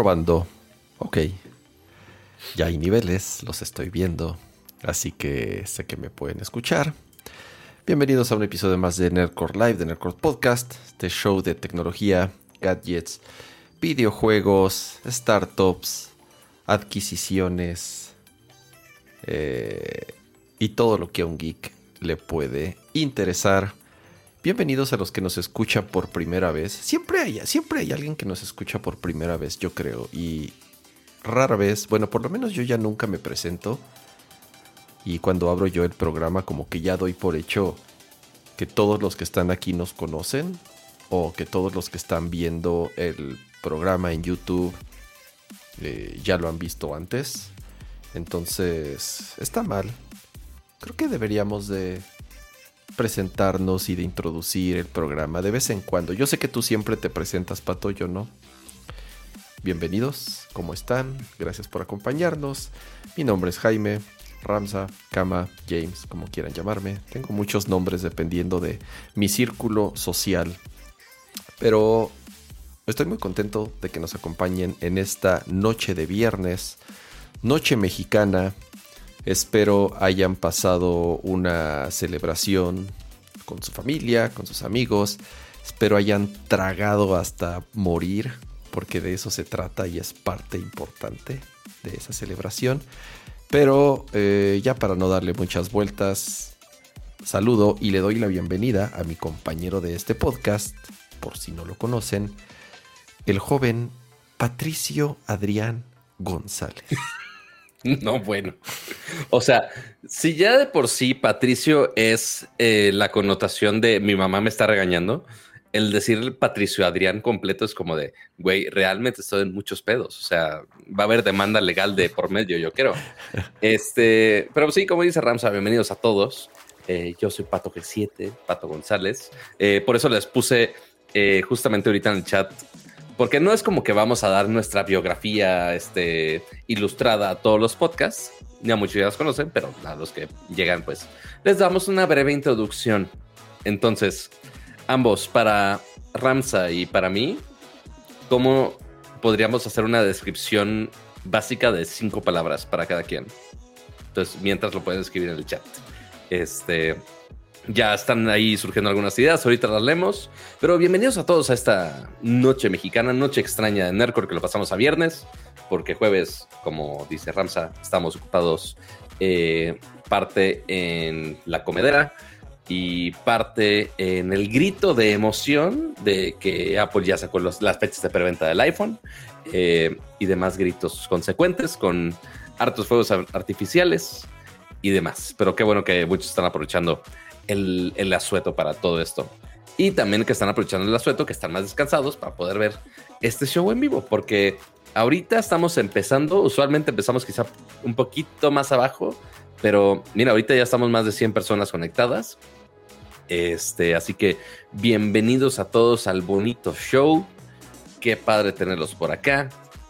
Probando. Ok. Ya hay niveles, los estoy viendo. Así que sé que me pueden escuchar. Bienvenidos a un episodio más de Nerdcore Live, de Nerdcore Podcast, este show de tecnología, gadgets, videojuegos, startups, adquisiciones eh, y todo lo que a un geek le puede interesar. Bienvenidos a los que nos escuchan por primera vez. Siempre hay, siempre hay alguien que nos escucha por primera vez, yo creo. Y rara vez, bueno, por lo menos yo ya nunca me presento. Y cuando abro yo el programa, como que ya doy por hecho que todos los que están aquí nos conocen. O que todos los que están viendo el programa en YouTube eh, ya lo han visto antes. Entonces, está mal. Creo que deberíamos de presentarnos y de introducir el programa de vez en cuando. Yo sé que tú siempre te presentas, Pato, yo no. Bienvenidos, ¿cómo están? Gracias por acompañarnos. Mi nombre es Jaime, Ramsa, Kama, James, como quieran llamarme. Tengo muchos nombres dependiendo de mi círculo social. Pero estoy muy contento de que nos acompañen en esta noche de viernes, noche mexicana, Espero hayan pasado una celebración con su familia, con sus amigos. Espero hayan tragado hasta morir, porque de eso se trata y es parte importante de esa celebración. Pero eh, ya para no darle muchas vueltas, saludo y le doy la bienvenida a mi compañero de este podcast, por si no lo conocen, el joven Patricio Adrián González. No, bueno. O sea, si ya de por sí Patricio es eh, la connotación de mi mamá me está regañando, el decir Patricio Adrián completo es como de, güey, realmente estoy en muchos pedos. O sea, va a haber demanda legal de por medio, yo creo. Este, pero sí, como dice Ramsa, bienvenidos a todos. Eh, yo soy Pato G7, Pato González. Eh, por eso les puse justamente ahorita en el chat porque no es como que vamos a dar nuestra biografía este, ilustrada a todos los podcasts, ya muchos ya los conocen, pero a los que llegan, pues les damos una breve introducción. Entonces, ambos, para Ramsa y para mí, ¿cómo podríamos hacer una descripción básica de cinco palabras para cada quien? Entonces, mientras lo pueden escribir en el chat. Este, ya están ahí surgiendo algunas ideas, ahorita las leemos. Pero bienvenidos a todos a esta noche mexicana, noche extraña de Nercor que lo pasamos a viernes, porque jueves, como dice Ramsa, estamos ocupados eh, parte en la comedera y parte en el grito de emoción de que Apple ya sacó las fechas de preventa del iPhone eh, y demás gritos consecuentes con hartos fuegos artificiales y demás. Pero qué bueno que muchos están aprovechando el, asueto para todo esto. Y también que están aprovechando el asueto, que están más descansados para poder ver este show en vivo, porque ahorita estamos empezando, usualmente empezamos quizá un poquito más abajo, pero mira, ahorita ya estamos más de 100 personas conectadas. Este, así que bienvenidos a todos al bonito show. Qué padre tenerlos por acá.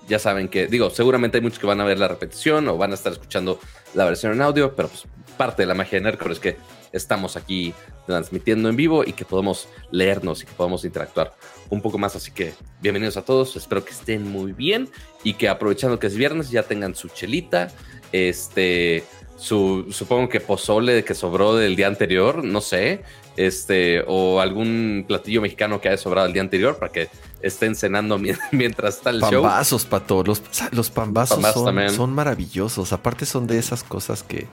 Ya saben que, digo, seguramente hay muchos que van a ver la repetición o van a estar escuchando la versión en audio, pero pues parte de la magia de Nerdcore es que estamos aquí transmitiendo en vivo y que podemos leernos y que podamos interactuar un poco más. Así que bienvenidos a todos, espero que estén muy bien y que aprovechando que es viernes ya tengan su chelita, este, su, supongo que pozole que sobró del día anterior, no sé, este, o algún platillo mexicano que haya sobrado el día anterior para que estén cenando mientras está el show. Pambazos, pato, los, los pambazos, son, son maravillosos, aparte son de esas cosas que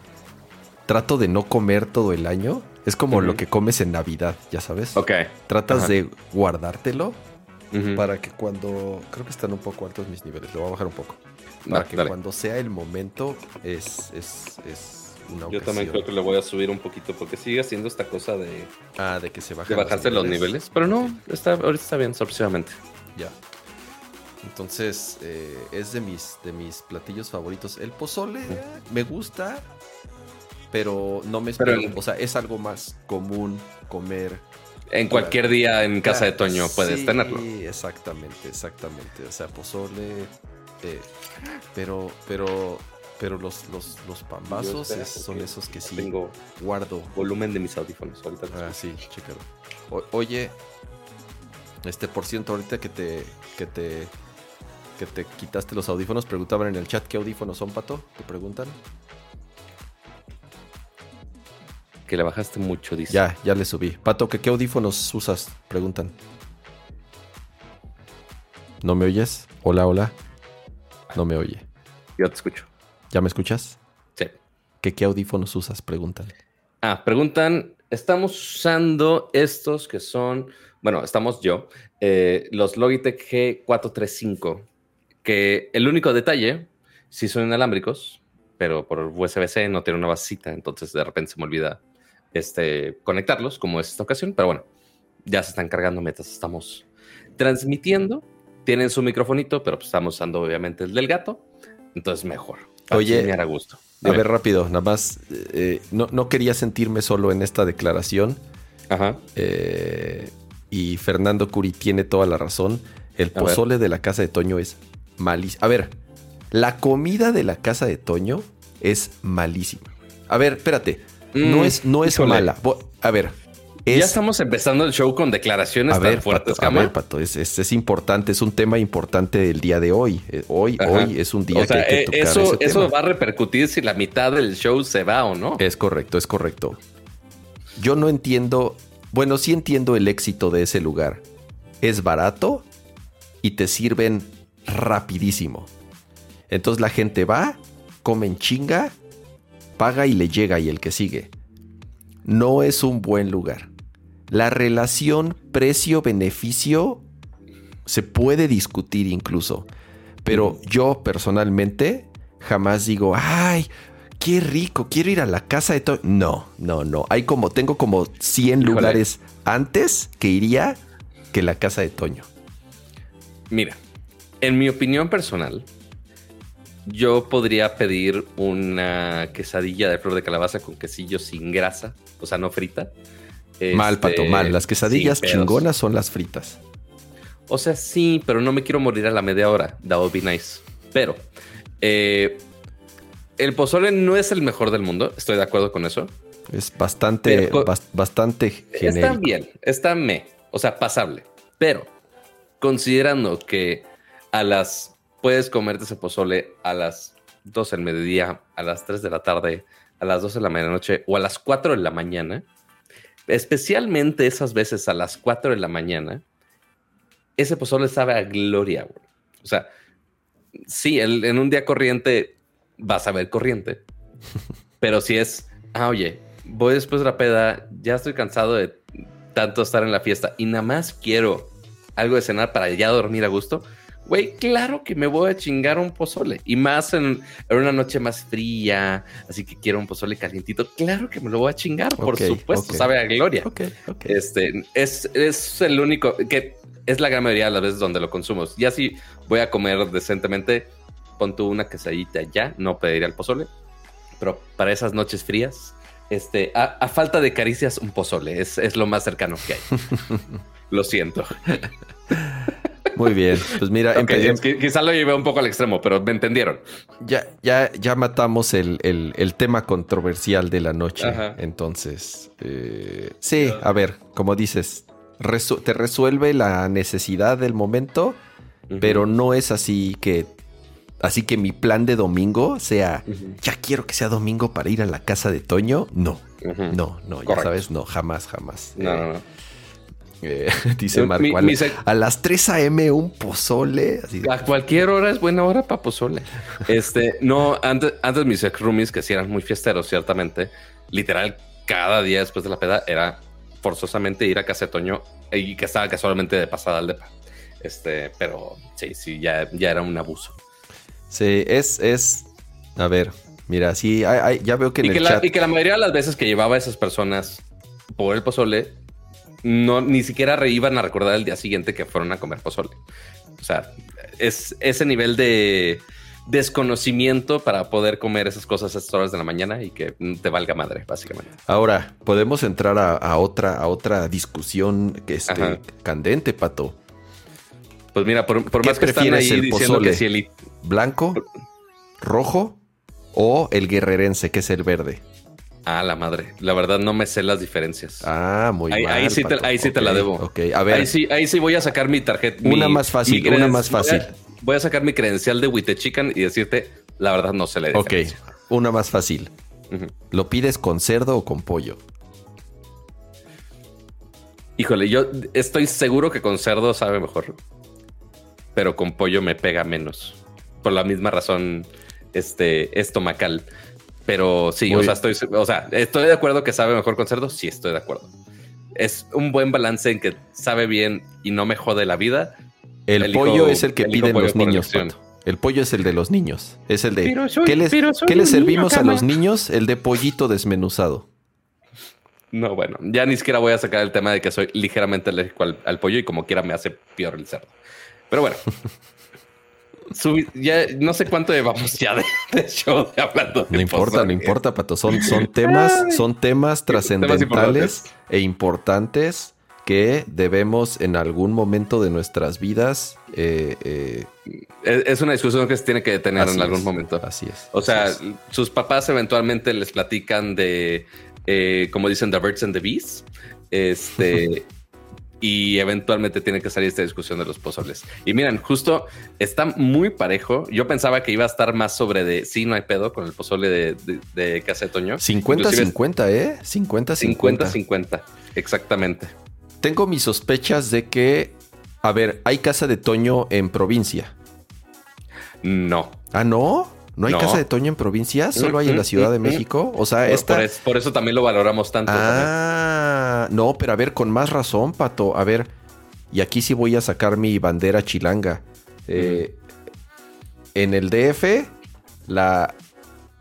trato de no comer todo el año. Es como lo que comes en Navidad, ya sabes. Ok. Tratas de guardártelo para que cuando. Creo que están un poco altos mis niveles, lo voy a bajar un poco. Para que cuando sea el momento es, es, es una Yo también creo que le voy a subir un poquito porque sigue haciendo esta cosa de. Ah, de que se baja. De bajarse los niveles. Pero no, está, ahorita está bien, sorpresivamente. Ya. Entonces, eh, es de mis, de mis platillos favoritos. El pozole me gusta, pero no me espero, o sea, es algo más común comer. En cualquier día en casa de Toño puedes tenerlo. Sí, exactamente, exactamente. O sea, pozole, eh, pero, pero, pero los, los, los pambazos son esos que sí tengo guardo. Volumen de mis audífonos. Ahorita ah, sí, chécalo. oye, este por ciento ahorita que te, que te que te quitaste los audífonos. Preguntaban en el chat qué audífonos son, Pato. ¿Te preguntan? Que le bajaste mucho, dice. Ya, ya le subí. Pato, ¿qué, qué audífonos usas? Preguntan. ¿No me oyes? Hola, hola. No me oye. Yo te escucho. ¿Ya me escuchas? Sí. ¿Qué, qué audífonos usas? Preguntan. Ah, preguntan, estamos usando estos que son, bueno, estamos yo, eh, los Logitech G435, que el único detalle, sí son inalámbricos, pero por USB-C no tiene una basita, entonces de repente se me olvida este, conectarlos, como es esta ocasión, pero bueno, ya se están cargando mientras estamos transmitiendo. Tienen su microfonito, pero pues estamos usando obviamente el del gato, entonces mejor. Oye, a gusto. A ver, rápido, nada más. eh, no, no quería sentirme solo en esta declaración. Ajá. eh, y Fernando Curi tiene toda la razón. El A ver. pozole de la casa de Toño es malísimo. A ver, la comida de la casa de Toño es malísima. A ver, espérate. No Mm, es, no es híjole. mala. A ver. Es, ya estamos empezando el show con declaraciones a ver, tan fuertes, Pato, a Cama. ver, Pato, es, es- es importante, es un tema importante del día de hoy. Eh, Hoy, Ajá. hoy es un día o sea, que hay que eh, tocar eso, ese eso tema. va a repercutir si la mitad del show se va o no. Es correcto, es correcto. Yo no entiendo, bueno, sí entiendo el éxito de ese lugar. Es barato y te sirven rapidísimo. Entonces la gente va, come en chinga, paga y le llega y el que sigue. No es un buen lugar. La relación precio-beneficio se puede discutir incluso. Pero yo personalmente jamás digo, ay, qué rico, quiero ir a la casa de todo. No, no, no. Hay como, tengo como 100 Híjole. lugares antes que iría que la casa de Toño. Mira, en mi opinión personal, yo podría pedir una quesadilla de flor de calabaza con quesillo sin grasa, o sea, no frita. mal, Este, pato, mal. Las quesadillas chingonas son las fritas. O sea, sí, pero no me quiero morir a la media hora. That would be nice. Pero eh, el pozole no es el mejor del mundo. Estoy de acuerdo con eso. Es bastante, Pero- bastante Está genérico. bien, está me, o sea, pasable. Pero considerando que a las puedes comerte ese pozole a las 12 del mediodía, a las 3 de la tarde, a las 12 de la medianoche o a las 4 de la mañana, especialmente esas veces a las 4 de la mañana, ese pozole sabe a gloria. güey. O sea, sí, el- en un día corriente vas a ver corriente, pero si es, ah, oye, voy después de la peda, ya estoy cansado de tanto estar en la fiesta y nada más quiero algo de cenar para ya dormir a gusto. Güey, claro que me voy a chingar un pozole y más en, en una noche más fría, así que quiero un pozole calientito. Claro que me lo voy a chingar, por supuesto, ok. sabe a gloria. Ok, ok. Este es, es el único que es la gran mayoría de las veces donde lo consumo. Ya si voy a comer decentemente, pon tú una quesadilla ya, no pediría el pozole, pero para esas noches frías, este, a, a falta de caricias, un pozole es, es lo más cercano que hay. lo siento. Muy bien. Pues mira, Ok, empe- es que quizá lo llevé un poco al extremo, pero me entendieron. ya, ya, ya matamos el, el- el tema controversial de la noche. Ajá. Entonces, eh, sí, a ver, como dices, resu- te resuelve la necesidad del momento, pero no es así que. Así que mi plan de domingo sea, ya quiero que sea domingo para ir a la casa de Toño. No, no, no, ya sabes, no, jamás, jamás. No, Eh, no, no. Eh, dice Marco, mi- a, mi las 3 a.m. un pozole. Así, A cualquier hora es buena hora para pozole. Este, no, antes, antes mis ex roomies, que sí eran muy fiesteros, ciertamente, literal, cada día después de la peda era forzosamente ir a casa de Toño y que estaba casualmente de pasada al depa. Este, pero sí, sí, ya, ya era un abuso. Sí, es, es. A ver, mira, sí, hay- hay- ya veo que en Y que, la, chat. y que la mayoría de las veces que llevaba a esas personas por el pozole, no, ni siquiera iban a recordar el día siguiente que fueron a comer pozole. O sea, es ese nivel de desconocimiento para poder comer esas cosas a estas horas de la mañana y que te valga madre, básicamente. Ahora, podemos entrar a, a otra, a otra discusión que este, candente, pato. Pues mira, por, por ¿Qué más que están ahí prefieres, el diciendo pozole? que si el... ¿Blanco, rojo o el guerrerense, que es el verde? Ah, la madre. La verdad no me sé las diferencias. Ah, muy mal. ahí sí te- ahí sí te la debo. Ok, a ver, ahí, sí, ahí sí voy a sacar mi tarjeta. una mi- más fácil, mi una más fácil. Voy a, voy a sacar mi credencial de Wite Chicken y decirte, la verdad no se le Ok, una más fácil. ¿Lo pides con cerdo o con pollo? Híjole, yo estoy seguro que con cerdo sabe mejor, pero con pollo me pega menos. Por la misma razón, este estomacal. Pero sí, o sea, estoy, o sea, estoy de acuerdo que sabe mejor con cerdo. Sí, estoy de acuerdo. Es un buen balance en que sabe bien y no me jode la vida. El pollo es el que piden los niños. El pollo es el de los niños. Es el de. ¿Qué les, ¿qué les servimos a los niños? El de pollito desmenuzado. No, bueno, ya ni siquiera voy a sacar el tema de que soy ligeramente alérgico al, pollo y como quiera me hace peor el cerdo. Pero bueno, ya no sé cuánto llevamos ya de, show de hablando. no importa, no importa, Pato. Son, son temas, son temas trascendentales e importantes que debemos en algún momento de nuestras vidas. Eh, eh, es una discusión que se tiene que tener en algún momento. Así es. O sea, sus papás eventualmente les platican de eh, como dicen, The Birds and the Bees. Este, y eventualmente tiene que salir esta discusión de los pozoles. Y miren, justo está muy parejo. Yo pensaba que iba a estar más sobre de sí, no hay pedo con el pozole de, de, Casa de Toño. 50-50, ¿eh? 50-50. 50-50, exactamente. Tengo mis sospechas de que, a ver, ¿hay Casa de Toño en provincia? No. ¿Ah, no? ¿No hay casa de Toño en provincia? ¿Solo hay en la Ciudad de México? O sea, esta... por, eso, también lo valoramos tanto. Ah, no, pero a ver, con más razón, Pato. A ver, y aquí sí voy a sacar mi bandera chilanga. Eh, en el DF, la...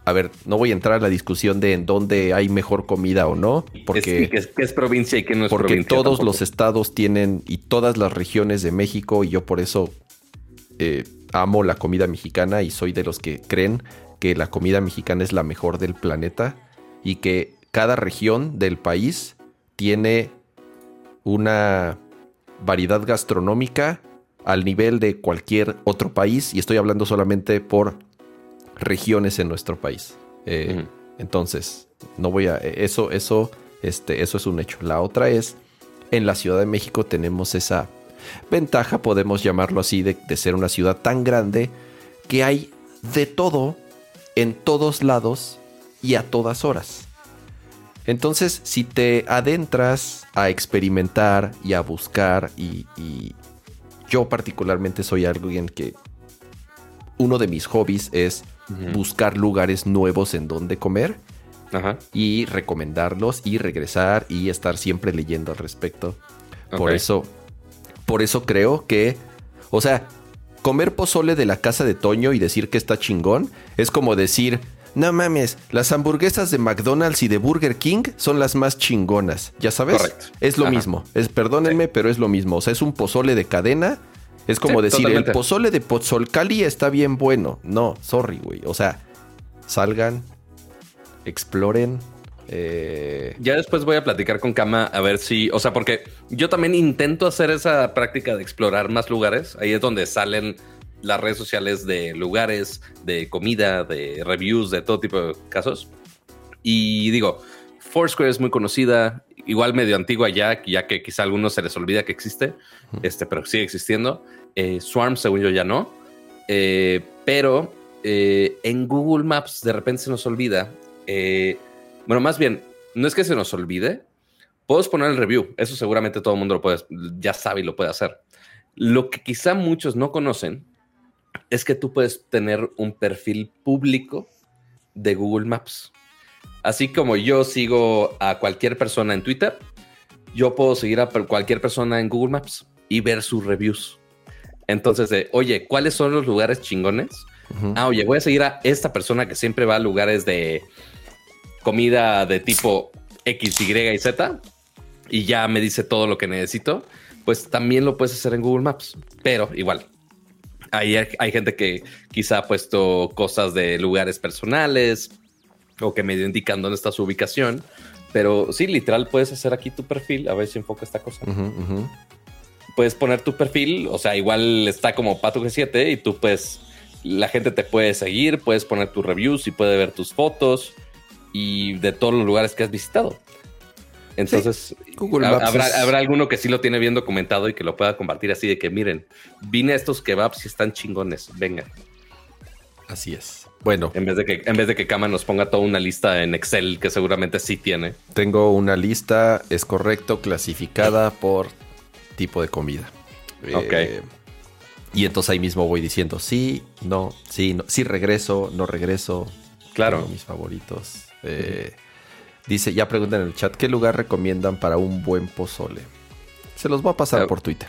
A ver, no voy a entrar a la discusión de en dónde hay mejor comida o no, porque es, que es, provincia y que no es porque todos los estados tienen y todas las regiones de México y yo por eso eh, amo la comida mexicana y soy de los que creen que la comida mexicana es la mejor del planeta y que cada región del país tiene una variedad gastronómica al nivel de cualquier otro país y estoy hablando solamente por regiones en nuestro país. Eh, entonces, no voy a eso eso este eso es un hecho. La otra es en la Ciudad de México tenemos esa Ventaja, podemos llamarlo así, de, ser una ciudad tan grande que hay de todo en todos lados y a todas horas. Entonces, si te adentras a experimentar y a buscar, y, yo particularmente soy alguien que uno de mis hobbies es buscar lugares nuevos en donde comer y recomendarlos y regresar y estar siempre leyendo al respecto. Por eso por eso creo que, o sea, comer pozole de la casa de Toño y decir que está chingón es como decir, no mames, las hamburguesas de McDonald's y de Burger King son las más chingonas. ¿Ya sabes? Correcto. Es lo mismo. Es, perdónenme, pero es lo mismo. O sea, es un pozole de cadena. Es como decir, el pozole de Pozolcali está bien bueno. No, sorry, güey. O sea, salgan, exploren, eh, ya después voy a platicar con Kama a ver si, o sea, porque yo también intento hacer esa práctica de explorar más lugares. Ahí es donde salen las redes sociales de lugares, de comida, de reviews, de todo tipo de casos. Y digo, Foursquare es muy conocida, igual medio antigua ya, ya que quizá a algunos se les olvida que existe, este, pero sigue existiendo. Eh, Swarm, según yo, ya no. Eh, pero en Google Maps de repente se nos olvida. Bueno, más bien, no es que se nos olvide. Puedes poner el review. Eso seguramente todo el mundo lo puede, ya sabe y lo puede hacer. Lo que quizá muchos no conocen es que tú puedes tener un perfil público de Google Maps. Así como yo sigo a cualquier persona en Twitter, yo puedo seguir a cualquier persona en Google Maps y ver sus reviews. Entonces, de, oye, ¿cuáles son los lugares chingones? Ah, oye, voy a seguir a esta persona que siempre va a lugares de comida de tipo X, Y y Z y ya me dice todo lo que necesito, pues también lo puedes hacer en Google Maps. Pero igual, hay, hay gente que quizá ha puesto cosas de lugares personales o que medio indican dónde está su ubicación. Pero sí, literal, puedes hacer aquí tu perfil. A ver si enfoca esta cosa. Puedes poner tu perfil, o sea, igual está como Pato G7 y tú puedes, la gente te puede seguir, puedes poner tus reviews y puede ver tus fotos y de todos los lugares que has visitado. Entonces, habrá, alguno que sí lo tiene bien documentado y que lo pueda compartir así de que miren, vine a estos kebabs y están chingones, vengan. Así es. Bueno. En vez de que, en vez de que Kama nos ponga toda una lista en Excel, que seguramente sí tiene. Tengo una lista, es correcto, clasificada por tipo de comida. Ok. Eh, y entonces ahí mismo voy diciendo sí, no, sí, no, sí regreso, no regreso. Claro. mis favoritos. Eh, dice, ya preguntan en el chat, ¿qué lugar recomiendan para un buen pozole? Se los voy a pasar por Twitter.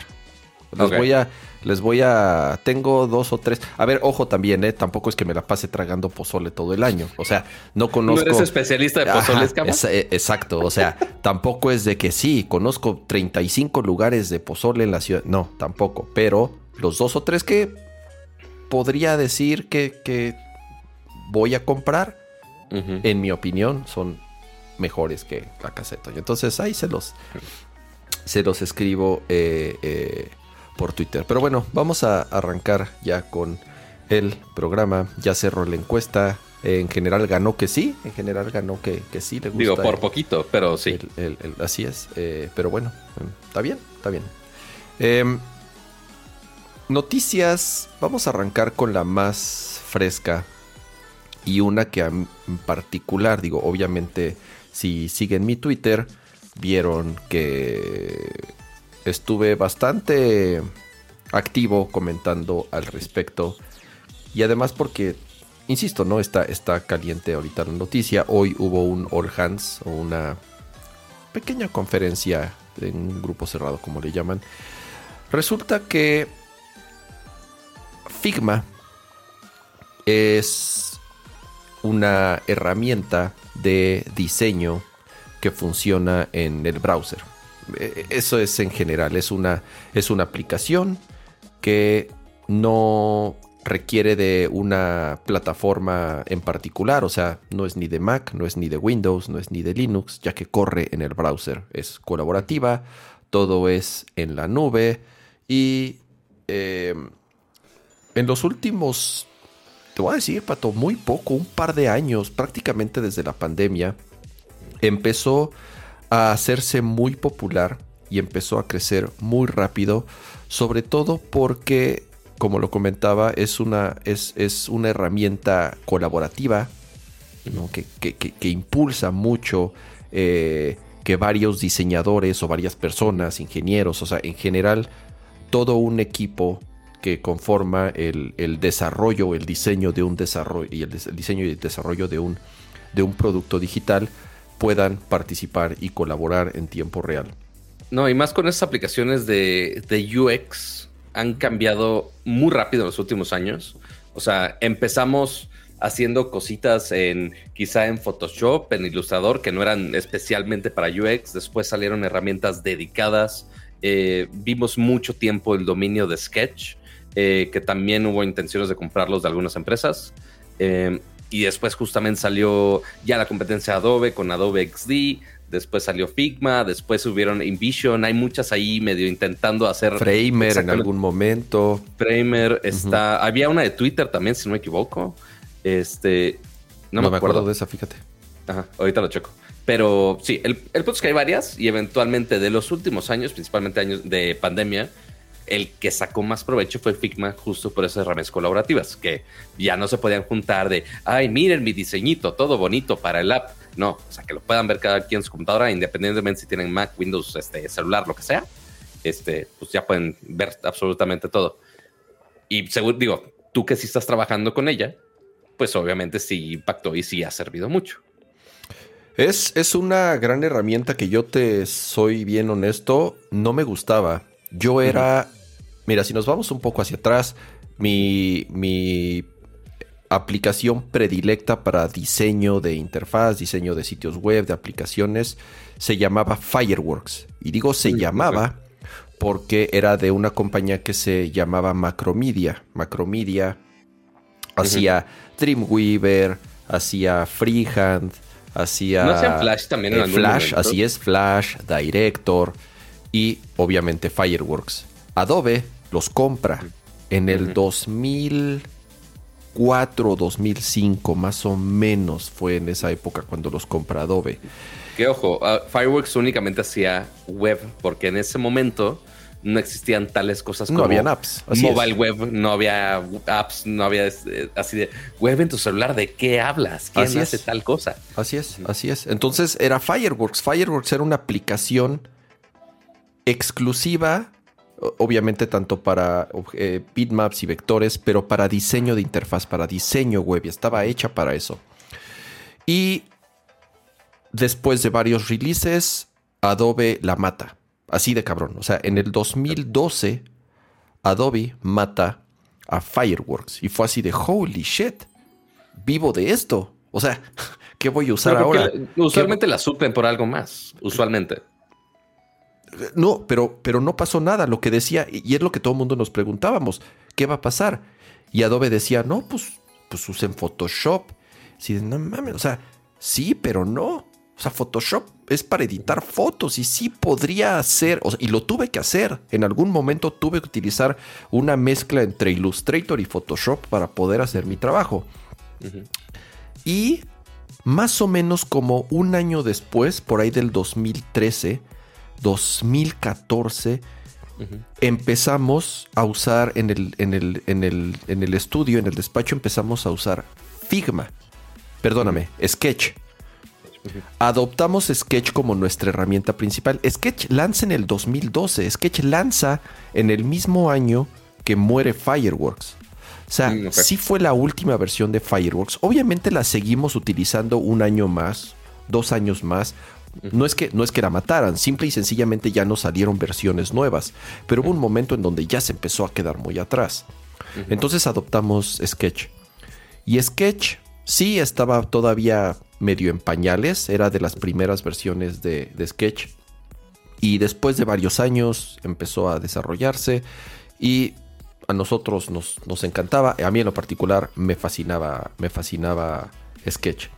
Les voy a, les voy a, tengo dos o tres. A ver, ojo también, ¿eh? Tampoco es que me la pase tragando pozole todo el año. O sea, no conozco. ¿No eres especialista de pozoles, eh, Exacto. O sea, tampoco es de que sí, conozco 35 lugares de pozole en la ciudad. No, tampoco. Pero los dos o tres que podría decir que, voy a comprar, en mi opinión, son mejores que la caseta. Entonces ahí se los, se los escribo eh, eh, por Twitter. Pero bueno, vamos a arrancar ya con el programa. Ya cerró la encuesta. En general ganó que sí, en general ganó que, sí le gusta. Digo, por poquito, pero sí. así es, eh, pero bueno, está bien, está bien. Em, noticias, vamos a arrancar con la más fresca y una que en particular, digo, obviamente si siguen mi Twitter, vieron que estuve bastante activo comentando al respecto. Y además porque, insisto, ¿no? Está, está caliente ahorita la noticia. Hoy hubo un All Hands o una pequeña conferencia en un grupo cerrado, como le llaman. Resulta que Figma es una herramienta de diseño que funciona en el browser. Eh, eso es en general, es una, es una aplicación que no requiere de una plataforma en particular, o sea, no es ni de Mac, no es ni de Windows, no es ni de Linux, ya que corre en el browser, es colaborativa, todo es en la nube y eh, en los últimos, te voy a decir, Pato, muy poco, un par de años, prácticamente desde la pandemia, empezó a hacerse muy popular y empezó a crecer muy rápido, sobre todo porque, como lo comentaba, es una, es, es una herramienta colaborativa que, impulsa mucho eh, que varios diseñadores o varias personas, ingenieros, o sea, en general, todo un equipo que conforma el, el desarrollo, el diseño de un desarrollo y el, diseño y desarrollo de un, de un producto digital, puedan participar y colaborar en tiempo real. No, y más con esas aplicaciones de, UX han cambiado muy rápido en los últimos años. O sea, empezamos haciendo cositas en quizá en Photoshop, en Illustrator, que no eran especialmente para UX. Después salieron herramientas dedicadas. Eh, vimos mucho tiempo el dominio de Sketch, eh, que también hubo intenciones de comprarlos de algunas empresas. Eh, y después justamente salió ya la competencia Adobe con Adobe XD, después salió Figma, después subieron InVision, hay muchas ahí medio intentando hacer... Framer en algún momento. Framer está... Había una de Twitter también, si no me equivoco. Este... No, me, acuerdo. de esa, fíjate. Ajá, ahorita lo checo. Pero sí, el, el punto es que hay varias y eventualmente de los últimos años, principalmente años de pandemia, el que sacó más provecho fue Figma justo por esas herramientas colaborativas, que ya no se podían juntar de, ay, miren mi diseñito, todo bonito para el app. No, o sea, que lo puedan ver cada quien en su computadora, independientemente si tienen Mac, Windows, este, celular, lo que sea, este, pues ya pueden ver absolutamente todo. Y seguro, digo, tú que sí estás trabajando con ella, pues obviamente sí impactó y sí ha servido mucho. Es, es una gran herramienta que yo te soy bien honesto, no me gustaba. Yo era Mira, si nos vamos un poco hacia atrás, mi, aplicación predilecta para diseño de interfaz, diseño de sitios web, de aplicaciones, se llamaba Fireworks. Y digo se llamaba porque era de una compañía que se llamaba Macromedia. Macromedia hacía Dreamweaver, hacía Freehand, hacía... ¿No hacían Flash también en Flash, así es, Flash, Director y obviamente Fireworks. Adobe los compra en el 2004, 2005, más o menos fue en esa época cuando los compra Adobe. Que ojo, uh, Fireworks únicamente hacía web, porque en ese momento no existían tales cosas no como habían apps. Así mobile es. web, no había apps, no había eh, así de web en tu celular. ¿De qué hablas? ¿Quién Así hace es. tal cosa? Así es, así es. Entonces era Fireworks. Fireworks era una aplicación exclusiva, obviamente tanto para eh, bitmaps y vectores, pero para diseño de interfaz, para diseño web. y Estaba hecha para eso. Y después de varios releases, Adobe la mata. Así de cabrón. O sea, en el 2012, Adobe mata a Fireworks. Y fue así de holy shit. Vivo de esto. O sea, ¿qué voy a usar ahora? la- usualmente la suplen por algo más. Usualmente. No, pero, pero no pasó nada. Lo que decía, y es lo que todo el mundo nos preguntábamos, ¿qué va a pasar? Y Adobe decía, no, pues, pues usen Photoshop. Así de, no mames, o sea, sí, pero no. O sea, Photoshop es para editar fotos y sí podría hacer, o sea, y lo tuve que hacer. En algún momento tuve que utilizar una mezcla entre Illustrator y Photoshop para poder hacer mi trabajo. Y más o menos como un año después, por ahí del 2013, 2014, Ujú. empezamos a usar en el, en el, en el, en el estudio, en el despacho, empezamos a usar Figma. Perdóname, Sketch. Adoptamos Sketch como nuestra herramienta principal. Sketch lanza en el 2012. Sketch lanza en el mismo año que muere Fireworks. O sea, Mm, ok. sí fue la última versión de Fireworks. Obviamente la seguimos utilizando un año más, dos años más. No es, que, no es que la mataran, simple y sencillamente ya no salieron versiones nuevas. Pero hubo un momento en donde ya se empezó a quedar muy atrás. Entonces adoptamos Sketch. Y Sketch sí estaba todavía medio en pañales, era de las primeras versiones de, de Sketch. Y después de varios años empezó a desarrollarse y a nosotros nos, nos encantaba. A mí en lo particular me fascinaba, me fascinaba Sketch.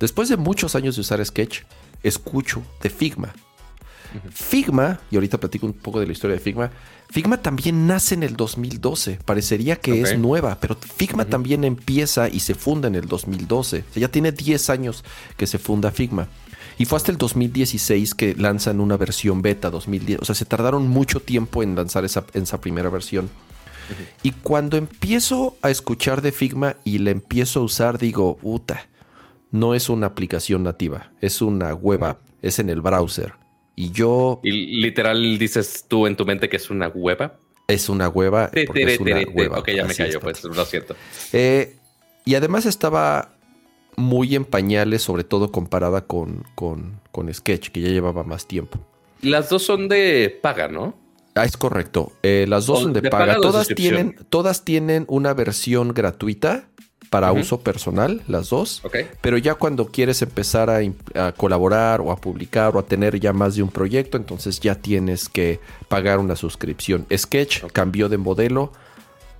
Después de muchos años de usar Sketch, escucho de Figma. Figma, y ahorita platico un poco de la historia de Figma, Figma también nace en el 2012. Parecería que es nueva, pero Figma también empieza y se funda en el 2012. O sea, ya tiene 10 años que se funda Figma. Y fue hasta el 2016 que lanzan una versión beta 2010. O sea, se tardaron mucho tiempo en lanzar esa, esa primera versión. Y cuando empiezo a escuchar de Figma y la empiezo a usar, digo, puta, no es una aplicación nativa, es una web app, es en el browser. Y yo Y literal dices tú en tu mente que es una hueva. es una hueva. Te, porque te, es una te, te. hueva. Ok, ya me callo, pues lo siento. Eh, y además estaba muy en pañales, sobre todo comparada con, con, con Sketch, que ya llevaba más tiempo. Las dos son de paga, ¿no? Ah, es correcto. Eh, las dos O son de, de paga. paga Todas tienen, todas tienen una versión gratuita para uso personal, las dos. Pero ya cuando quieres empezar a, colaborar o a publicar o a tener ya más de un proyecto, entonces ya tienes que pagar una suscripción. Sketch cambió de modelo.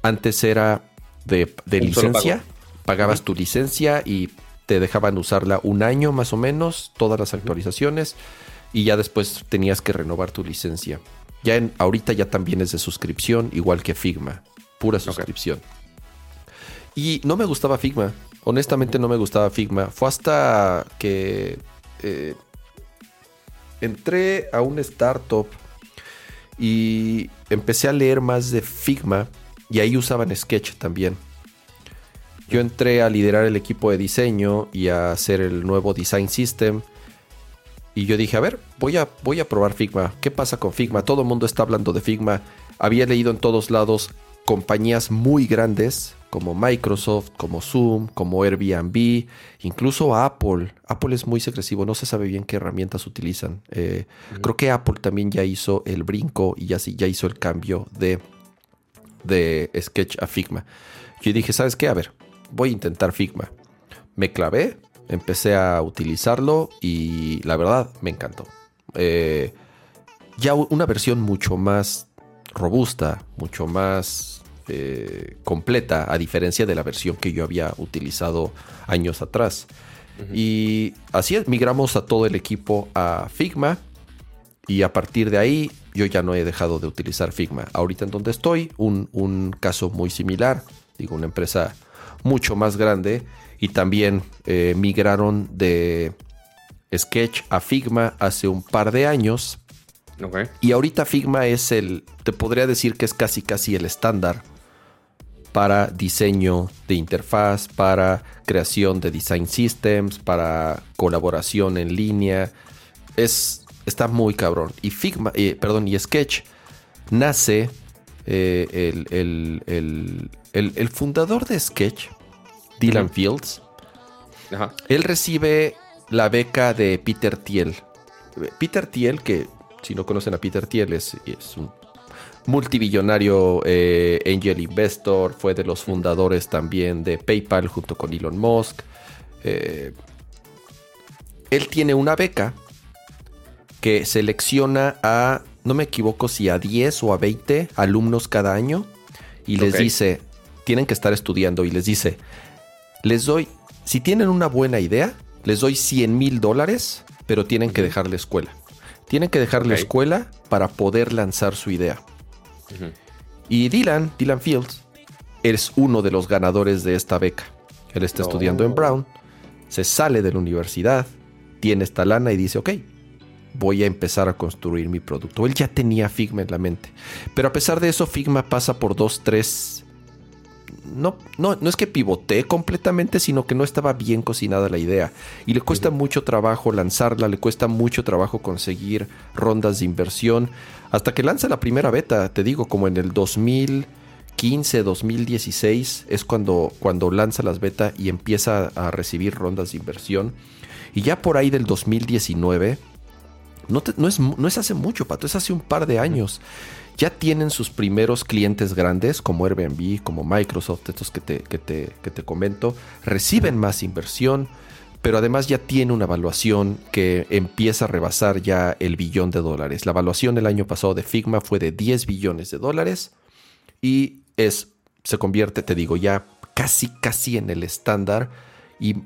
Antes era de, licencia. Pagabas tu licencia y te dejaban usarla un año más o menos, todas las actualizaciones. Y ya después tenías que renovar tu licencia. Ya en, ahorita ya también es de suscripción, igual que Figma. Pura suscripción. Y no me gustaba Figma. Honestamente no me gustaba Figma. Fue hasta que eh, entré a un startup y empecé a leer más de Figma y ahí usaban Sketch también. Yo entré a liderar el equipo de diseño y a hacer el nuevo design system. Y yo dije, a ver, voy a, voy a probar Figma. ¿Qué pasa con Figma? Todo el mundo está hablando de Figma. Había leído en todos lados compañías muy grandes como Microsoft, como Zoom, como Airbnb, incluso Apple. Apple es muy agresivo, no se sabe bien qué herramientas utilizan. Eh, Creo que Apple también ya hizo el brinco y ya, ya hizo el cambio de, de Sketch a Figma. Yo dije, ¿sabes qué? A ver, voy a intentar Figma. Me clavé, empecé a utilizarlo y la verdad me encantó. Eh, ya una versión mucho más robusta, mucho más eh, completa, a diferencia de la versión que yo había utilizado años atrás. Y así es, migramos a todo el equipo a Figma. Y a partir de ahí, yo ya no he dejado de utilizar Figma. Ahorita en donde estoy, un, un caso muy similar. Digo, una empresa mucho más grande. Y también eh, migraron de Sketch a Figma hace un par de años. Y ahorita Figma es el, te podría decir que es casi casi el estándar para diseño de interfaz, para creación de design systems, para colaboración en línea. Es, está muy cabrón. Y Figma, eh, perdón, y Sketch nace eh, el, fundador de Sketch, Dylan Fields. Él recibe la beca de Peter Thiel. Peter Thiel, que si no conocen a Peter Thiel, es, un multibillonario eh, angel investor, fue de los fundadores también de PayPal junto con Elon Musk. Eh, él tiene una beca que selecciona a, no me equivoco si a 10 o a 20 alumnos cada año y les dice, tienen que estar estudiando y les dice, les doy, si tienen una buena idea, les doy 100 mil dólares, pero tienen que dejar la escuela. Tienen que dejar la escuela para poder lanzar su idea. Y Dylan, Dylan Fields, es uno de los ganadores de esta beca. Él está estudiando en oh. Brown, se sale de la universidad, tiene esta lana y dice, ok, voy a empezar a construir mi producto. Él ya tenía Figma en la mente. Pero a pesar de eso, Figma pasa por dos, tres no, no, no es que pivotee completamente, sino que no estaba bien cocinada la idea. Y le cuesta mucho trabajo lanzarla, le cuesta mucho trabajo conseguir rondas de inversión. Hasta que lanza la primera beta, te digo, como en el 2015, 2016, es cuando, cuando lanza las beta y empieza a recibir rondas de inversión. Y ya por ahí del 2019, no, no, es, no es hace mucho, Pato, es hace un par de años ya tienen sus primeros clientes grandes como Airbnb, como Microsoft, estos que te, que te, comento, reciben más inversión, pero además ya tiene una evaluación que empieza a rebasar ya el billón de dólares. La evaluación el año pasado de Figma fue de 10 billones de dólares y es, se convierte, te digo, ya casi, casi en el estándar y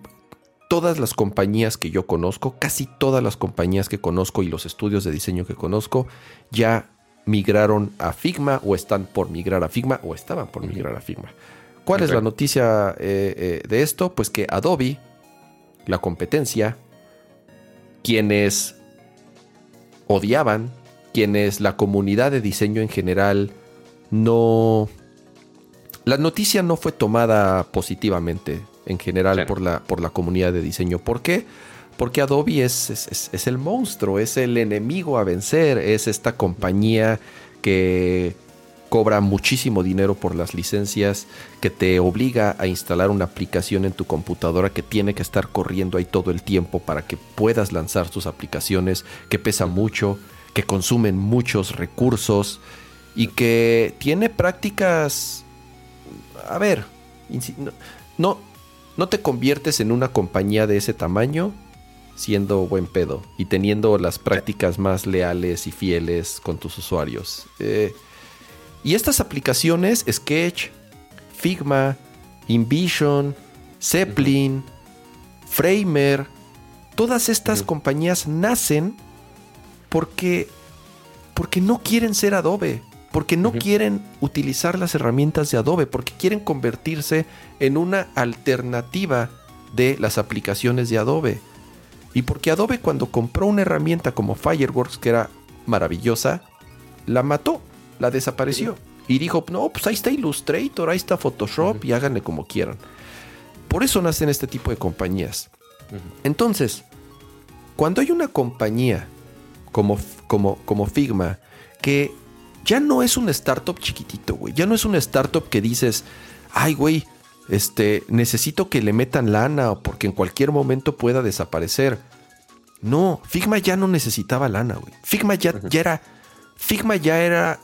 todas las compañías que yo conozco, casi todas las compañías que conozco y los estudios de diseño que conozco, ya migraron a Figma o están por migrar a Figma o estaban por migrar a Figma. ¿Cuál es la noticia eh, eh, de esto? Pues que Adobe, la competencia, quienes odiaban, quienes la comunidad de diseño en general no... La noticia no fue tomada positivamente en general por, la, por la comunidad de diseño. ¿Por qué? Porque Adobe es, es, el monstruo, es el enemigo a vencer, es esta compañía que cobra muchísimo dinero por las licencias, que te obliga a instalar una aplicación en tu computadora que tiene que estar corriendo ahí todo el tiempo para que puedas lanzar tus aplicaciones, que pesa mucho, que consumen muchos recursos y que tiene prácticas... A ver, no, no te conviertes en una compañía de ese tamaño siendo buen pedo y teniendo las prácticas más leales y fieles con tus usuarios. Eh, y estas aplicaciones, Sketch, Figma, InVision, Zeppelin, Framer, todas estas compañías nacen porque, porque no quieren ser Adobe, porque no quieren utilizar las herramientas de Adobe, porque quieren convertirse en una alternativa de las aplicaciones de Adobe. Y porque Adobe cuando compró una herramienta como Fireworks, que era maravillosa, la mató, la desapareció. Y dijo, no, pues ahí está Illustrator, ahí está Photoshop y háganle como quieran. Por eso nacen este tipo de compañías. Entonces, cuando hay una compañía como, como, como Figma que ya no es un startup chiquitito, güey, ya no es un startup que dices, ay, güey, este, necesito que le metan lana porque en cualquier momento pueda desaparecer. No, Figma ya no necesitaba lana, güey. Figma ya, ya era, Figma ya era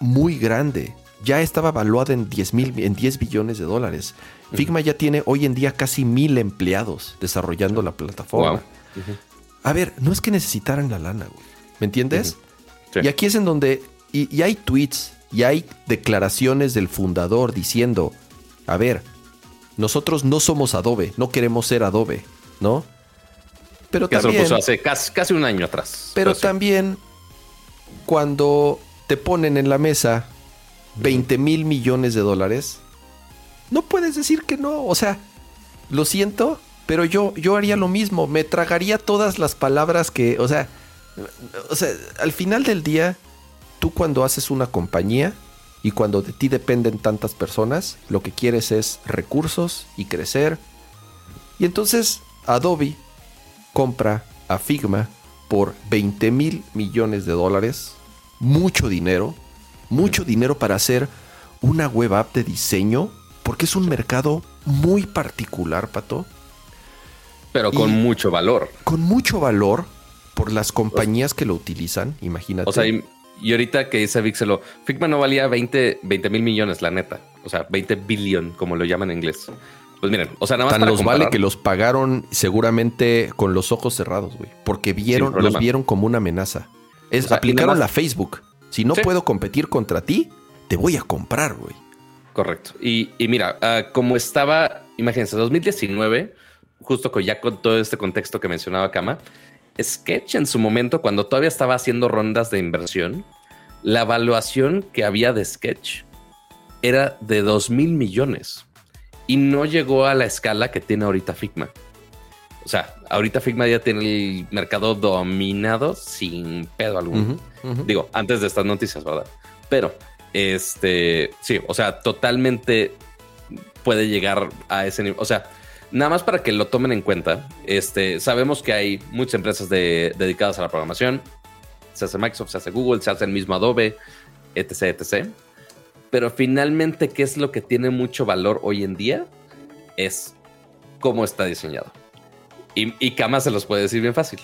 muy grande. Ya estaba valuada en 10, mil, en 10 billones de dólares. Figma ya tiene hoy en día casi mil empleados desarrollando la plataforma. A ver, no es que necesitaran la lana, güey. ¿Me entiendes? Y aquí es en donde. y, hay tweets y hay declaraciones del fundador diciendo: A ver, nosotros no somos Adobe, no queremos ser Adobe, ¿no? Pero también, hace casi, un año atrás. Pero, también cuando te ponen en la mesa 20 mil millones de dólares, no puedes decir que no. O sea, lo siento, pero yo, yo haría lo mismo, me tragaría todas las palabras que, o sea, o sea, al final del día, tú cuando haces una compañía y cuando de ti dependen tantas personas, lo que quieres es recursos y crecer. Y entonces Adobe compra a Figma por 20 mil millones de dólares, mucho dinero, mucho dinero para hacer una web app de diseño, porque es un mercado muy particular, Pato. Pero con mucho valor. Con mucho valor por las compañías que lo utilizan, imagínate. O sea, y, ahorita que dice Vixelo, Figma no valía 20 mil millones, la neta. O sea, 20 billion, como lo llaman en inglés. Pues miren, o sea, nada más. Tan los vale que los pagaron seguramente con los ojos cerrados, güey. Porque vieron, los vieron como una amenaza. Es, aplicaron la Facebook. Si no puedo competir contra ti, te voy a comprar, güey. Correcto. Y, mira, ah, como estaba, imagínense, 2019, justo con, ya con todo este contexto que mencionaba Kama, Sketch en su momento, cuando todavía estaba haciendo rondas de inversión, la evaluación que había de Sketch era de 2 mil millones y no llegó a la escala que tiene ahorita Figma. O sea, ahorita Figma ya tiene el mercado dominado sin pedo alguno. Digo, antes de estas noticias, ¿verdad? Pero, este, sí, o sea, totalmente puede llegar a ese nivel. O sea, Nada más para que lo tomen en cuenta, este, sabemos que hay muchas empresas dedicadas a la programación. Se hace Microsoft, se hace Google, se hace el mismo Adobe, etc, etc. Pero finalmente, ¿qué es lo que tiene mucho valor hoy en día? Es cómo está diseñado. Y, y Kama se los puede decir bien fácil.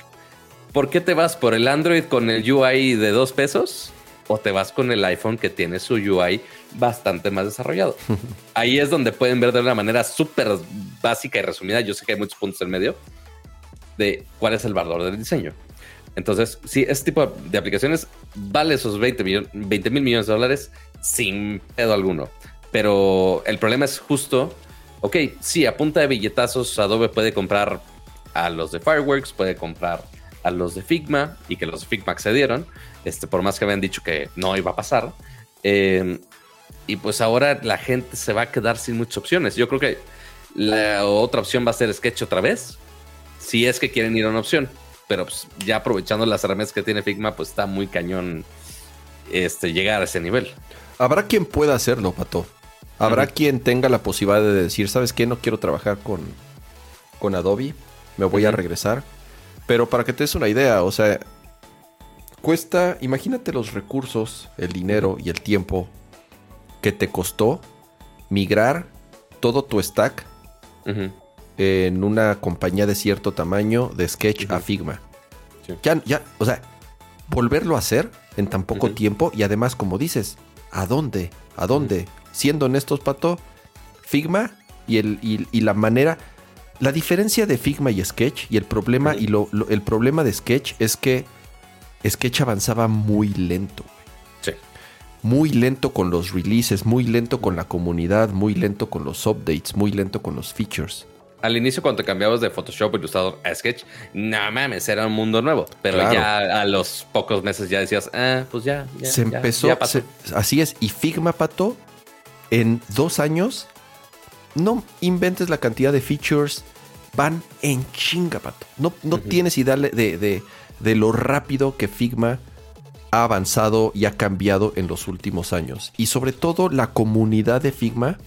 ¿Por qué te vas por el Android con el UI de dos pesos? o te vas con el iPhone que tiene su UI bastante más desarrollado. Ahí es donde pueden ver de una manera súper básica y resumida, yo sé que hay muchos puntos en medio, de cuál es el valor del diseño. Entonces, sí, este tipo de aplicaciones vale esos 20 mil millones de dólares sin pedo alguno. Pero el problema es justo, ok, sí, a punta de billetazos Adobe puede comprar a los de Fireworks, puede comprar a los de Figma y que los de Figma accedieron, este, por más que habían dicho que no iba a pasar. Eh, y pues ahora la gente se va a quedar sin muchas opciones. Yo creo que la otra opción va a ser Sketch otra vez, si es que quieren ir a una opción. Pero pues, ya aprovechando las herramientas que tiene Figma, pues está muy cañón este, llegar a ese nivel. Habrá quien pueda hacerlo, Pato. Habrá quien tenga la posibilidad de decir, ¿sabes qué? No quiero trabajar con, con Adobe, me voy a regresar. Pero para que te des una idea, o sea, cuesta, imagínate los recursos, el dinero y el tiempo que te costó migrar todo tu stack en una compañía de cierto tamaño de Sketch a Figma. Ya, ya, o sea, volverlo a hacer en tan poco tiempo y además, como dices, ¿a dónde? ¿A dónde? Siendo honestos, Pato, Figma y, el, y, la manera... La diferencia de Figma y Sketch y el problema, y el problema de Sketch es que Sketch avanzaba muy lento. Muy lento con los releases, muy lento con la comunidad, muy lento con los updates, muy lento con los features. Al inicio, cuando te cambiabas de Photoshop Illustrator a Sketch, no mames, era un mundo nuevo. Pero ya a los pocos meses ya decías, ah, pues ya. se empezó, así es. Y Figma, Pato, en dos años, no inventes la cantidad de features, van en chinga, Pato. No, no tienes idea de de lo rápido que Figma ha avanzado y ha cambiado en los últimos años. Y sobre todo la comunidad de Figma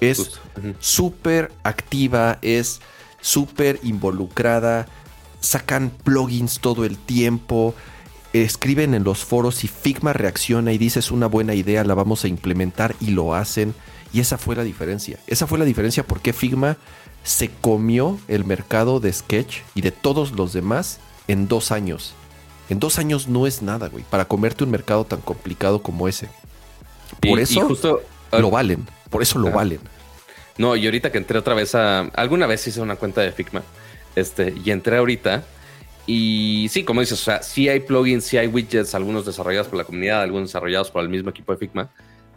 es súper activa, es súper involucrada, sacan plugins todo el tiempo, escriben en los foros y Figma reacciona y dice es una buena idea, la vamos a implementar y lo hacen. Y esa fue la diferencia. Esa fue la diferencia porque Figma se comió el mercado de Sketch y de todos los demás en dos años. En dos años no es nada, güey, para comerte un mercado tan complicado como ese. Por eso justo, lo valen, por eso lo valen. No, y ahorita que entré otra vez a... Alguna vez hice una cuenta de Figma, este, y entré ahorita, y sí, como dices, o sea, sí hay plugins, sí hay widgets, algunos desarrollados por la comunidad, algunos desarrollados por el mismo equipo de Figma,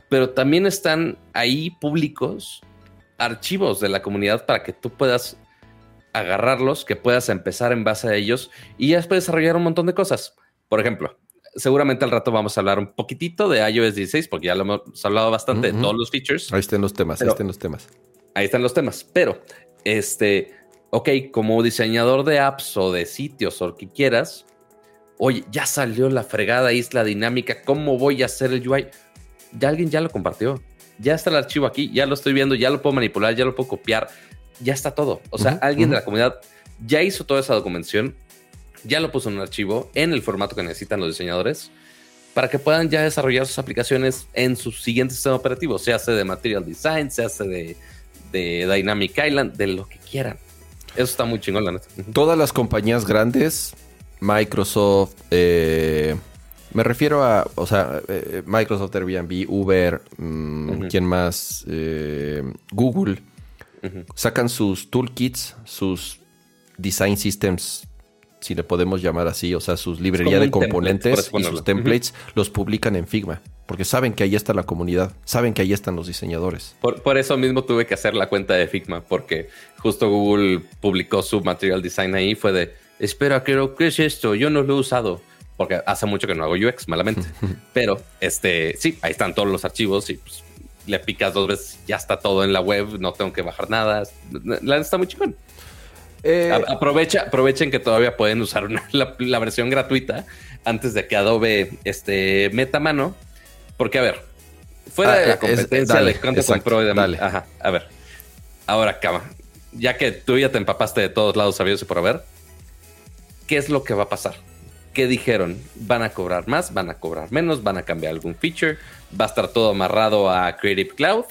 pero también están ahí públicos archivos de la comunidad para que tú puedas agarrarlos, que puedas empezar en base a ellos y ya después desarrollar un montón de cosas. Por ejemplo, seguramente al rato vamos a hablar un poquitito de iOS 16, porque ya lo hemos hablado bastante de todos los features. Ahí están los temas, ahí están los temas. Ahí están los temas, pero este, ok, como diseñador de apps o de sitios o lo que quieras, oye, ya salió la fregada isla dinámica, ¿cómo voy a hacer el UI? Ya alguien ya lo compartió, ya está el archivo aquí, ya lo estoy viendo, ya lo puedo manipular, ya lo puedo copiar, ya está todo. O sea, alguien de la comunidad ya hizo toda esa documentación, ya lo puso en un archivo en el formato que necesitan los diseñadores para que puedan ya desarrollar sus aplicaciones en su siguiente sistema operativo, sea de Material Design, sea de, de Dynamic Island, de lo que quieran. Eso está muy chingón, la neta. Todas las compañías grandes, Microsoft, eh, me refiero a, o sea, eh, Microsoft, Airbnb, Uber, mm, ¿quién más? Eh, Google, sacan sus toolkits, sus design systems, si le podemos llamar así, o sea, sus librerías de componentes y sus templates, los publican en Figma porque saben que ahí está la comunidad, saben que ahí están los diseñadores. Por, eso mismo tuve que hacer la cuenta de Figma, porque justo Google publicó su material design ahí, fue de, espera, creo, ¿qué es esto? Yo no lo he usado, porque hace mucho que no hago UX, malamente. Pero, este, sí, ahí están todos los archivos y pues, le picas dos veces, ya está todo en la web, no tengo que bajar nada. La está muy chingón. Eh, aprovecha, aprovechen que todavía pueden usar la, versión gratuita antes de que Adobe este, meta mano porque, a ver, fuera ah, de la competencia de cuánto compró y demás. Ajá, a ver. Ahora, cama. Ya que tú ya te empapaste de todos lados, sabidos y por haber, ¿qué es lo que va a pasar? ¿Qué dijeron? ¿Van a cobrar más? ¿Van a cobrar menos? ¿Van a cambiar algún feature? ¿Va a estar todo amarrado a Creative Cloud?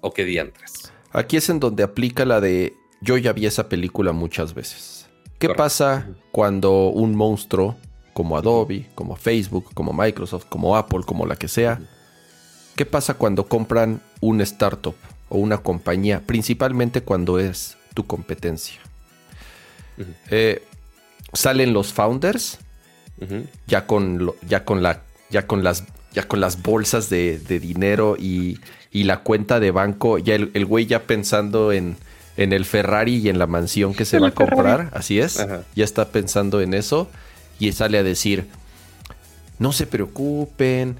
¿O qué diantres? Aquí es en donde aplica la de yo ya vi esa película muchas veces. ¿Qué pasa cuando un monstruo como Adobe, como Facebook, como Microsoft, como Apple, como la que sea. ¿Qué pasa cuando compran un startup o una compañía? Principalmente cuando es tu competencia. Eh, salen los founders ya, con ya, con la, ya, con las, ya con las bolsas de, dinero y, la cuenta de banco. Ya el, güey ya pensando en, en, el Ferrari y en la mansión que se va a comprar. Así es. Ya está pensando en eso y sale a decir, no se preocupen,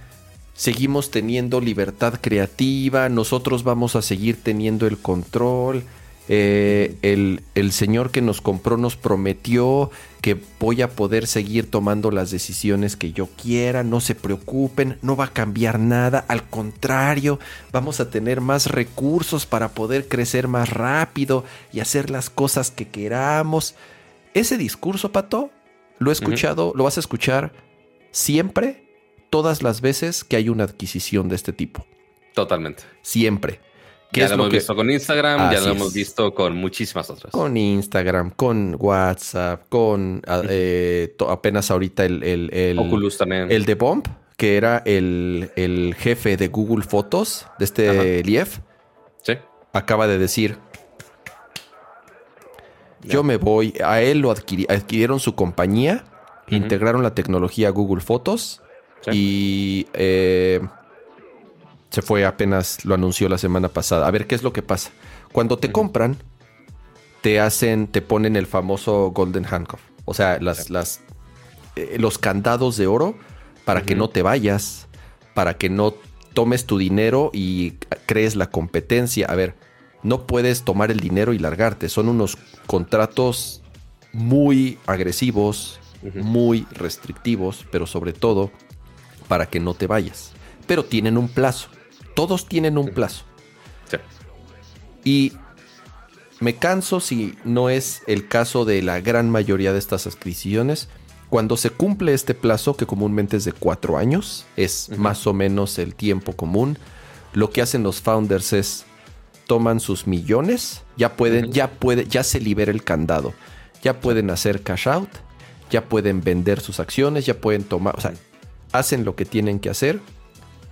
seguimos teniendo libertad creativa, nosotros vamos a seguir teniendo el control. Eh, el, el, señor que nos compró nos prometió que voy a poder seguir tomando las decisiones que yo quiera, no se preocupen, no va a cambiar nada, al contrario, vamos a tener más recursos para poder crecer más rápido y hacer las cosas que queramos. Ese discurso, Pato, lo he escuchado, lo vas a escuchar siempre, todas las veces que hay una adquisición de este tipo. Totalmente. Siempre. Ya lo, hemos visto con Instagram, ya lo hemos visto con muchísimas otras. Con Instagram, con WhatsApp, con eh, apenas ahorita el, el, Oculus también. El de Bomb, que era el, jefe de Google Fotos, de este Lief. Sí. Acaba de decir, yo me voy, a él lo adquirieron su compañía, integraron la tecnología Google Fotos y eh, se fue apenas, lo anunció la semana pasada. A ver qué es lo que pasa. Cuando te compran, te hacen, te ponen el famoso Golden Handcuff. O sea, las, las, eh, los candados de oro para que no te vayas, para que no tomes tu dinero y crees la competencia. A ver, no puedes tomar el dinero y largarte. Son unos contratos muy agresivos, muy restrictivos, pero sobre todo para que no te vayas. Pero tienen un plazo. Todos tienen un plazo. Y me canso si no es el caso de la gran mayoría de estas adquisiciones. Cuando se cumple este plazo, que comúnmente es de cuatro años, es más o menos el tiempo común, lo que hacen los founders es toman sus millones, ya pueden, ya puede, ya se libera el candado, ya pueden hacer cash out, ya pueden vender sus acciones, ya pueden tomar, o sea, hacen lo que tienen que hacer,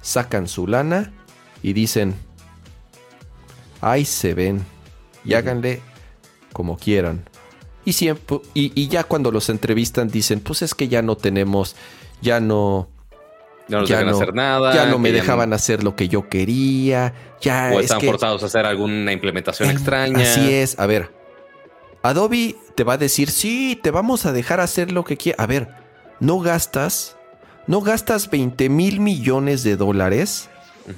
sacan su lana y dicen, ahí se ven y háganle como quieran. Y, siempre, y, ya cuando los entrevistan dicen, pues es que ya no tenemos, ya no, no nos dejan hacer nada. Ya no me dejaban hacer lo que yo quería. Ya o están forzados a hacer alguna implementación extraña. Así es. A ver, Adobe te va a decir, sí, te vamos a dejar hacer lo que quieras. A ver, no gastas, no gastas 20 mil millones de dólares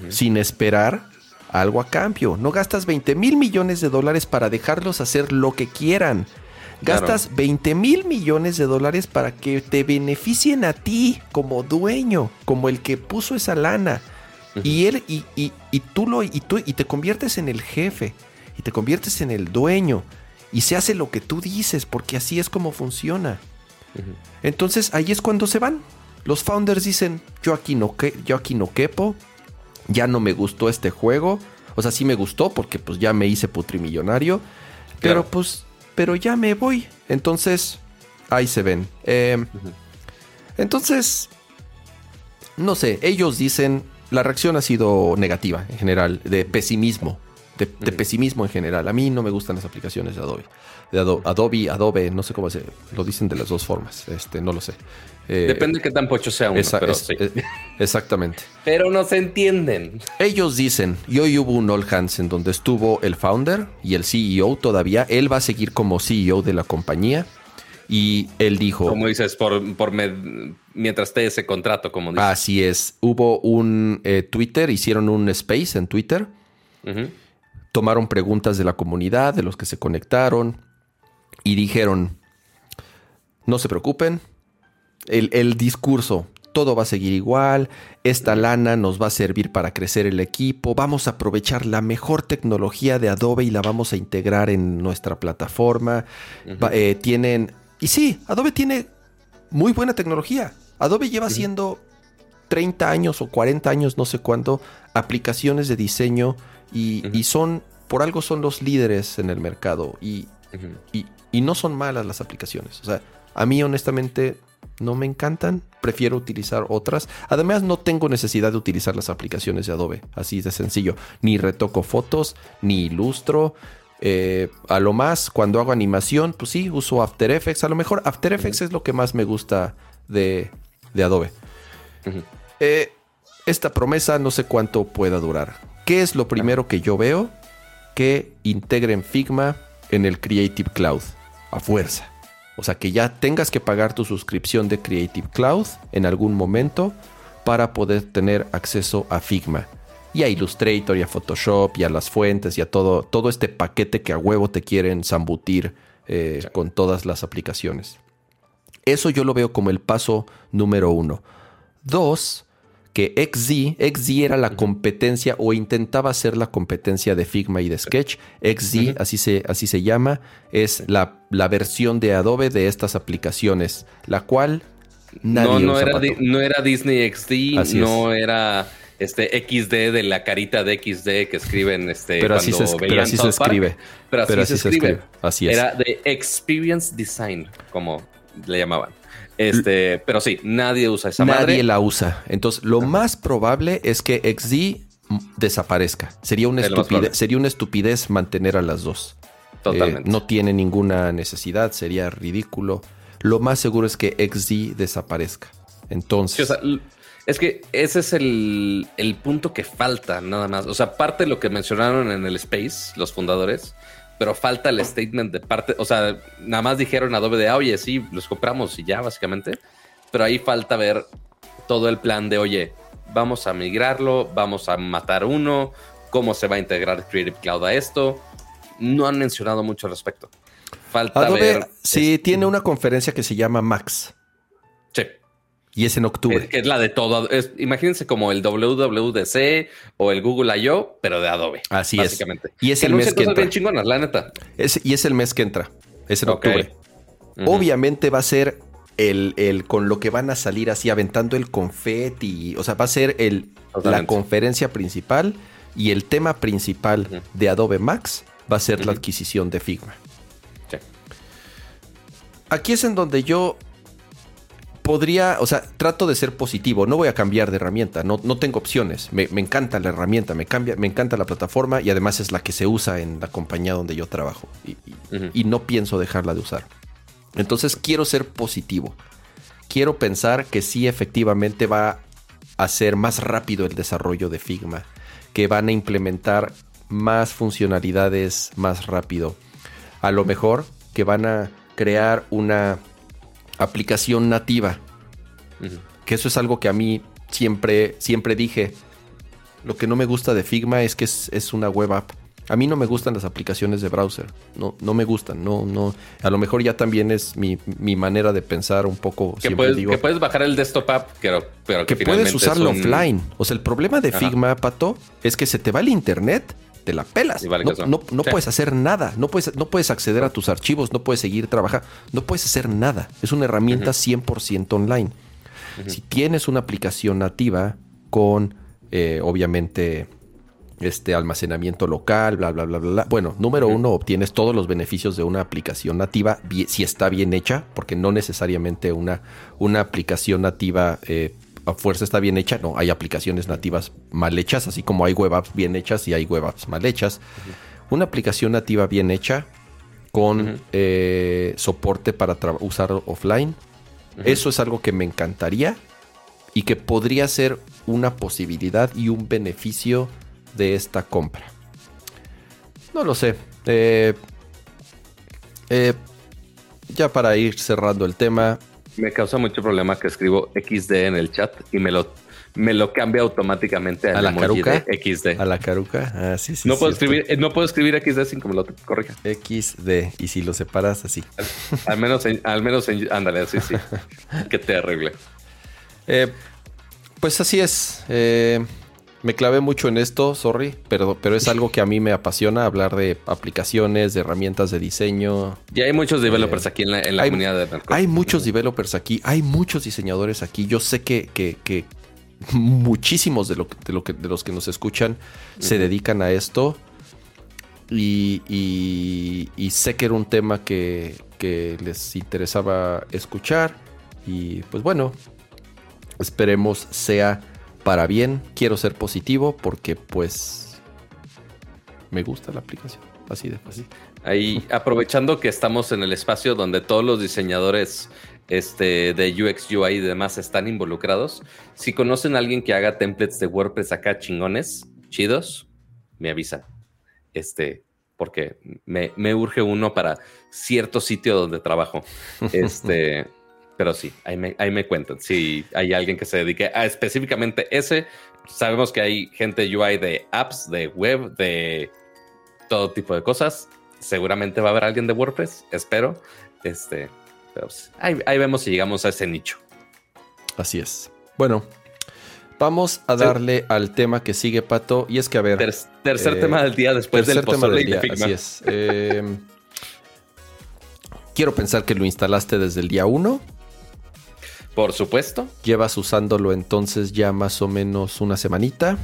sin esperar algo a cambio. No gastas 20 mil millones de dólares para dejarlos hacer lo que quieran. Gastas 20 mil millones de dólares para que te beneficien a ti como dueño, como el que puso esa lana. Y él, y, y, tú lo, y tú, y te conviertes en el jefe, y te conviertes en el dueño, y se hace lo que tú dices, porque así es como funciona. Entonces ahí es cuando se van. Los founders dicen, yo aquí no, yo aquí no quepo, ya no me gustó este juego. O sea, sí me gustó porque pues ya me hice putrimillonario. Pero pues, pero ya me voy. Entonces, ahí se ven. Em, entonces, no sé, ellos dicen, la reacción ha sido negativa en general, de pesimismo. De, pesimismo en general. A mí no me gustan las aplicaciones de Adobe. De Adobe, Adobe, no sé cómo se lo dicen de las dos formas. Este, no lo sé. Eh, Depende de qué tan pocho sea uno, pero sí. exactamente. pero no se entienden. Ellos dicen, y hoy hubo un All Hands en donde estuvo el founder y el CEO todavía. Él va a seguir como CEO de la compañía. Y él dijo... Como dices, por, mientras esté ese contrato, como dices. Así es. Hubo un eh, Twitter, hicieron un space en Twitter. Tomaron preguntas de la comunidad, de los que se conectaron. Y dijeron, no se preocupen, el, discurso, todo va a seguir igual, esta lana nos va a servir para crecer el equipo, vamos a aprovechar la mejor tecnología de Adobe y la vamos a integrar en nuestra plataforma. Eh, tienen, y sí, Adobe tiene muy buena tecnología. Adobe lleva haciendo 30 años o 40 años, no sé cuánto, aplicaciones de diseño y, son, por algo son los líderes en el mercado y, y, y no son malas las aplicaciones. O sea, a mí honestamente no me encantan, prefiero utilizar otras. Además, no tengo necesidad de utilizar las aplicaciones de Adobe, así de sencillo. Ni retoco fotos, ni ilustro. Eh, a lo más, cuando hago animación, pues sí, uso After Effects. A lo mejor After Effects es lo que más me gusta de, Adobe. Eh, esta promesa no sé cuánto pueda durar. ¿Qué es lo primero que yo veo? Que integren Figma en el Creative Cloud. A fuerza. O sea, que ya tengas que pagar tu suscripción de Creative Cloud en algún momento para poder tener acceso a Figma. Y a Illustrator y a Photoshop y a las fuentes y a todo, todo este paquete que a huevo te quieren zambutir eh, con todas las aplicaciones. Eso yo lo veo como el paso número uno. Dos, que XZ, XZ era la competencia o intentaba ser la competencia de Figma y de Sketch. XZ, así, se, así se llama, es la, la, versión de Adobe de estas aplicaciones, la cual nadie no, no, era, no era Disney XD, no era este XD de la carita de XD que escriben este pero así se, pero así se escribe. Pero así, se, escribe. Así es. Era de Experience Design, como le llamaban. Este, pero sí, nadie usa esa Nadie la usa. Entonces, lo más probable es que XD desaparezca. Sería una, estupidez, sería una estupidez mantener a las dos. Totalmente. Eh, no tiene ninguna necesidad, sería ridículo. Lo más seguro es que XD desaparezca. Entonces. es que ese es el, el punto que falta, nada más. O sea, parte de lo que mencionaron en el Space, los fundadores, pero falta el statement de parte, o sea, nada más dijeron Adobe de, oye, sí, los compramos y ya, básicamente, pero ahí falta ver todo el plan de, oye, vamos a migrarlo, vamos a matar uno, cómo se va a integrar Creative Cloud a esto. No han mencionado mucho al respecto. Falta Adobe, ver. Sí, tiene una conferencia que se llama Max. Sí. Y es en octubre. Es, la de todo. imagínense como el WWDC o el Google I.O., pero de Adobe. Así básicamente. es. Y es el mes que entra. bien chingonas, la neta. y es el mes que entra. Es en octubre. Obviamente va a ser el, el, con lo que van a salir así aventando el confeti. O sea, va a ser el, la conferencia principal y el tema principal de Adobe Max va a ser la adquisición de Figma. Sí. Aquí es en donde yo podría, o sea, trato de ser positivo, no voy a cambiar de herramienta, no, no tengo opciones, me, encanta la herramienta, me, cambia, me encanta la plataforma y además es la que se usa en la compañía donde yo trabajo y, no pienso dejarla de usar. Entonces quiero ser positivo, quiero pensar que sí efectivamente va a ser más rápido el desarrollo de Figma, que van a implementar más funcionalidades más rápido, a lo mejor que van a crear una aplicación nativa. Que eso es algo que a mí siempre, siempre dije. Lo que no me gusta de Figma es que es, es una web app. A mí no me gustan las aplicaciones de browser. No, no me gustan. No, no. A lo mejor ya también es mi, mi manera de pensar un poco. Que puedes, digo, que puedes bajar el desktop app, pero, pero que que puedes usarlo un- offline. O sea, el problema de Ajá. Figma, Pato, es que se te va el internet, te la pelas. Vale no no, no Sí. puedes hacer nada. No puedes, no puedes acceder a tus archivos, no puedes seguir trabajando, no puedes hacer nada. Es una herramienta 100% online. Si tienes una aplicación nativa con, eh, obviamente, este almacenamiento local, bla, bla, bla, bla. Bueno, número uno, obtienes todos los beneficios de una aplicación nativa, si está bien hecha, porque no necesariamente una, una aplicación nativa eh, a fuerza está bien hecha. No, hay aplicaciones nativas mal hechas, así como hay web apps bien hechas y hay web apps mal hechas. Una aplicación nativa bien hecha con eh, soporte para usar offline. Eso es algo que me encantaría y que podría ser una posibilidad y un beneficio de esta compra. No lo sé. Eh, eh, ya para ir cerrando el tema, Me causa mucho problema que escribo XD en el chat y me lo, me lo cambia automáticamente ¿A la caruca? XD. a la caruca. Ah, sí, sí. no, puedo cierto. escribir, eh, no puedo escribir XD sin que me lo corrija. XD. Y si lo separas así. Al menos, en, al menos en, ándale, así, sí. Qué terrible. Eh, pues así es. Eh, me clavé mucho en esto, sorry, pero, pero es algo que a mí me apasiona hablar de aplicaciones, de herramientas de diseño. Ya hay muchos developers aquí en la, en la hay- comunidad de Narcos. Hay muchos developers aquí, hay muchos diseñadores aquí. Yo sé que, que- que muchísimos de, lo, de, lo que, de los que nos escuchan se dedican a esto. Y, y- y sé que era un tema que, que les interesaba escuchar. Y pues bueno, esperemos sea para bien. Quiero ser positivo porque pues me gusta la aplicación. Así de fácil. Ahí, aprovechando que estamos en el espacio donde todos los diseñadores este, de UX, UI y demás están involucrados, si conocen a alguien que haga templates de WordPress acá chingones, chidos, me avisa. Este, porque me, me urge uno para cierto sitio donde trabajo. Este, pero sí, ahí me, ahí me cuentan. Si hay alguien que se dedique a específicamente ese, sabemos que hay gente UI de apps, de web, de todo tipo de cosas. Seguramente va a haber alguien de WordPress, espero. Este, pero pues, ahí, ahí vemos si llegamos a ese nicho. Así es. Bueno, vamos a Sí. darle al tema que sigue, Pato. Y es que, a ver, Ter- tercer Eh, tema del día después del pozole del y de día. Así es. Eh, quiero pensar que lo instalaste desde el día 1. Por supuesto, Llevas usándolo entonces ya más o menos una semanita.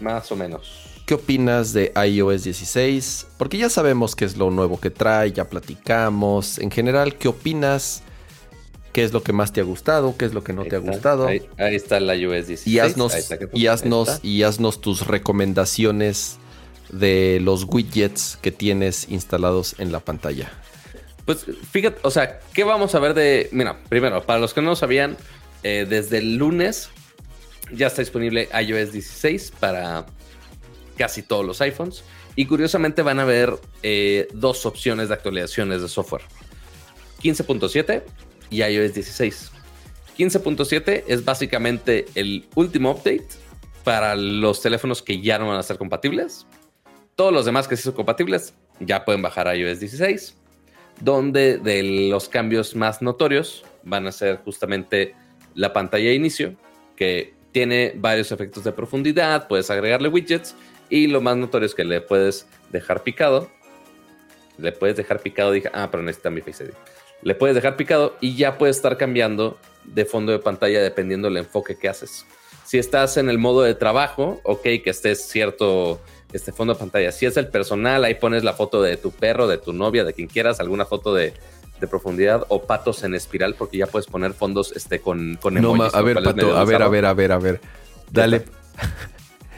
más o menos. ¿Qué opinas de iOS 16? Porque ya sabemos qué es lo nuevo que trae, ya platicamos. En general, ¿qué opinas? ¿Qué es lo que más te ha gustado? ¿Qué es lo que no Ahí te ha gustado? Ahí, ahí está la iOS 16. Y haznos, y, haznos, y haznos tus recomendaciones de los widgets que tienes instalados en la pantalla. Pues fíjate, o sea, ¿qué vamos a ver de... Mira, primero, para los que no lo sabían, eh, desde el lunes ya está disponible iOS 16 para casi todos los iPhones. Y curiosamente van a ver eh, dos opciones de actualizaciones de software. 15.7 y iOS 16. 15.7 es básicamente el último update para los teléfonos que ya no van a ser compatibles. Todos los demás que sí son compatibles ya pueden bajar iOS 16 donde de los cambios más notorios van a ser justamente la pantalla de inicio, que tiene varios efectos de profundidad, puedes agregarle widgets y lo más notorio es que le puedes dejar picado. Le puedes dejar picado, dije, ah, pero necesita mi Face ID. Le puedes dejar picado y ya puedes estar cambiando de fondo de pantalla dependiendo del enfoque que haces. Si estás en el modo de trabajo, ok, que estés cierto este fondo de pantalla. Si es el personal, ahí pones la foto de tu perro, de tu novia, de quien quieras, alguna foto de, de profundidad o patos en espiral, porque ya puedes poner fondos este, con, con No, emojis, a ver, Pato, a ver, a ver, a ver, a ver. Dale.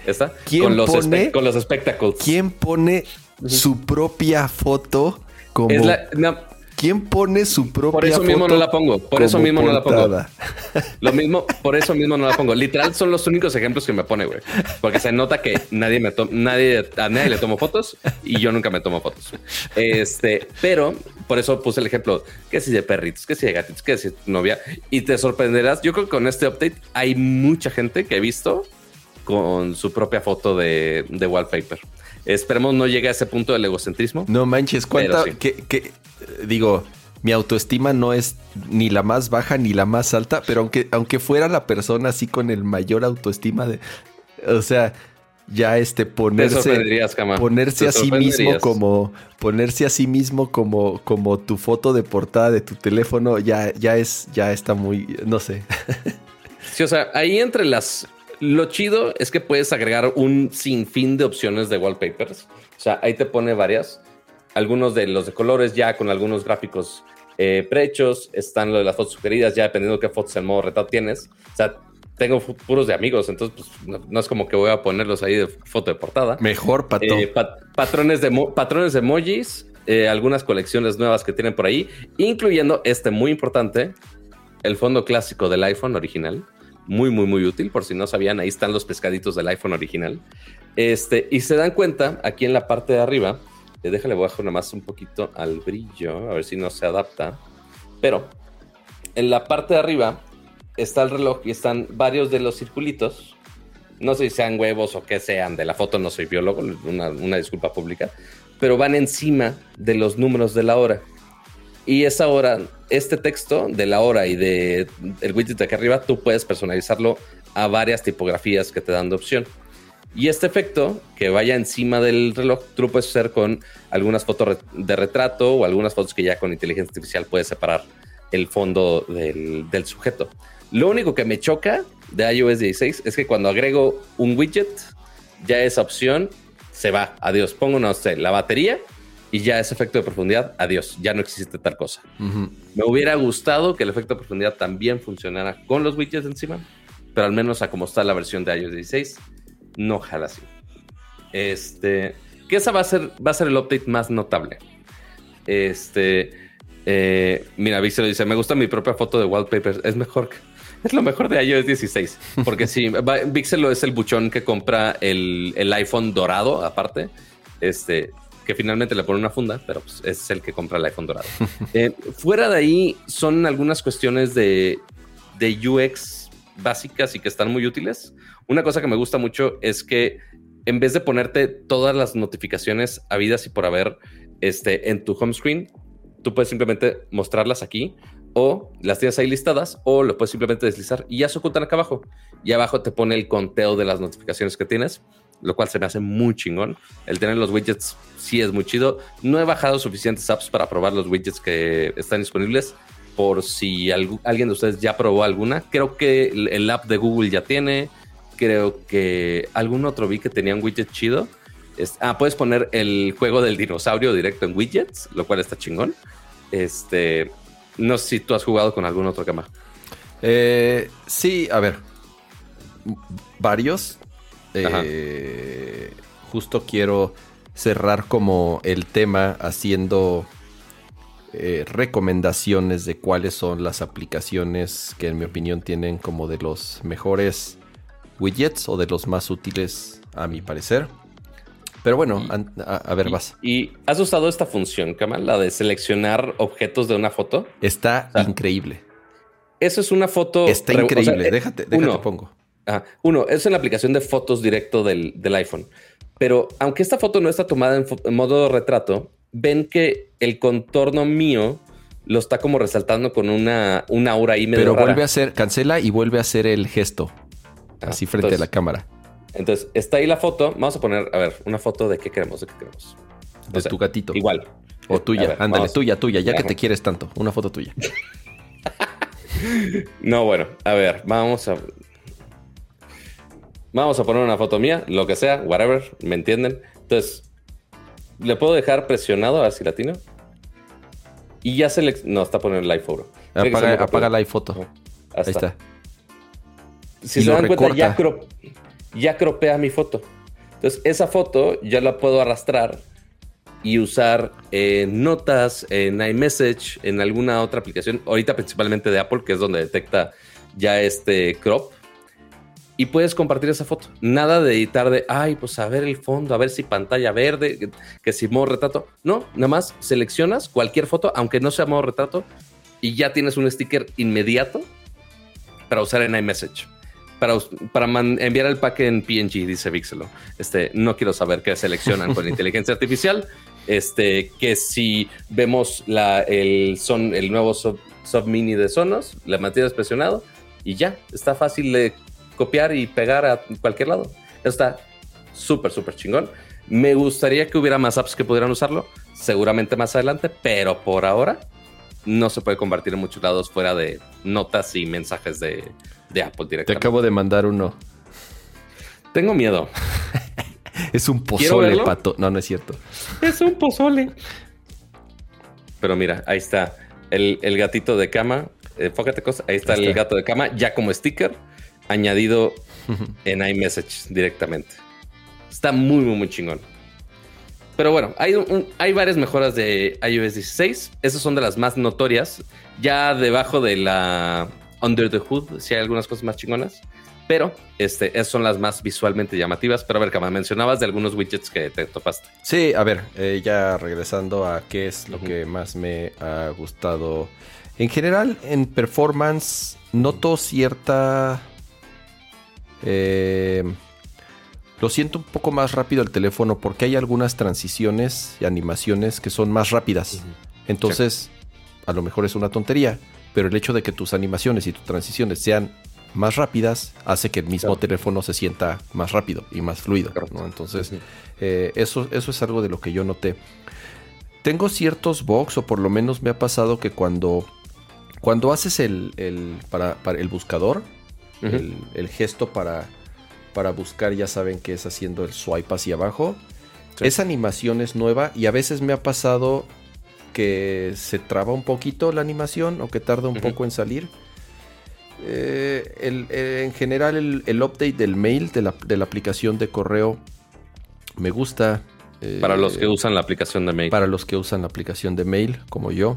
¿Está? ¿Quién con, los pone- con los spectacles. ¿Quién pone su propia foto como... Es la- no, ¿Quién pone su propia por eso mismo no la pongo. Por eso mismo no la pongo. Lo mismo, por eso mismo no la pongo. Literal son los únicos ejemplos que me pone, güey. Porque se nota que nadie me to- nadie, a nadie le tomo fotos y yo nunca me tomo fotos. Este, pero por eso puse el ejemplo que si de perritos, que si de gatitos, que si de novia y te sorprenderás. Yo creo que con este update hay mucha gente que he visto con su propia foto de, de wallpaper. Esperemos no llegue a ese punto del egocentrismo. No manches, ¿cuánta? Que, digo, mi autoestima no es ni la más baja ni la más alta, pero aunque, aunque fuera la persona así con el mayor autoestima de. O sea, ya este ponerse ponerse a sí mismo como ponerse a sí mismo como como tu foto de portada de tu teléfono ya ya es ya está muy no sé sí o sea ahí entre las lo chido es que puedes agregar un sinfín de opciones de wallpapers. O sea, ahí te pone varias. Algunos de los de colores ya con algunos gráficos eh, prehechos. Están lo de las fotos sugeridas ya dependiendo de qué fotos en modo retrato tienes. O sea, tengo puros de amigos, entonces pues, no, es como que voy a ponerlos ahí de foto de portada. Mejor, pato. Eh, patrones, de patrones de emojis, eh, algunas colecciones nuevas que tienen por ahí, incluyendo este muy importante, el fondo clásico del iPhone original muy, muy, muy útil. Por si no sabían, ahí están los pescaditos del iPhone original. Este, y se dan cuenta, aquí en la parte de arriba, eh, déjale bajo nada más un poquito al brillo, a ver si no se adapta. Pero en la parte de arriba está el reloj y están varios de los circulitos. No sé si sean huevos o qué sean de la foto, no soy biólogo, una, una disculpa pública, pero van encima de los números de la hora. Y esa hora, este texto de la hora y de el widget de aquí arriba, tú puedes personalizarlo a varias tipografías que te dan de opción. Y este efecto que vaya encima del reloj, tú lo puedes hacer con algunas fotos de retrato o algunas fotos que ya con inteligencia artificial puedes separar el fondo del, del sujeto. Lo único que me choca de iOS 16 es que cuando agrego un widget, ya esa opción se va. Adiós. Pongo, no sé, la batería y ya ese efecto de profundidad, adiós, ya no existe tal cosa. Me hubiera gustado que el efecto de profundidad también funcionara con los widgets encima, pero al menos a como está la versión de iOS 16, no jala así. Este, que esa va a ser, va a ser el update más notable. Este, eh, mira, Vixel dice, me gusta mi propia foto de wallpaper, es mejor es lo mejor de iOS 16. Porque sí, Vixel es el buchón que compra el, el, iPhone dorado, aparte. Este, que finalmente le pone una funda, pero pues, es el que compra el iPhone dorado. Eh, fuera de ahí, son algunas cuestiones de, de UX básicas y que están muy útiles. Una cosa que me gusta mucho es que en vez de ponerte todas las notificaciones habidas y por haber este, en tu home screen, tú puedes simplemente mostrarlas aquí o las tienes ahí listadas o lo puedes simplemente deslizar y ya se ocultan acá abajo. Y abajo te pone el conteo de las notificaciones que tienes lo cual se me hace muy chingón. El tener los widgets sí es muy chido. No he bajado suficientes apps para probar los widgets que están disponibles. Por si alguien de ustedes ya probó alguna. Creo que el, app de Google ya tiene. Creo que algún otro vi que tenía un widget chido. ah, puedes poner el juego del dinosaurio directo en widgets, lo cual está chingón. Este, no sé si tú has jugado con algún otro cama. Eh, sí, a ver. Varios. Eh, justo quiero cerrar como el tema haciendo eh, recomendaciones de cuáles son las aplicaciones que en mi opinión tienen como de los mejores widgets o de los más útiles a mi parecer. Pero bueno, a, ver, vas. ¿Y has usado esta función, Kamal, la de seleccionar objetos de una foto? Está increíble. Eso es una foto. Está increíble. déjate, déjate pongo. Uno, es en la aplicación de fotos directo del, iPhone. Pero aunque esta foto no está tomada en, modo retrato, ven que el contorno mío lo está como resaltando con una, una aura ahí medio Pero vuelve a hacer, cancela y vuelve a hacer el gesto. Ah, así frente a la cámara. Entonces, está ahí la foto. Vamos a poner, a ver, una foto de qué queremos, de qué queremos. De tu gatito. Igual. O tuya, ándale, tuya, tuya, ya que te quieres tanto. Una foto tuya. no, bueno, a ver, vamos a. Vamos a poner una foto mía, lo que sea, whatever, ¿me entienden? Entonces, le puedo dejar presionado a ver si latino. Y ya se le. No, está poniendo live photo. Apaga, apaga live photo. Ahí está. Si se dan cuenta, ya, ya cropea mi foto. Entonces, esa foto ya la puedo arrastrar y usar en notas, en iMessage, en alguna otra aplicación. Ahorita principalmente de Apple, que es donde detecta ya este crop y puedes compartir esa foto. Nada de editar de, ay, pues a ver el fondo, a ver si pantalla verde, que, si modo retrato. No, nada más seleccionas cualquier foto, aunque no sea modo retrato, y ya tienes un sticker inmediato para usar en iMessage. para, para enviar el pack en PNG, dice Vixelo. Este, no quiero saber qué seleccionan con inteligencia artificial. Este, que si vemos la, el, son, el nuevo sub, mini de Sonos, la mantienes presionado y ya, está fácil de copiar y pegar a cualquier lado. Está súper, súper chingón. Me gustaría que hubiera más apps que pudieran usarlo, seguramente más adelante, pero por ahora no se puede convertir en muchos lados fuera de notas y mensajes de, de Apple directamente. Te acabo de mandar uno. Tengo miedo. es un pozole, pato. No, no es cierto. Es un pozole. Pero mira, ahí está el, gatito de cama. Enfócate cosa. Ahí está, el gato de cama ya como sticker añadido en iMessage directamente. Está muy, muy, muy chingón. Pero bueno, hay, hay varias mejoras de iOS 16. Esas son de las más notorias. Ya debajo de la Under the Hood, sí hay algunas cosas más chingonas. Pero este, esas son las más visualmente llamativas. Pero a ver, Kama, mencionabas de algunos widgets que te topaste. Sí, a ver, eh, ya regresando a qué es lo que más me ha gustado. En general, en performance, noto cierta. Eh, lo siento un poco más rápido el teléfono porque hay algunas transiciones y animaciones que son más rápidas. Entonces, a lo mejor es una tontería, pero el hecho de que tus animaciones y tus transiciones sean más rápidas hace que el mismo teléfono se sienta más rápido y más fluido. Entonces, eh, eso, eso es algo de lo que yo noté. Tengo ciertos bugs, o por lo menos me ha pasado que cuando, cuando haces el, para, el buscador, el, gesto para para buscar, ya saben que es haciendo el swipe hacia abajo. Esa animación es nueva y a veces me ha pasado que se traba un poquito la animación o que tarda un poco en salir. Eh, eh, en general el, update del mail de la, aplicación de correo me gusta. Eh, para los que usan la aplicación de mail. Para los que usan la aplicación de mail, como yo.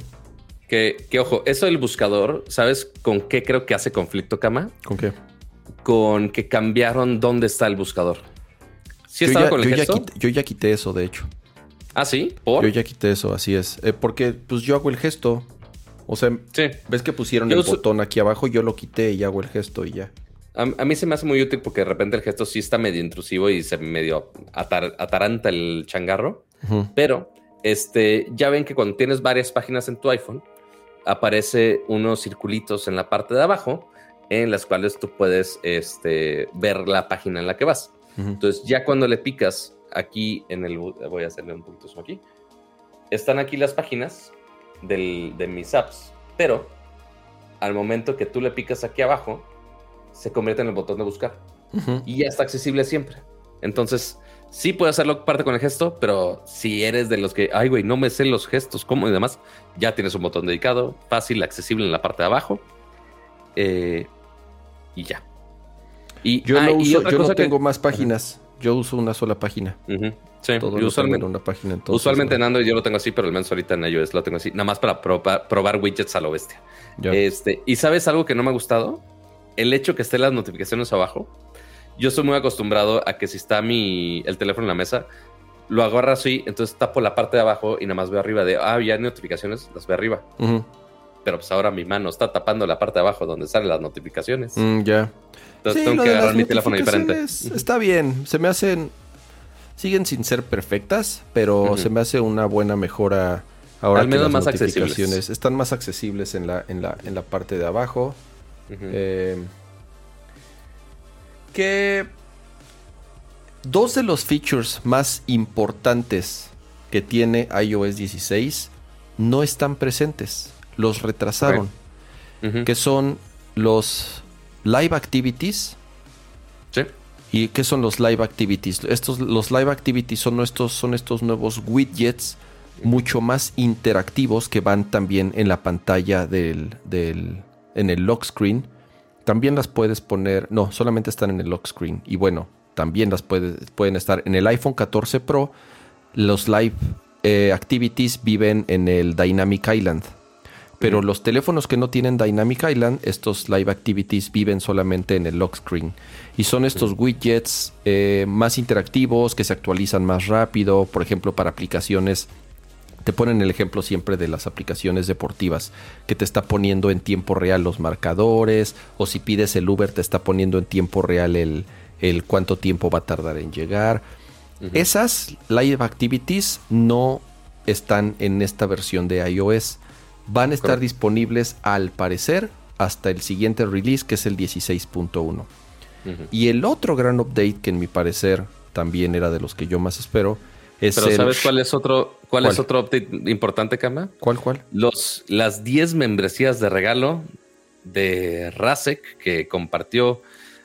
Que, que ojo, eso del buscador, ¿sabes con qué creo que hace conflicto, Kama? ¿Con qué? con que cambiaron dónde está el buscador. ¿Sí yo, ya, con el gesto? yo ya quité eso, de hecho. ¿Ah, sí? ¿Por? Yo ya quité eso, así es. Eh, porque pues yo hago el gesto. O sea, ves que pusieron el botón aquí abajo, yo lo quité y hago el gesto y ya. A, mí se me hace muy útil porque de repente el gesto sí está medio intrusivo y se medio ataranta el changarro. Pero este, ya ven que cuando tienes varias páginas en tu iPhone, aparece unos circulitos en la parte de abajo en las cuales tú puedes este, ver la página en la que vas. Entonces, ya cuando le picas aquí en el... Voy a hacerle un punto aquí. Están aquí las páginas de mis apps, pero al momento que tú le picas aquí abajo, se convierte en el botón de buscar. Y ya está accesible siempre. Entonces, sí puede hacerlo parte con el gesto, pero si eres de los que, ay, güey, no me sé los gestos, cómo y demás, ya tienes un botón dedicado, fácil, accesible en la parte de abajo. Eh, y ya. Y, yo no, ah, tengo más páginas. Yo uso una sola página. Sí, usualmente, una página. usualmente en Android yo lo tengo así, pero al menos ahorita en iOS lo tengo así. Nada más para probar, widgets a lo bestia. Este, y sabes algo que no me ha gustado? El hecho que estén las notificaciones abajo. Yo estoy muy acostumbrado a que si está mi, el teléfono en la mesa, lo agarro así, entonces tapo la parte de abajo y nada más veo arriba de, ah, ya hay notificaciones, las veo arriba pero pues ahora mi mano está tapando la parte de abajo donde salen las notificaciones. Mm, ya. Entonces tengo que agarrar mi teléfono diferente. Está bien, se me hacen. Siguen sin ser perfectas, pero se me hace una buena mejora. Ahora Al menos las más notificaciones accesibles. están más accesibles en la, en la, en la parte de abajo. Eh, que dos de los features más importantes que tiene iOS 16 no están presentes los retrasaron. Que son los live activities. Sí. ¿Y qué son los live activities? Estos, los live activities son estos, son estos nuevos widgets mucho más interactivos que van también en la pantalla del, del, en el lock screen. También las puedes poner, no, solamente están en el lock screen. Y bueno, también las puedes, pueden estar en el iPhone 14 Pro. Los live eh, activities viven en el Dynamic Island. Pero los teléfonos que no tienen Dynamic Island, estos Live Activities viven solamente en el lock screen. Y son estos widgets eh, más interactivos, que se actualizan más rápido, por ejemplo, para aplicaciones te ponen el ejemplo siempre de las aplicaciones deportivas, que te está poniendo en tiempo real los marcadores, o si pides el Uber te está poniendo en tiempo real el, el cuánto tiempo va a tardar en llegar. Esas live activities no están en esta versión de iOS. Van a estar disponibles al parecer hasta el siguiente release que es el 16.1. Y el otro gran update que en mi parecer también era de los que yo más espero es Pero ¿sabes cuál es otro cuál, es otro update importante, Kama? ¿Cuál cuál? Los las 10 membresías de regalo de Rasek que compartió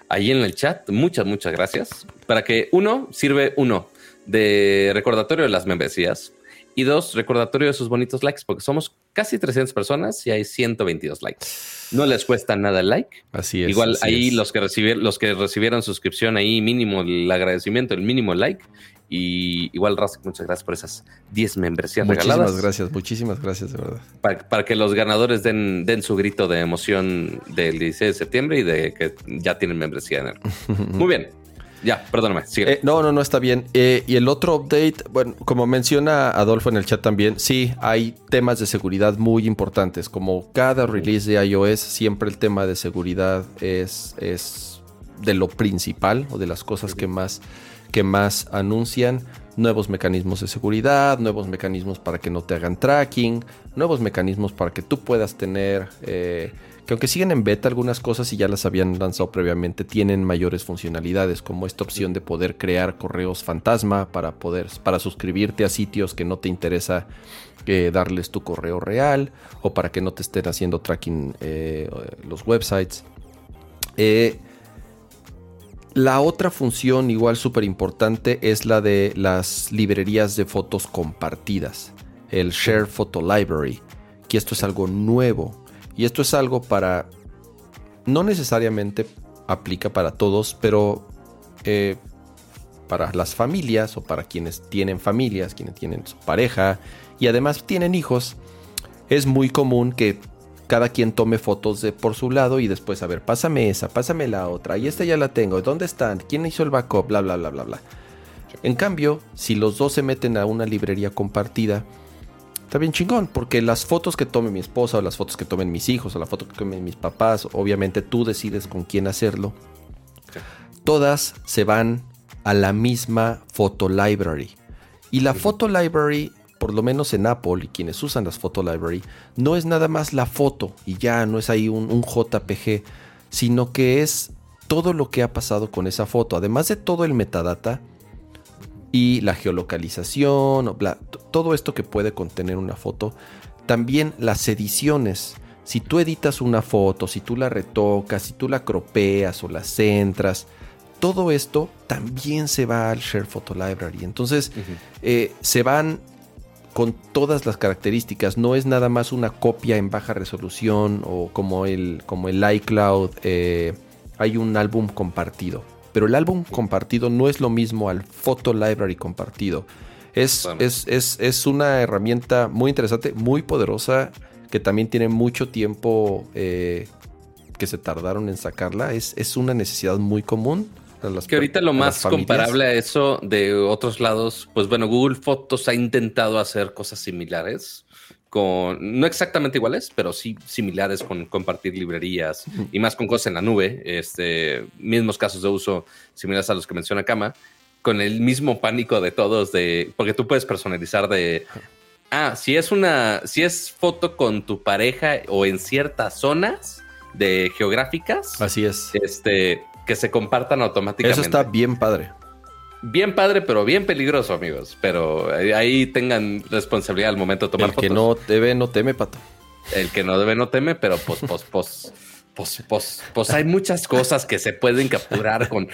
ahí en el chat. Muchas muchas gracias. Para que uno sirve uno de recordatorio de las membresías y dos, recordatorio de sus bonitos likes, porque somos casi 300 personas y hay 122 likes. No les cuesta nada el like. Así es. Igual ahí los que recibieron, los que recibieron suscripción ahí mínimo el agradecimiento, el mínimo like. Y igual, Rasek, muchas gracias por esas 10 membresías muchísimas regaladas. gracias, muchísimas gracias, de verdad. Para, para, que los ganadores den, den su grito de emoción del 16 de septiembre y de que ya tienen membresía en el. Muy bien. Ya, perdóname. Eh, no, no, no está bien. Eh, y el otro update, bueno, como menciona Adolfo en el chat también, sí, hay temas de seguridad muy importantes. Como cada release de iOS, siempre el tema de seguridad es, es de lo principal o de las cosas que más, que más anuncian. Nuevos mecanismos de seguridad, nuevos mecanismos para que no te hagan tracking, nuevos mecanismos para que tú puedas tener... Eh, que aunque siguen en beta algunas cosas y ya las habían lanzado previamente, tienen mayores funcionalidades, como esta opción de poder crear correos fantasma para poder para suscribirte a sitios que no te interesa eh, darles tu correo real o para que no te estén haciendo tracking eh, los websites. Eh, la otra función igual súper importante es la de las librerías de fotos compartidas, el Share Photo Library, que esto es algo nuevo y esto es algo para... No necesariamente aplica para todos, pero eh, para las familias o para quienes tienen familias, quienes tienen su pareja y además tienen hijos, es muy común que cada quien tome fotos de por su lado y después, a ver, pásame esa, pásame la otra, y esta ya la tengo, ¿dónde están? ¿Quién hizo el backup? Bla, bla, bla, bla, bla. En cambio, si los dos se meten a una librería compartida, está bien chingón, porque las fotos que tome mi esposa, o las fotos que tomen mis hijos, o la foto que tomen mis papás, obviamente tú decides con quién hacerlo. Todas se van a la misma photo library. Y la photo library, por lo menos en Apple y quienes usan las photo library, no es nada más la foto y ya no es ahí un, un JPG, sino que es todo lo que ha pasado con esa foto, además de todo el metadata y la geolocalización, bla, todo esto que puede contener una foto. También las ediciones. Si tú editas una foto, si tú la retocas, si tú la cropeas o la centras, todo esto también se va al Share Photo Library. Entonces, uh -huh. eh, se van con todas las características. No es nada más una copia en baja resolución o como el, como el iCloud. Eh, hay un álbum compartido. Pero el álbum compartido no es lo mismo al Photo Library compartido. Es, bueno. es, es, es, una herramienta muy interesante, muy poderosa, que también tiene mucho tiempo eh, que se tardaron en sacarla. Es, es una necesidad muy común. Las, que ahorita lo más comparable a eso de otros lados, pues bueno, Google Fotos ha intentado hacer cosas similares, con no exactamente iguales, pero sí similares con compartir librerías y más con cosas en la nube, este, mismos casos de uso similares a los que menciona Kama con el mismo pánico de todos de porque tú puedes personalizar de ah si es una si es foto con tu pareja o en ciertas zonas de geográficas así es. este que se compartan automáticamente. Eso está bien padre bien padre pero bien peligroso amigos. Pero ahí tengan responsabilidad al momento de tomar el fotos. que no debe no teme pato. El que no debe no teme pero pues pues pues pues, pues, pues, hay muchas cosas que se pueden capturar con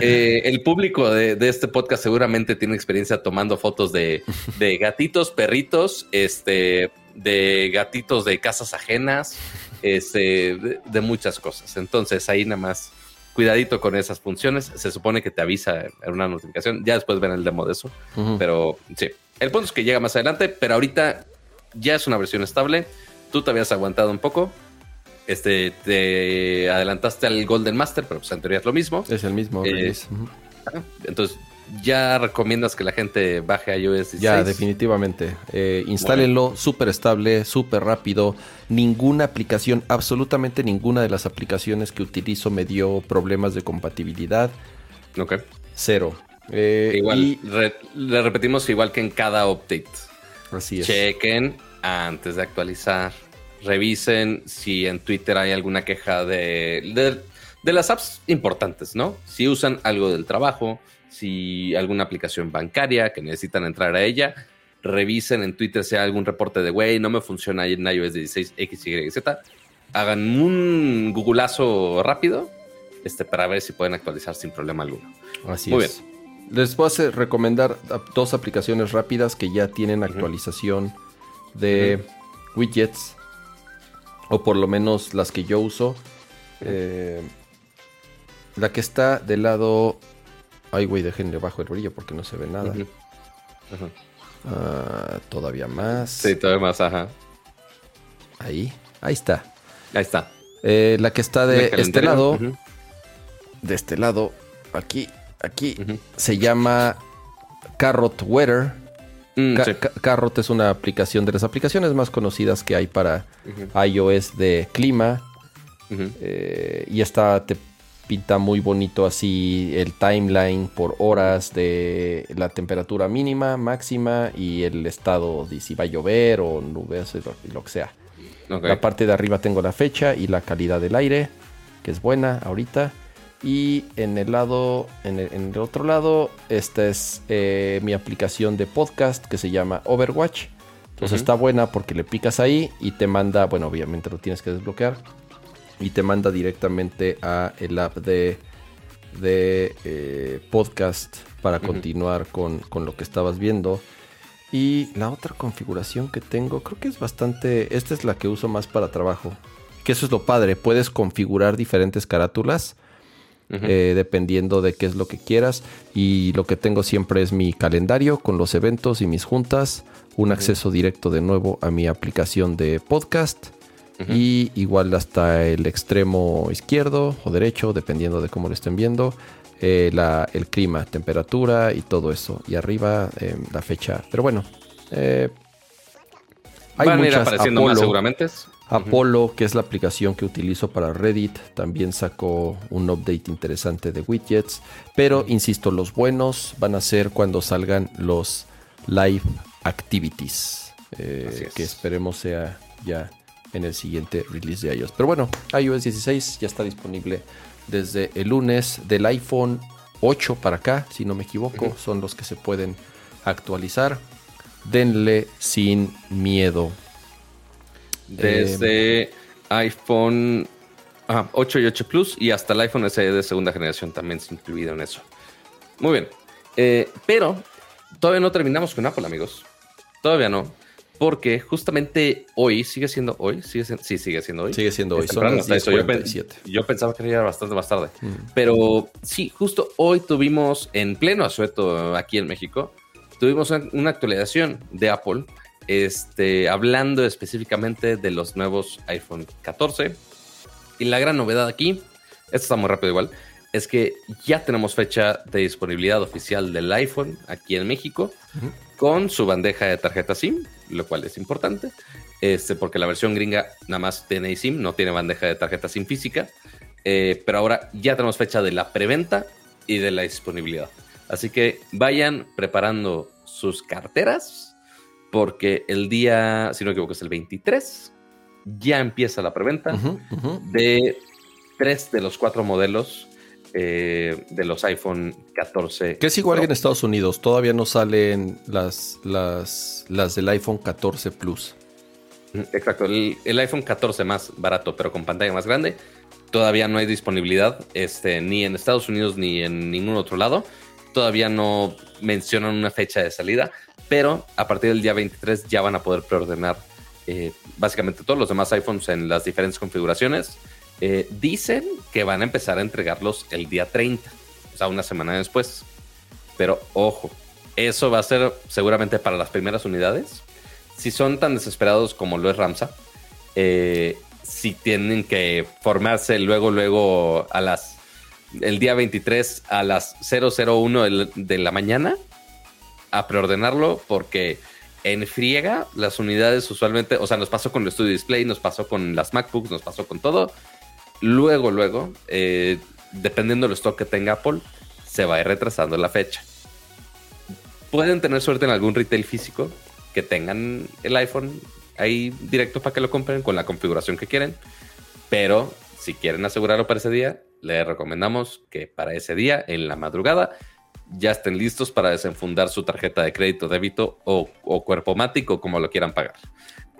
eh, el público de, de, este podcast seguramente tiene experiencia tomando fotos de, de, gatitos, perritos, este, de gatitos de casas ajenas, este, de, de, muchas cosas. Entonces ahí nada más cuidadito con esas funciones. Se supone que te avisa en una notificación. Ya después ven el demo de eso. Uh -huh. Pero sí, el punto es que llega más adelante, pero ahorita ya es una versión estable. Tú te habías aguantado un poco este, te adelantaste al Golden Master, pero pues en teoría es lo mismo. Es el mismo. Eh, uh -huh. Entonces, ya recomiendas que la gente baje iOS 16. Ya, definitivamente. Eh, instálenlo, súper estable, súper rápido. Ninguna aplicación, absolutamente ninguna de las aplicaciones que utilizo me dio problemas de compatibilidad. Ok. Cero. Eh, igual, le repetimos igual que en cada update. Así es. Chequen antes de actualizar. Revisen si en Twitter hay alguna queja de, de, las apps importantes, ¿no? Si usan algo del trabajo, si alguna aplicación bancaria que necesitan entrar a ella, revisen en Twitter si hay algún reporte de, güey, no me funciona en iOS 16, X, Y, Z. Hagan un googleazo rápido este, para ver si pueden actualizar sin problema alguno. Así Muy es. bien. Les voy a recomendar dos aplicaciones rápidas que ya tienen actualización de widgets, o por lo menos las que yo uso. Eh, la que está del lado... Ay, güey, déjenle bajo el brillo porque no se ve nada. Ah, todavía más. Sí, todavía más, ajá. Ahí, ahí está. Ahí está. Eh, la que está de este lado, de este lado, aquí, aquí, se llama Carrot Weather. Mm, Carrot es una aplicación de las aplicaciones más conocidas que hay para iOS de clima. Eh, y esta te pinta muy bonito así el timeline por horas de la temperatura mínima, máxima y el estado de si va a llover o nubes, lo, lo que sea. La parte de arriba tengo la fecha y la calidad del aire, que es buena ahorita. Y en el lado, en el, otro lado, esta es eh, mi aplicación de podcast que se llama Overwatch. Entonces está buena porque le picas ahí y te manda, bueno, obviamente lo tienes que desbloquear. Y te manda directamente a el app de, de eh, podcast para continuar con, con lo que estabas viendo. Y la otra configuración que tengo, creo que es bastante. Esta es la que uso más para trabajo. Que eso es lo padre. Puedes configurar diferentes carátulas eh, dependiendo de qué es lo que quieras. Y lo que tengo siempre es mi calendario con los eventos y mis juntas, un acceso directo de nuevo a mi aplicación de podcast. Y igual hasta el extremo izquierdo o derecho, dependiendo de cómo lo estén viendo, eh, el clima, temperatura y todo eso. Y arriba em, la fecha. Pero bueno, eh, hay Van a ir apareciendo más seguramente. Apollo, que es la aplicación que utilizo para Reddit, también sacó un update interesante de widgets. Pero, insisto, los buenos van a ser cuando salgan los live activities. Eh, que esperemos sea ya en el siguiente release de iOS. Pero bueno, iOS 16 ya está disponible desde el lunes del iPhone 8 para acá, si no me equivoco, son los que se pueden actualizar. Denle sin miedo desde iPhone 8 y 8 Plus y hasta el iPhone SE de segunda generación también se incluido en eso. Muy bien. Eh, pero todavía no terminamos con Apple, amigos. Todavía no. Porque justamente hoy, sigue siendo hoy, sigue sí, sigue siendo hoy. Sigue siendo hoy, son las yo, yo, pensaba que era bastante más tarde. Mm. Pero sí, justo hoy tuvimos en pleno asueto aquí en México, tuvimos una actualización de Apple este, hablando específicamente de los nuevos iPhone 14. Y la gran novedad aquí, esto está muy rápido igual, es que ya tenemos fecha de disponibilidad oficial del iPhone aquí en México con su bandeja de tarjeta SIM, lo cual es importante, este, porque la versión gringa nada más tiene eSIM, no tiene bandeja de tarjeta SIM física, eh, pero ahora ya tenemos fecha de la preventa y de la disponibilidad. Así que vayan preparando sus carteras porque el día, si no me equivoco, es el 23, ya empieza la preventa de tres de los cuatro modelos eh, de los iPhone 14. Que es igual que en Estados Unidos, todavía no salen las, las, las del iPhone 14 Plus. Exacto, el, iPhone 14 más barato, pero con pantalla más grande, todavía no hay disponibilidad este, ni en Estados Unidos ni en ningún otro lado. Todavía no mencionan una fecha de salida pero a partir del día 23 ya van a poder preordenar eh, básicamente todos los demás iPhones en las diferentes configuraciones. Eh, dicen que van a empezar a entregarlos el día 30, o sea, una semana después. Pero ojo, eso va a ser seguramente para las primeras unidades. Si son tan desesperados como lo es Ramsa, eh, si tienen que formarse luego, luego a las el día 23 a las 001 del- de la mañana a preordenarlo porque en friega las unidades usualmente, o sea, nos pasó con el Studio Display, nos pasó con las MacBooks, nos pasó con todo. Luego, luego, eh, dependiendo del stock que tenga Apple, se va a ir retrasando la fecha. Pueden tener suerte en algún retail físico que tengan el iPhone ahí directo para que lo compren con la configuración que quieren. Pero si quieren asegurarlo para ese día, les recomendamos que para ese día, en la madrugada, ya estén listos para desenfundar su tarjeta de crédito, débito o, o cuerpo mático, como lo quieran pagar.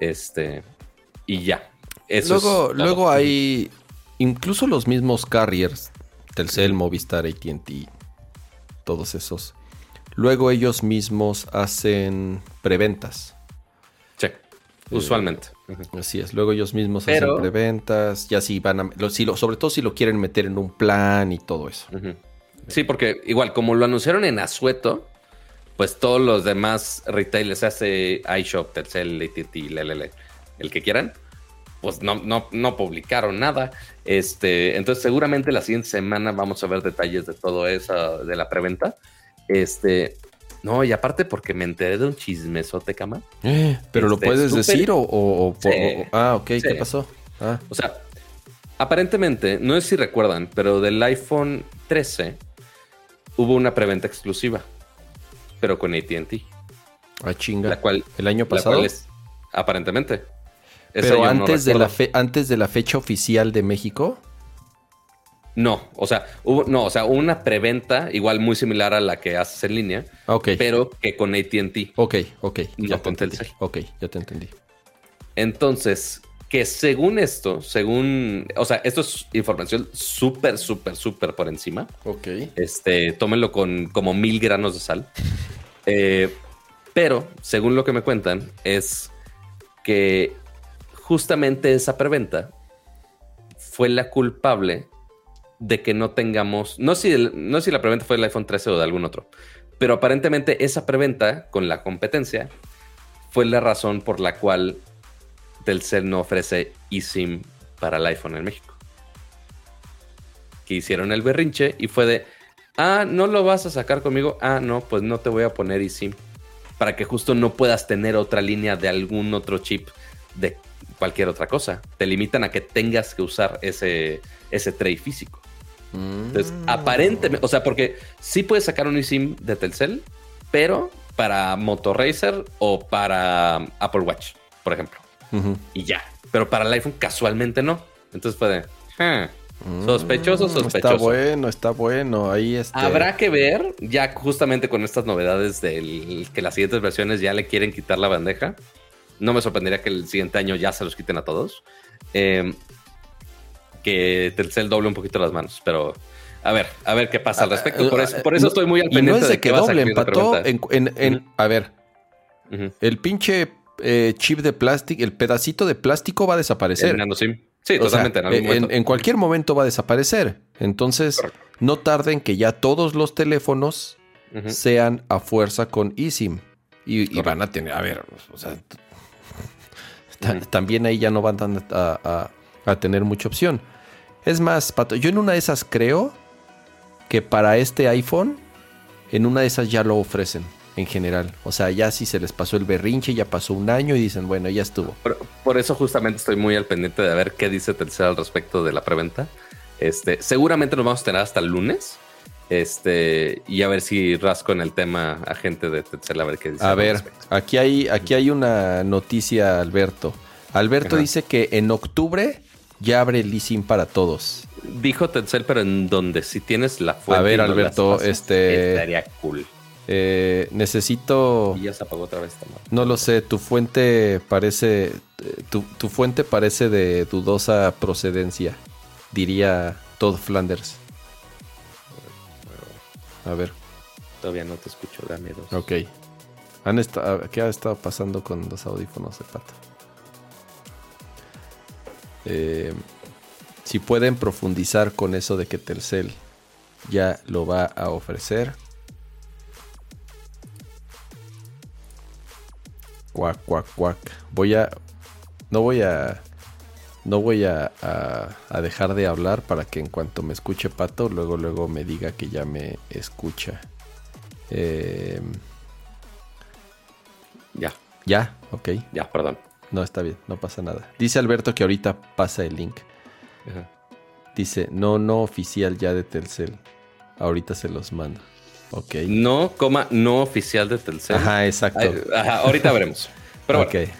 Este, y ya. Eso luego, luego hay incluso los mismos carriers, Telcel, Movistar, AT&T, todos esos. Luego ellos mismos hacen preventas. Sí, usualmente. Ujú. Así es, luego ellos mismos Pero- hacen preventas, ya si van a, lo- si lo- sobre todo si lo quieren meter en un plan y todo eso. Sí, porque igual, como lo anunciaron en Asueto, pues todos los demás retailers, hace iShop, Telcel, AT&T, lelele, el que quieran, pues no, no, no publicaron nada. Este, entonces seguramente la siguiente semana vamos a ver detalles de todo eso, de la preventa. Este, no, y aparte porque me enteré de un chismesote, cama. Pero lo Este, puedes decir o, o- o por- Sí. o- ah, ok, ¿qué pasó? Ah, O sea, aparentemente, no sé si recuerdan, pero del iPhone 13 hubo una preventa exclusiva, pero con ATT, ah, chinga. la cual, el año la pasado. cual es, aparentemente. Pero no antes, de la fe- antes de la fecha oficial de México. No, o sea, hubo, no, o sea, hubo una preventa igual muy similar a la que haces en línea, Ah, Ok. pero que con ATT. Ok, ok. No Ya te entendí. Ok, ya te entendí. Entonces, que según esto, según, o sea, esto es información súper, súper, súper por encima. Ok. Este, tómenlo con como mil granos de sal. Eh, pero, según lo que me cuentan, es que justamente esa preventa fue la culpable de que no tengamos, no si, no si la preventa fue del iPhone 13 o de algún otro, pero aparentemente esa preventa con la competencia fue la razón por la cual Telcel no ofrece eSIM para el iPhone en México. Que hicieron el berrinche y fue de, ah, no lo vas a sacar conmigo, ah, no, pues no te voy a poner eSIM. Para que justo no puedas tener otra línea de algún otro chip de cualquier otra cosa. Te limitan a que tengas que usar ese, ese tray físico. Entonces, Mm. aparentemente, o sea, porque sí puedes sacar un eSIM de Telcel, pero para Motorracer o para Apple Watch, por ejemplo. Y ya. Pero para el iPhone casualmente no. Entonces fue de... "Ah, Sospechoso, Mm, sospechoso. Está bueno, está bueno. Ahí este... Habrá que ver, ya justamente con estas novedades del que las siguientes versiones ya le quieren quitar la bandeja. No me sorprendería que el siguiente año ya se los quiten a todos. Eh, que Telcel doble un poquito las manos, pero a ver, a ver qué pasa al respecto. Por eso, por eso estoy muy al y pendiente no es de de que doble, empató en, en-. A ver, el pinche eh, chip de plástico, el pedacito de plástico va a desaparecer. Sí, sea, totalmente. en algún en, cualquier momento va a desaparecer. Entonces, Correcto. no tarden que ya todos los teléfonos sean a fuerza con eSIM. Y, y van a tener, a ver, o sea. También ahí ya no van a, a- a tener mucha opción. Es más, Pato, yo en una de esas creo que para este iPhone, en una de esas ya lo ofrecen en general. O sea, ya si se les pasó el berrinche, ya pasó un año y dicen, bueno, ya estuvo. Por, por eso justamente estoy muy al pendiente de ver qué dice Telcel al respecto de la preventa. Este, seguramente nos vamos a tener hasta el lunes. Este, y a ver si rasco en el tema a gente de Telcel a ver qué dice. A ver, aquí hay, aquí hay una noticia, Alberto. Alberto Ajá. dice que en octubre ya abre el eSIM para todos. Dijo Telcel, pero en donde si tienes la fuente. A ver, no Alberto, pasas, este- Estaría cool. Eh, necesito, Y ya se apagó otra vez esta no lo sé, tu fuente parece, tu, tu fuente parece de dudosa procedencia, diría Todd Flanders. A ver, Todavía no te escucho, dame dos. ok. Han esta- ¿Qué ha estado pasando con los audífonos de pata? Eh, si pueden profundizar con eso de que Telcel ya lo va a ofrecer. Cuac, cuac, cuac. Voy a. No voy a. no voy a, a- a dejar de hablar para que en cuanto me escuche Pato, luego, luego me diga que ya me escucha. Eh, Ya, ya, ok. ya, perdón. No, está bien, no pasa nada. Dice Alberto que ahorita pasa el link. Ajá. Dice, no, no oficial ya de Telcel. Ahorita se los mando. Ok. No, coma, no oficial de Telcel. Ajá, exacto. Ajá, ahorita veremos. Pero ok. bueno,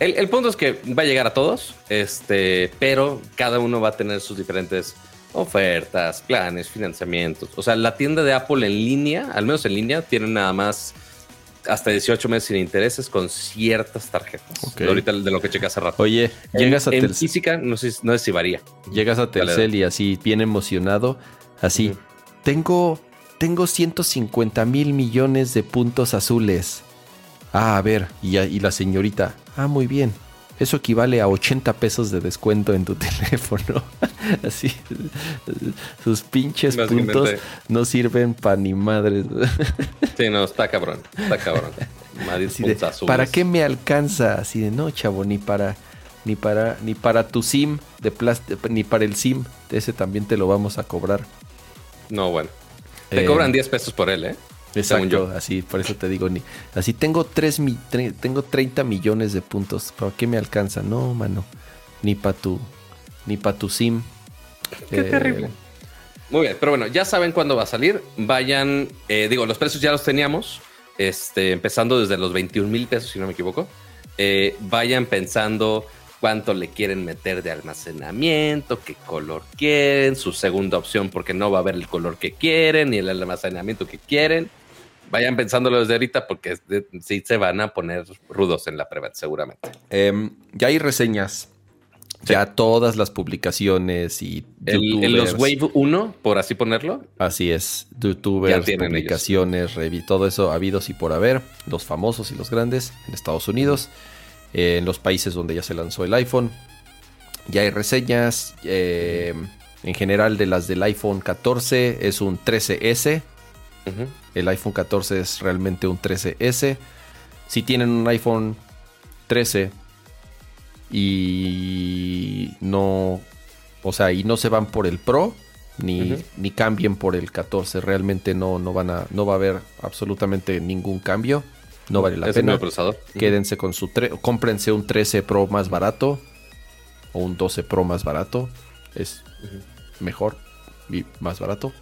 el, el punto es que va a llegar a todos, este, pero cada uno va a tener sus diferentes ofertas, planes, financiamientos. O sea, la tienda de Apple en línea, al menos en línea, tiene nada más hasta 18 meses sin intereses con ciertas tarjetas. Ok. Ahorita de lo que chequé hace rato. Oye, llegas a en, en Telcel. física, no sé, no sé si varía. Llegas a Telcel y así, bien emocionado, así, tengo, tengo 150 mil millones de puntos azules. Ah, a ver, y, la señorita, ah, muy bien. Eso equivale a 80 pesos de descuento en tu teléfono. Así, sus pinches puntos no sirven para ni madres. Sí, no, está cabrón. Está cabrón. De. ¿Para qué me alcanza? Así de, no, chavo, ni para, ni para, ni para tu SIM de plástico, ni para el SIM. Ese también te lo vamos a cobrar. No, bueno. Te Eh, cobran 10 pesos por él, ¿eh? Según Exacto, yo. así, por eso te digo, ni, así tengo tres mi- tre- tengo 30 millones de puntos. ¿Para qué me alcanza? No, mano. Ni para tu, ni para tu SIM. Qué Eh, terrible. Muy bien, pero bueno, ya saben cuándo va a salir. Vayan, eh, digo, los precios ya los teníamos, este, empezando desde los 21 mil pesos, si no me equivoco. Eh, vayan pensando cuánto le quieren meter de almacenamiento, qué color quieren, su segunda opción, porque no va a haber el color que quieren ni el almacenamiento que quieren. Vayan pensándolo desde ahorita porque sí se van a poner rudos en la prueba, seguramente. em, ya hay reseñas. Ya todas las publicaciones y El, en los. Wave 1, por así ponerlo, Así es, youtubers, publicaciones, revi- todo eso habidos y por haber, los famosos y los grandes en Estados Unidos, en los países donde ya se lanzó el iPhone. Ya hay reseñas, eh, en general de las del iPhone 14 es un 13S, ujú, el iPhone 14 es realmente un 13S. Si tienen un iPhone 13 y no, o sea, y no se van por el Pro ni, ni cambien por el 14, realmente no, no van a, no va a haber absolutamente ningún cambio, no vale la es el pena. nuevo procesador. Quédense con su, cómprense un 13 Pro más barato o un 12 Pro más barato, es mejor y más barato.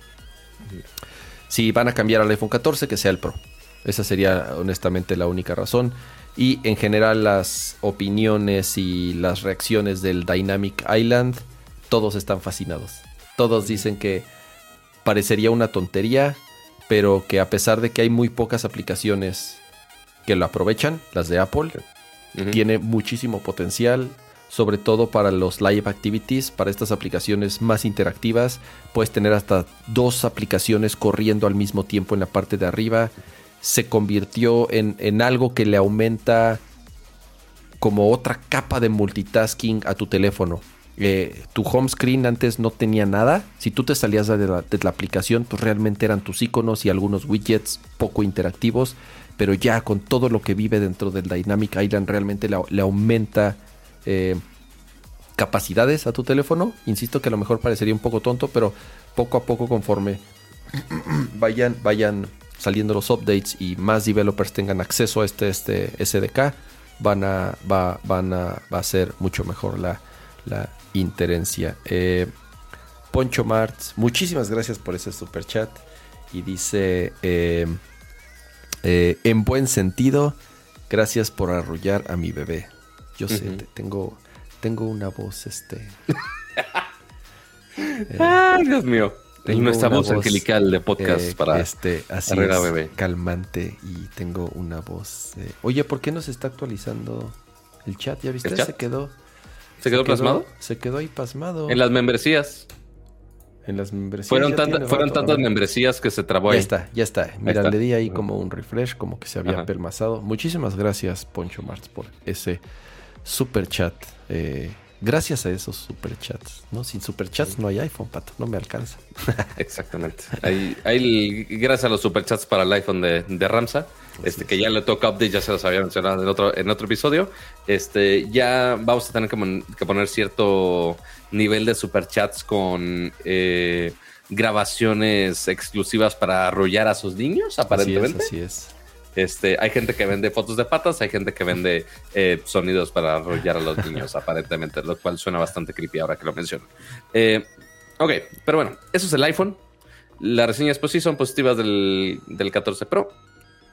Si van a cambiar al iPhone 14, que sea el Pro. Esa sería honestamente la única razón. Y en general las opiniones y las reacciones del Dynamic Island, todos están fascinados. Todos dicen que parecería una tontería, pero que a pesar de que hay muy pocas aplicaciones que lo aprovechan, las de Apple, tiene muchísimo potencial, sobre todo para los live activities, para estas aplicaciones más interactivas. Puedes tener hasta dos aplicaciones corriendo al mismo tiempo en la parte de arriba. Se convirtió en, en algo que le aumenta como otra capa de multitasking a tu teléfono. Eh, tu home screen antes no tenía nada. Si tú te salías de la, de la aplicación, pues realmente eran tus iconos y algunos widgets poco interactivos. Pero ya con todo lo que vive dentro del Dynamic Island, realmente le, aumenta eh, capacidades a tu teléfono. Insisto que a lo mejor parecería un poco tonto, pero poco a poco conforme vayan, vayan saliendo los updates y más developers tengan acceso a este, este SDK, van a, va, van a, va a ser mucho mejor la, la interencia. Eh, Poncho Martz, muchísimas gracias por ese super chat. Y dice, eh, eh, en buen sentido, gracias por arrullar a mi bebé. Yo sé, te- tengo, tengo una voz, este... eh, Ay, Dios mío. Tengo Nuestra voz voz, angelical de podcast eh, para. este así es, bebé. calmante y tengo una voz. eh, Oye, ¿por qué no se está actualizando el chat? ¿Ya viste? ¿El chat? Se quedó. ¿Se quedó plasmado? Se quedó ahí pasmado. En las membresías. En las membresías. Fueron, ya tanta- tiene fueron rato, tantas membresías que se trabó Ya ahí. está, ya está. Mira, está. le di ahí como un refresh, como que se había Ajá. pelmazado. Muchísimas gracias, Poncho Martz, por ese super chat. Eh, gracias a esos super chats. ¿no? Sin super chats no hay iPhone, pato. No me alcanza. Exactamente. Ahí, gracias a los superchats para el iPhone de, de Ramsa. este, que ya le toca update, ya se los había mencionado en otro, en otro episodio. Este, ya vamos a tener que, poner cierto nivel de superchats con eh, grabaciones exclusivas para arrollar a sus niños, aparentemente. Así es, Este, hay gente que vende fotos de patas, hay gente que vende eh, sonidos para arrollar a los niños, aparentemente, lo cual suena bastante creepy ahora que lo menciono. Eh, ok, pero bueno, eso es el iPhone. Las reseñas pues sí son positivas del, del 14 Pro.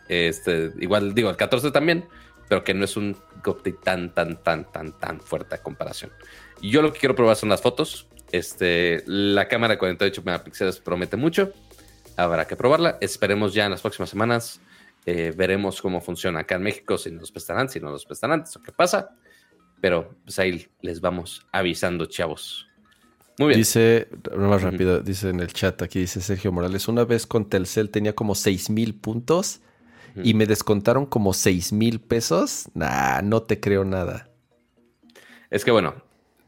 Este, igual digo, el 14 también, pero que no es un update tan, tan, tan, tan, tan fuerte a comparación. Yo lo que quiero probar son las fotos. Este, la cámara de 48 megapíxeles promete mucho. Habrá que probarla. Esperemos ya en las próximas semanas. Eh, veremos cómo funciona acá en México, si nos prestarán, si no nos prestarán, eso qué pasa. Pero pues ahí les vamos avisando, chavos. Muy bien. Dice, más rápido, dice en el chat, aquí dice Sergio Morales, una vez con Telcel tenía como 6 mil puntos y me descontaron como 6 mil pesos. Nah, no te creo nada. Es que bueno,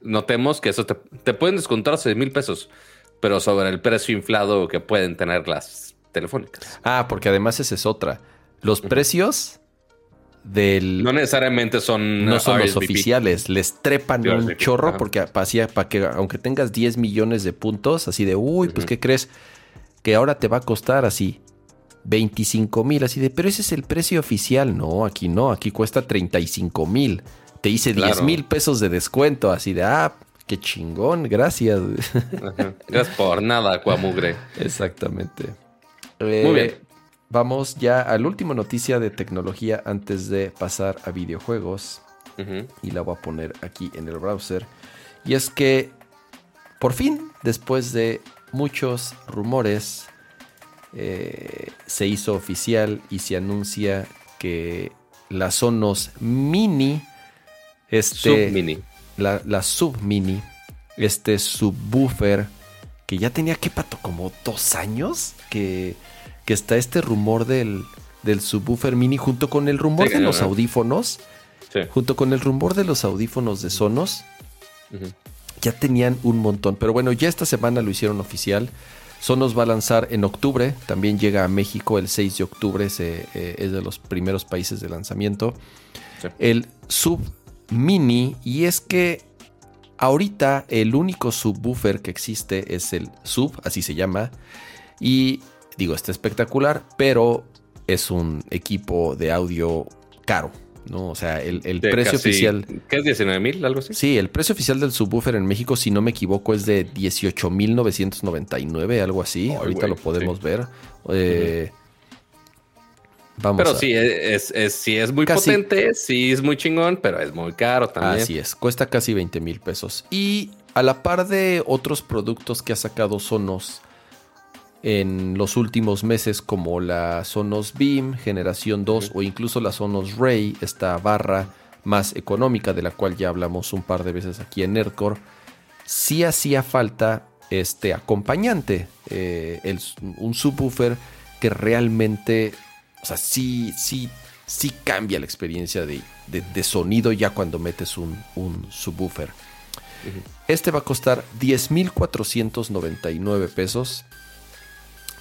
notemos que eso te, pueden descontar 6 mil pesos, pero sobre el precio inflado que pueden tener las telefónicas. Ah, porque además esa es otra. Los precios del... No necesariamente son... No son los oficiales, les trepan un chorro porque para que aunque tengas 10 millones de puntos, así de, uy, pues ¿qué crees? Que ahora te va a costar así 25 mil, así de, pero ese es el precio oficial. No, aquí no, aquí cuesta 35 mil. Te hice 10 mil pesos de descuento, así de, ah, qué chingón, gracias. Gracias por nada, Cuamugre. Exactamente. Muy bien. Eh, vamos ya a la última noticia de tecnología antes de pasar a videojuegos. Y la voy a poner aquí en el browser. Y es que, por fin, después de muchos rumores, eh, se hizo oficial y se anuncia que la Sonos Mini, este, Sub-Mini. La, la Sub-Mini, este subwoofer que ya tenía que pato como dos años que, que está este rumor del, del subwoofer mini junto con el rumor de los audífonos, junto con el rumor de los audífonos de Sonos, ya tenían un montón. Pero bueno, ya esta semana lo hicieron oficial. Sonos va a lanzar en octubre, también llega a México el 6 de octubre, eh, es de los primeros países de lanzamiento. El Sub Mini, y es que ahorita el único subwoofer que existe es el Sub, así se llama, y digo, está espectacular, pero es un equipo de audio caro. ¿No? O sea, el, precio oficial. ¿Qué es 19 mil, algo así? Sí, el precio oficial del subwoofer en México, si no me equivoco, es de 18 mil 999, algo así. Ahorita lo podemos ver. Eh, vamos pero sí, es, sí es muy potente, sí es muy chingón, pero es muy caro también. Así es, cuesta casi 20 mil pesos. Y a la par de otros productos que ha sacado Sonos en los últimos meses como la Sonos Beam generación 2 o incluso la Sonos Ray, esta barra más económica de la cual ya hablamos un par de veces aquí en Nerdcore, sí hacía falta este acompañante, eh, un subwoofer que realmente, o sea, sí, sí, sí cambia la experiencia de, sonido ya cuando metes un, subwoofer. Este va a costar 10.499 pesos.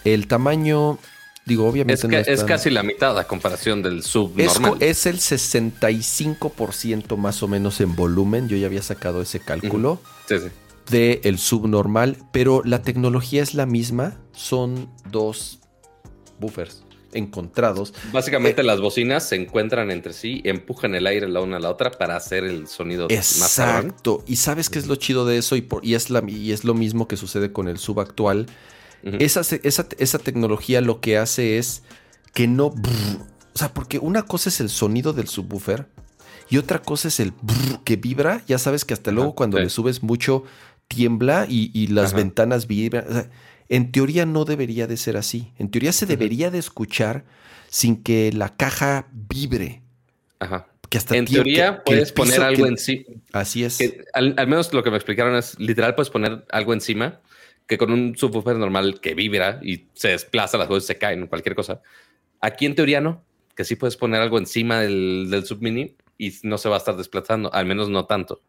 El tamaño, digo, obviamente es, es, casi la mitad a comparación del sub es, Es el 65% más o menos en volumen. Yo ya había sacado ese cálculo. Sí, sí. De el subnormal, pero la tecnología es la misma. Son dos buffers encontrados. Básicamente eh, las bocinas se encuentran entre sí, empujan el aire la una a la otra para hacer el sonido exacto. más Exacto. Y sabes qué es lo chido de eso y, y, es la, y es lo mismo que sucede con el sub actual esa, tecnología lo que hace es que no... o sea, porque una cosa es el sonido del subwoofer y otra cosa es el que vibra. Ya sabes que hasta luego cuando le subes mucho tiembla y, las ventanas vibran. en teoría no debería de ser así. En teoría se debería de escuchar sin que la caja vibre. Ajá. Que hasta en teoría puedes poner algo encima. Así es. al, menos lo que me explicaron es literal puedes poner algo encima que con un subwoofer normal que vibra y se desplaza, las cosas se caen, cualquier cosa. Aquí en teoría no, que sí puedes poner algo encima del, del submini y no se va a estar desplazando, al menos no tanto.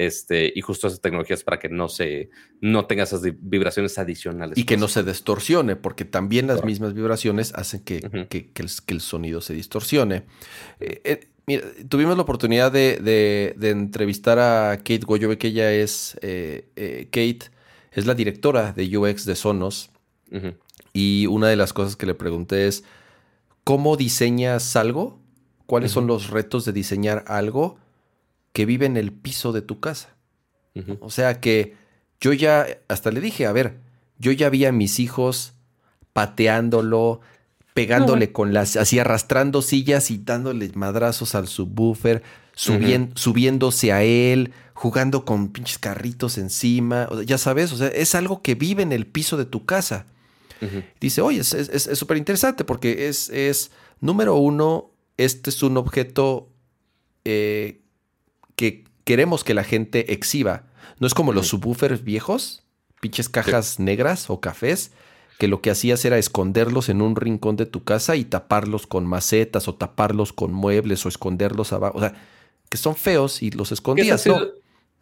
Este, y justo esas tecnologías para que no se no tenga esas vibraciones adicionales. Y que no se distorsione, porque también las mismas vibraciones hacen que, que, el, sonido se distorsione. Eh, eh, mira, tuvimos la oportunidad de, entrevistar a Kate Goyove, que ella es eh, Kate, es la directora de UX de Sonos. Y una de las cosas que le pregunté es: ¿cómo diseñas algo? ¿Cuáles son los retos de diseñar algo? que vive en el piso de tu casa. O sea que yo ya, hasta le dije, a ver, yo ya vi a mis hijos pateándolo, pegándole con las, así arrastrando sillas y dándole madrazos al subwoofer, subiéndose a él, jugando con pinches carritos encima, ya sabes, o sea, es algo que vive en el piso de tu casa. Dice, oye, es súper interesante porque es, es, número uno, este es un objeto eh, que queremos que la gente exhiba. No es como los subwoofers viejos, pinches cajas negras o cafés, que lo que hacías era esconderlos en un rincón de tu casa y taparlos con macetas o taparlos con muebles o esconderlos abajo. O sea, que son feos y los escondías.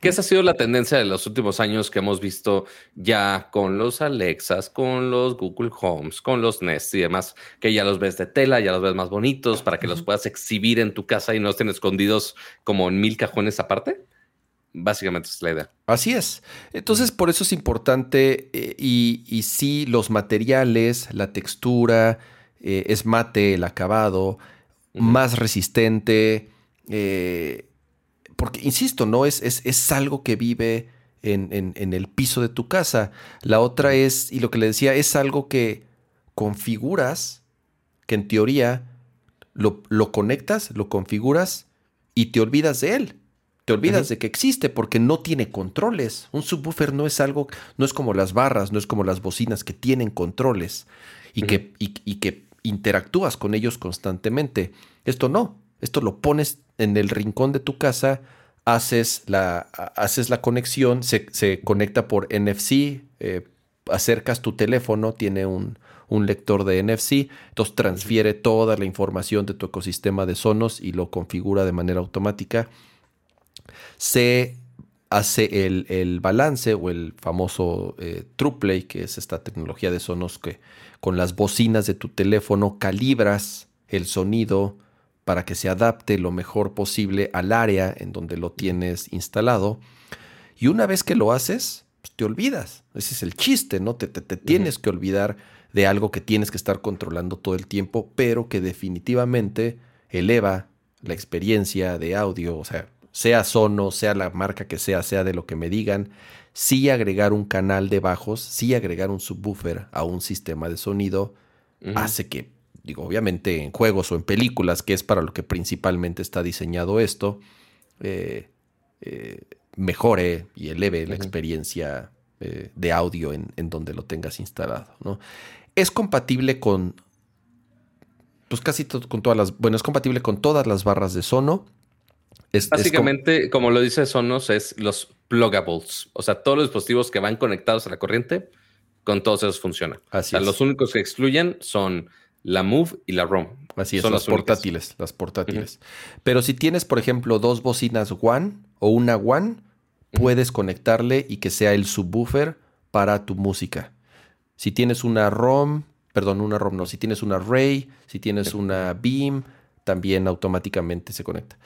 Que esa ha sido la tendencia de los últimos años que hemos visto ya con los Alexas, con los Google Homes, con los Nest y demás, que ya los ves de tela, ya los ves más bonitos para que los puedas exhibir en tu casa y no estén escondidos como en mil cajones aparte. Básicamente es la idea. Así es. Entonces, por eso es importante eh, y, y sí, los materiales, la textura, eh, es mate, el acabado, más resistente. Eh, porque, insisto, no es, es, algo que vive en, el piso de tu casa. La otra es, y lo que le decía, es algo que configuras, que en teoría lo, lo conectas, lo configuras y te olvidas de él. Te olvidas de que existe porque no tiene controles. Un subwoofer no es algo, no es como las barras, no es como las bocinas que tienen controles y, que, y que interactúas con ellos constantemente. Esto no. Esto lo pones en el rincón de tu casa, haces la, haces la conexión, se, conecta por NFC, eh, acercas tu teléfono, tiene un, lector de NFC, entonces transfiere toda la información de tu ecosistema de Sonos y lo configura de manera automática. Se hace el, balance o el famoso eh, TruePlay, que es esta tecnología de Sonos que con las bocinas de tu teléfono calibras el sonido para que se adapte lo mejor posible al área en donde lo tienes instalado. Y una vez que lo haces, pues, te olvidas. Ese es el chiste, ¿no? Te, tienes que olvidar de algo que tienes que estar controlando todo el tiempo, pero que definitivamente eleva la experiencia de audio, o sea, sea Sono, sea la marca que sea, sea de lo que me digan, sí agregar un canal de bajos, sí agregar un subwoofer a un sistema de sonido, hace que digo, obviamente en juegos o en películas, que es para lo que principalmente está diseñado esto, eh, eh, mejore y eleve la experiencia eh, de audio en, donde lo tengas instalado. ¿no? Es compatible con, pues casi con todas las, bueno, es compatible con todas las barras de Sono. Básicamente, como lo dice Sonos, es los pluggables, o sea, todos los dispositivos que van conectados a la corriente, con todos esos funcionan. Así o sea, los únicos que excluyen son la Move y la ROM. Así es, son las portátiles, las portátiles. Pero si tienes, por ejemplo, dos bocinas One o una One, puedes conectarle y que sea el subwoofer para tu música. Si tienes una ROM, perdón, una ROM no, si tienes una Ray, si tienes una Beam, también automáticamente se conecta.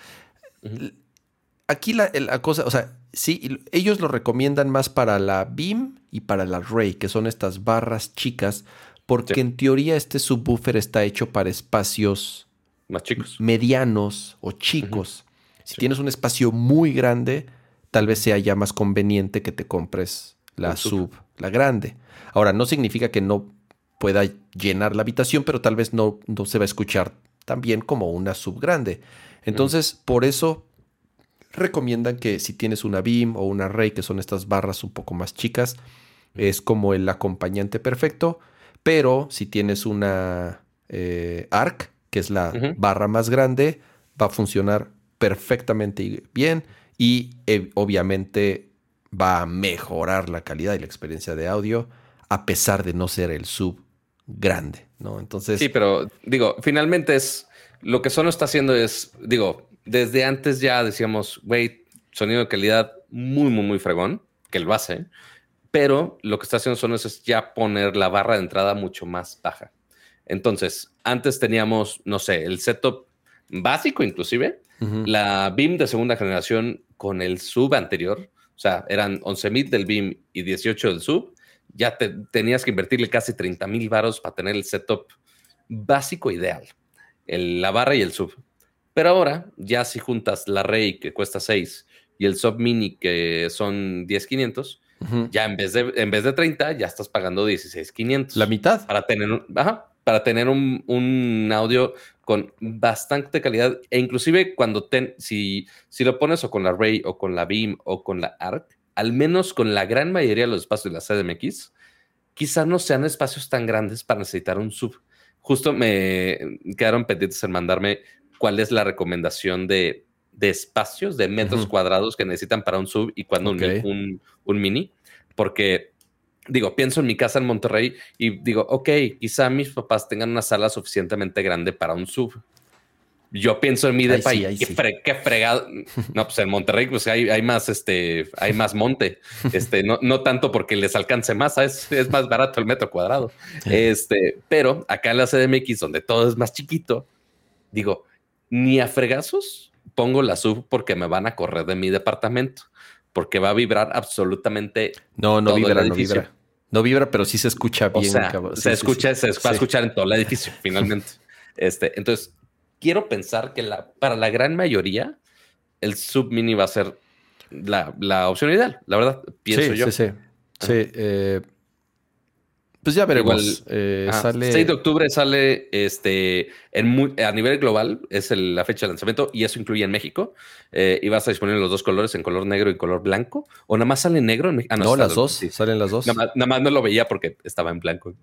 Aquí la, la, cosa, o sea, sí, ellos lo recomiendan más para la Beam y para la Ray, que son estas barras chicas, porque en teoría este subwoofer está hecho para espacios más chicos, medianos o chicos. Si tienes un espacio muy grande, tal vez sea ya más conveniente que te compres la sub, la grande. Ahora, no significa que no pueda llenar la habitación, pero tal vez no, no se va a escuchar tan bien como una sub grande. Entonces, por eso recomiendan que si tienes una Beam o una Ray, que son estas barras un poco más chicas, es como el acompañante perfecto. Pero si tienes una eh, ARC, que es la barra más grande, va a funcionar perfectamente bien y eh, obviamente va a mejorar la calidad y la experiencia de audio a pesar de no ser el sub grande, ¿no? Entonces... Sí, pero digo, finalmente es lo que Sono está haciendo es, digo, desde antes ya decíamos, güey, sonido de calidad muy, muy, muy fregón, que el base, pero lo que está haciendo Sonos es ya poner la barra de entrada mucho más baja. Entonces, antes teníamos, no sé, el setup básico inclusive, la BIM de segunda generación con el sub anterior, o sea, eran 11.000 del BIM y 18 del sub, ya te, tenías que invertirle casi 30 mil varos para tener el setup básico ideal, el, la barra y el sub. Pero ahora, ya si juntas la Rey que cuesta 6 y el sub mini que son 10.500, ya en vez, de, en vez de 30, ya estás pagando 16.500. La mitad. Para tener, para tener un, un, audio con bastante calidad. E inclusive cuando ten, si, si lo pones o con la Ray o con la Beam o con la ARC, al menos con la gran mayoría de los espacios de la CDMX, quizás no sean espacios tan grandes para necesitar un sub. Justo me quedaron pendientes en mandarme cuál es la recomendación de, de espacios, de metros cuadrados que necesitan para un sub y cuando un, un, mini, porque digo, pienso en mi casa en Monterrey y digo, ok, quizá mis papás tengan una sala suficientemente grande para un sub. Yo pienso en mi de país, qué, fregado. No, pues en Monterrey, pues hay, hay, más, este, hay más monte. Este, no, no tanto porque les alcance más, es, es más barato el metro cuadrado. Este, pero acá en la CDMX, donde todo es más chiquito, digo, ni a fregazos pongo la sub porque me van a correr de mi departamento, porque va a vibrar absolutamente. No, no vibra, no vibra. No vibra, pero sí se escucha bien. se escucha, se va a escuchar en todo el edificio, finalmente. Este, entonces, quiero pensar que la, para la gran mayoría, el sub mini va a ser la, la opción ideal, la verdad, pienso yo. Sí, sí, sí. Eh, pues ya veremos. eh, sale... 6 de octubre sale este en a nivel global, es la fecha de lanzamiento y eso incluye en México. Eh, y vas a disponer los dos colores, en color negro y color blanco. ¿O nada más sale negro? En... Ah, no, las dos. Salen las dos. Nada más, no lo veía porque estaba en blanco.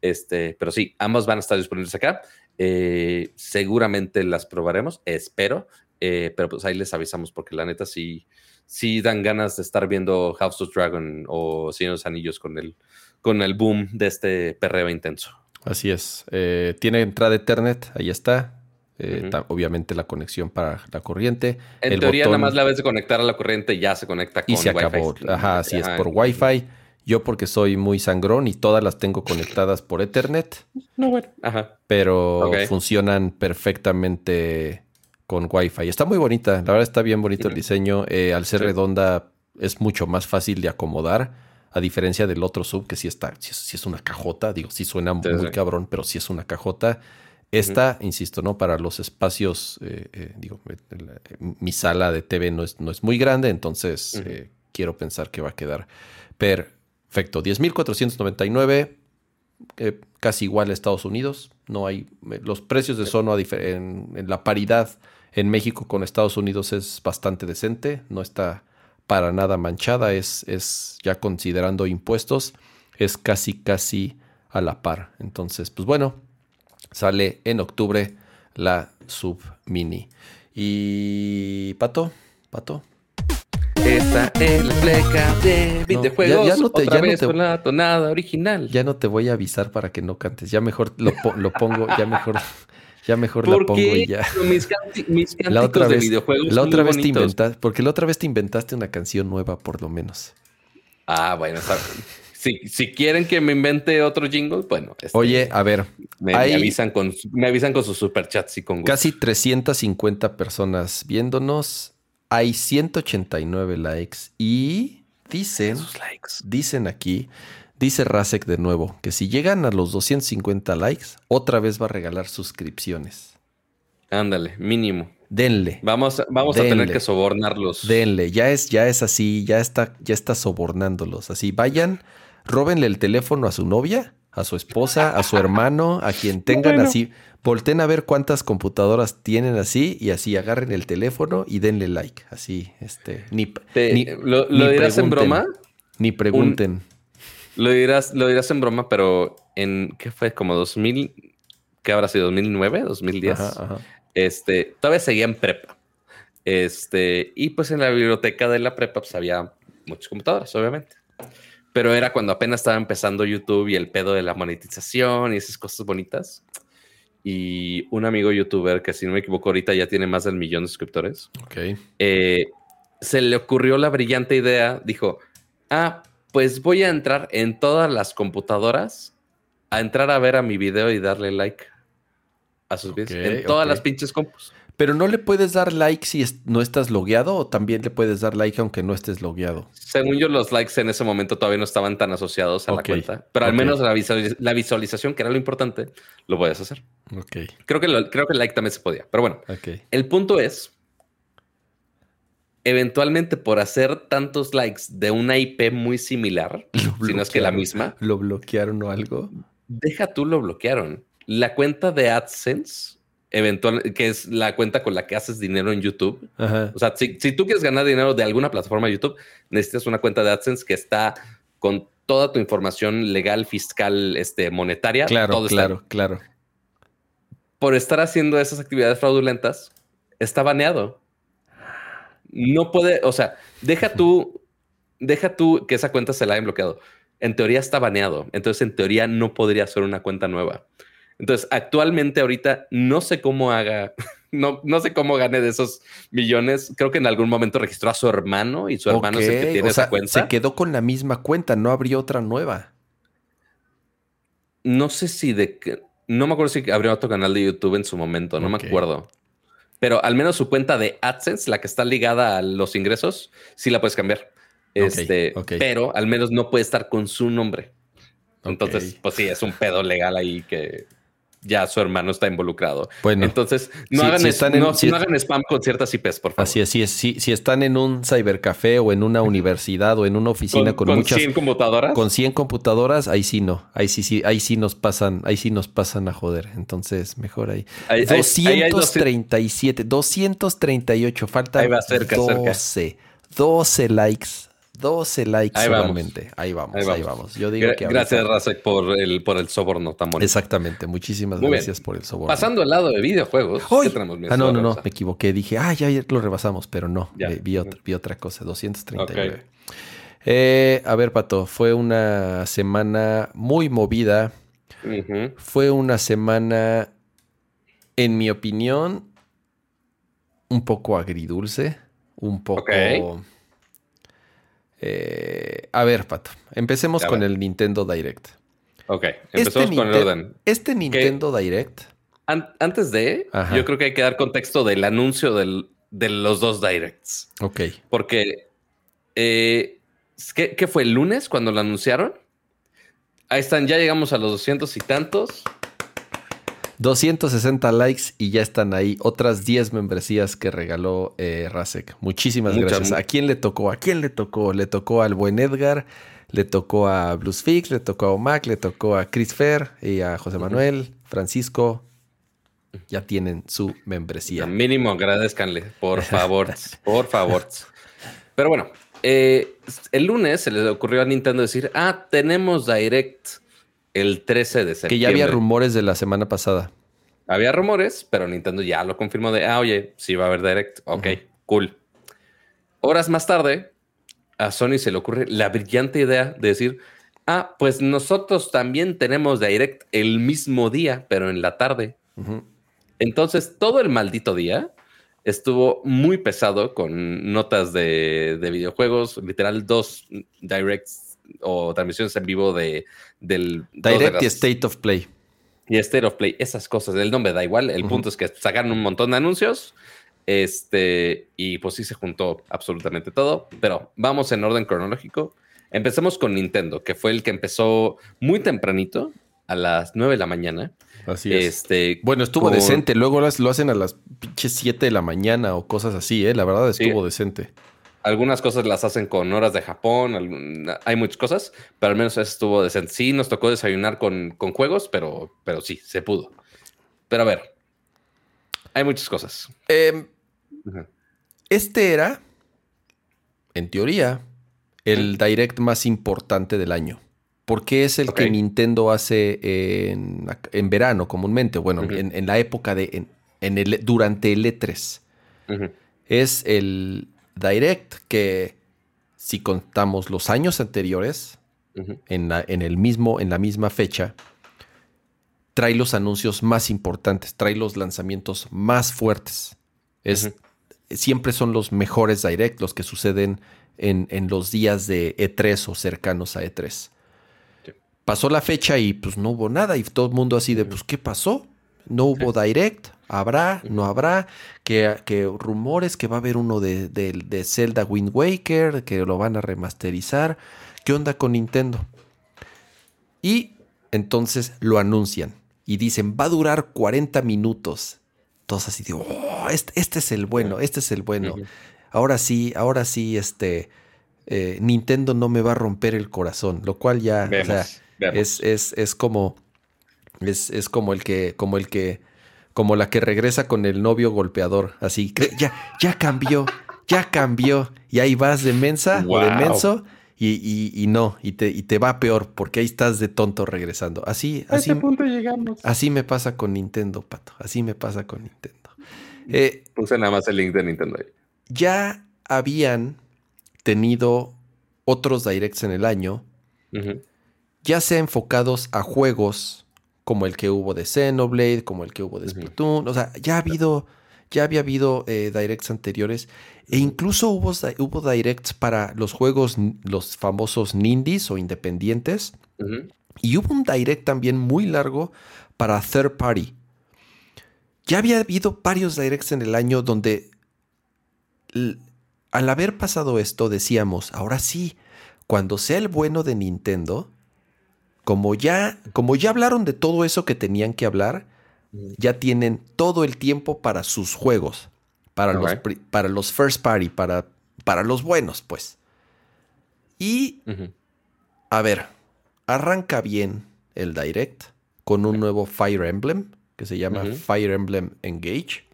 Este, pero sí, ambos van a estar disponibles acá. Eh, seguramente las probaremos, espero. Eh, pero pues ahí les avisamos porque la neta sí, sí dan ganas de estar viendo House of Dragon o Señor de los Anillos con el con el boom de este perreo intenso. Así es. Eh, tiene entrada Ethernet, ahí está. Eh, obviamente la conexión para la corriente. En teoría, nada más la vez de conectar a la corriente ya se conecta con Y se acabó. Ajá, así es, por Wi-Fi. Yo porque soy muy sangrón y todas las tengo conectadas por Ethernet. No, bueno. Ajá. Pero funcionan perfectamente con Wi-Fi. Está muy bonita. La verdad está bien bonito el diseño. Eh, al ser redonda es mucho más fácil de acomodar a diferencia del otro sub que sí está, sí, es una cajota, digo, sí suena muy cabrón, pero sí es una cajota. Esta, insisto, ¿no? Para los espacios, eh, eh, digo, mi sala de TV no es, no es muy grande, entonces eh, quiero pensar que va a quedar perfecto. 10.499, casi igual a Estados Unidos. No hay, los precios de Sono en, en la paridad en México con Estados Unidos es bastante decente, no está para nada manchada, es, es ya considerando impuestos, es casi, casi a la par. Entonces, pues bueno, sale en octubre la sub mini. Y Pato, Pato. Esta es la fleca de videojuegos. ya, no te, ya no te, la tonada original. Ya no te voy a avisar para que no cantes. Ya mejor lo, lo pongo, ya mejor ya mejor la pongo y ya. Mis, mis la otra vez, de videojuegos. La otra vez te inventaste, porque la otra vez te inventaste una canción nueva, por lo menos. Ah, bueno, si, si, quieren que me invente otro jingle, bueno. Este, Oye, a ver. Me, avisan con, me avisan con sus superchats y con Casi 350 personas viéndonos. Hay 189 likes y dicen, likes. dicen aquí Dice Rasek de nuevo que si llegan a los 250 likes, otra vez va a regalar suscripciones. Ándale, mínimo. Denle. Vamos, vamos a tener que sobornarlos. Denle, ya es, ya es así, ya está, ya está sobornándolos. Así, vayan, róbenle el teléfono a su novia, a su esposa, a su hermano, a quien tengan así. Volten a ver cuántas computadoras tienen así y así agarren el teléfono y denle like. Así, este, ni, ¿Lo, dirás en broma? Ni pregunten. Lo dirás, lo dirás en broma, pero en ¿qué fue? Como 2000, ¿qué habrá sido? 2009, 2010. Este, todavía seguía en prepa. Este, y pues en la biblioteca de la prepa pues había muchas computadoras, obviamente. Pero era cuando apenas estaba empezando YouTube y el pedo de la monetización y esas cosas bonitas. Y un amigo youtuber que si no me equivoco ahorita ya tiene más del millón de suscriptores. Ok. Eh, se le ocurrió la brillante idea, dijo, ah, pues voy a entrar en todas las computadoras, a entrar a ver a mi video y darle like a sus videos, en todas las pinches compus. Pero no le puedes dar like si no estás logueado o también le puedes dar like aunque no estés logueado. Según yo, los likes en ese momento todavía no estaban tan asociados a la cuenta, pero al menos la, visualización, que era lo importante, lo puedes hacer. Ok. Creo que, creo que el like también se podía, pero bueno. El punto es, eventualmente por hacer tantos likes de una IP muy similar, si no es que la misma. ¿Lo bloquearon o algo? Deja tú lo bloquearon. La cuenta de AdSense eventual, que es la cuenta con la que haces dinero en YouTube. O sea, si, tú quieres ganar dinero de alguna plataforma de YouTube, necesitas una cuenta de AdSense que está con toda tu información legal, fiscal, este, monetaria. Claro, claro, claro. Por estar haciendo esas actividades fraudulentas, está baneado. No puede, o sea, deja tú, deja tú que esa cuenta se la hayan bloqueado. En teoría está baneado. Entonces, en teoría, no podría ser una cuenta nueva. Entonces, actualmente ahorita no sé cómo haga, no, no sé cómo gane de esos millones. Creo que en algún momento registró a su hermano y su hermano es el que tiene esa cuenta. Se quedó con la misma cuenta, no abrió otra nueva. No sé si de que, no me acuerdo si abrió otro canal de YouTube en su momento, no me acuerdo. Pero al menos su cuenta de AdSense, la que está ligada a los ingresos, sí la puedes cambiar. Este, pero al menos no puede estar con su nombre. Entonces, pues sí, es un pedo legal ahí que ya su hermano está involucrado. Bueno, entonces no, hagan, spam con ciertas IPs, por favor. Así es, si, si están en un cybercafé o en una universidad o en una oficina con, con, muchas 100 computadoras, con 100 computadoras, ahí sí no, ahí sí sí, ahí sí nos pasan, ahí sí nos pasan a joder. Entonces mejor ahí. 237, 238, falta 12, 12 likes 12 likes ahí solamente. Vamos. Ahí vamos, ahí vamos. Yo digo que gracias, Rasek, por el, por el soborno tan bonito. Exactamente. Muchísimas gracias por el soborno. Pasando al lado de videojuegos. ¿qué tenemos? Ah, no, no, no. Me equivoqué. Dije, ah, ya, lo rebasamos, pero no. Vi, otra, vi, otra, cosa. 239. Eh, a ver, Pato. Fue una semana muy movida. Fue una semana, en mi opinión, un poco agridulce. Un poco. Eh, a ver, Pato, empecemos con el Nintendo Direct. Ok, empezamos este con el orden. Este Nintendo Direct. antes de, yo creo que hay que dar contexto del anuncio de los dos Directs. Ok. Porque, eh, ¿qué, fue el lunes cuando lo anunciaron? Ahí están, ya llegamos a los doscientos y tantos. 260 likes y ya están ahí otras 10 membresías que regaló eh, Rasek. Muchísimas gracias. ¿A quién le tocó? ¿A quién le tocó? Le tocó al buen Edgar, le tocó a Bluesfix, le tocó a Omac, le tocó a Chris Fer y a José Manuel, Francisco. Ya tienen su membresía. mínimo agradezcanle, por favor, por favor. Pero bueno, eh, el lunes se les ocurrió a Nintendo decir, ah, tenemos Direct el 13 de septiembre. Que ya había rumores de la semana pasada. Había rumores, pero Nintendo ya lo confirmó de, ah, oye, sí va a haber Direct. Ok, cool. Horas más tarde, a Sony se le ocurre la brillante idea de decir, ah, pues nosotros también tenemos Direct el mismo día, pero en la tarde. Entonces, todo el maldito día estuvo muy pesado con notas de, de videojuegos, literal dos Directs o transmisiones en vivo de del Direct y State of Play. Y State of Play, esas cosas. El nombre da igual. El punto es que sacaron un montón de anuncios. Este, y pues sí se juntó absolutamente todo. Pero vamos en orden cronológico. Empecemos con Nintendo, que fue el que empezó muy tempranito, a las 9 de la mañana. Así es. Este, bueno, estuvo decente. Luego lo hacen a las pinches 7 de la mañana o cosas así, ¿eh? La verdad estuvo decente. Algunas cosas las hacen con horas de Japón, hay muchas cosas, pero al menos estuvo decente. Sí, nos tocó desayunar con, juegos, pero, pero sí, se pudo. Pero a ver, hay muchas cosas. Em, este era, en teoría, el direct más importante del año. Porque es el que Nintendo hace en, verano comúnmente. Bueno, en, la época de. En, el, durante el E3. Es el, Direct, que si contamos los años anteriores, en, la, en, el mismo, en la misma fecha, trae los anuncios más importantes, trae los lanzamientos más fuertes. Es siempre son los mejores direct, los que suceden en, en los días de E3 o cercanos a E3. Pasó la fecha y pues no hubo nada y todo el mundo así de, pues, ¿qué pasó? No hubo direct, habrá, no habrá, que, que rumores que va a haber uno de, de, de Zelda Wind Waker, que lo van a remasterizar. ¿Qué onda con Nintendo? Y entonces lo anuncian y dicen, va a durar 40 minutos. Todos así de, oh, este, este, es el bueno, este es el bueno. Ahora sí, ahora sí, este, eh, Nintendo no me va a romper el corazón, lo cual ya, o sea, es, es, es, como, es, es como el que, como el que, como la que regresa con el novio golpeador, así, ya, ya cambió, ya cambió, y ahí vas de mensa o de menso y, y, no, y te, y te va peor porque ahí estás de tonto regresando. Así, a así, punto llegamos. Así me pasa con Nintendo, Pato. Así me pasa con Nintendo. Eh, Puse nada más el link de Nintendo ahí. Ya habían tenido otros directs en el año, ya sea enfocados a juegos como el que hubo de Xenoblade, como el que hubo de Splatoon. O sea, ya ha habido, ya había habido eh, directs anteriores e incluso hubo, hubo directs para los juegos, los famosos Nindies o independientes. Y hubo un direct también muy largo para third party. Ya había habido varios directs en el año donde al haber pasado esto decíamos, ahora sí, cuando sea el bueno de Nintendo, como ya, como ya hablaron de todo eso que tenían que hablar, ya tienen todo el tiempo para sus juegos para, los, para los first party, para, para los buenos, pues. Y, a ver, arranca bien el direct con un nuevo Fire Emblem que se llama Fire Emblem Engage,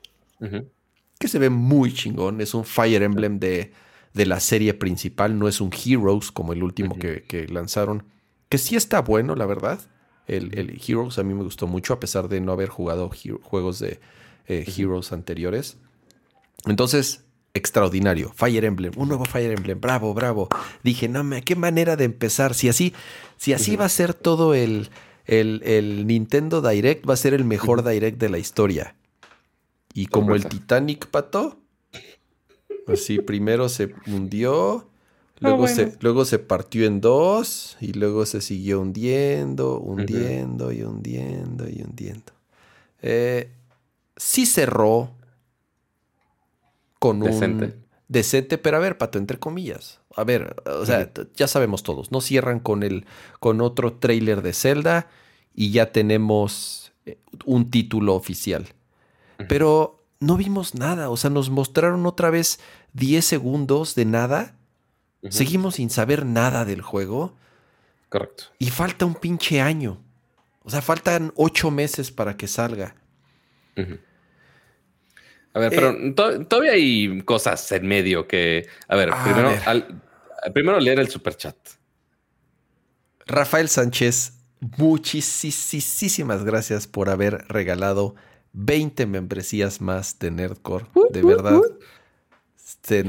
que se ve muy chingón. Es un Fire Emblem de, de, la serie principal, no es un Heroes como el último que, lanzaron, que sí está bueno, la verdad. El, el, Heroes a mí me gustó mucho, a pesar de no haber jugado juegos de eh, Heroes anteriores. Entonces, extraordinario. Fire Emblem, un nuevo Fire Emblem, bravo, bravo. Dije, no, qué manera de empezar. Si así, si así va a ser todo el, el, Nintendo Direct, va a ser el mejor Direct de la historia. Y como el Titanic pato, así primero se hundió, ah, luego, se, luego se partió en dos y luego se siguió hundiendo, hundiendo y hundiendo y hundiendo. Eh, sí cerró con un decente, pero a ver, pato, entre comillas. A ver, o sea, ya sabemos todos, no cierran con el con otro trailer de Zelda y ya tenemos eh, un título oficial. Pero no vimos nada, o sea, nos mostraron otra vez 10 segundos de nada. Seguimos sin saber nada del juego. Correcto. Y falta un pinche año. O sea, faltan ocho meses para que salga. A ver, pero eh, todavía hay cosas en medio que. A ver, primero, primero leer el superchat. Rafael Sánchez, muchísimas gracias por haber regalado 20 membresías más de Nerdcore. De verdad,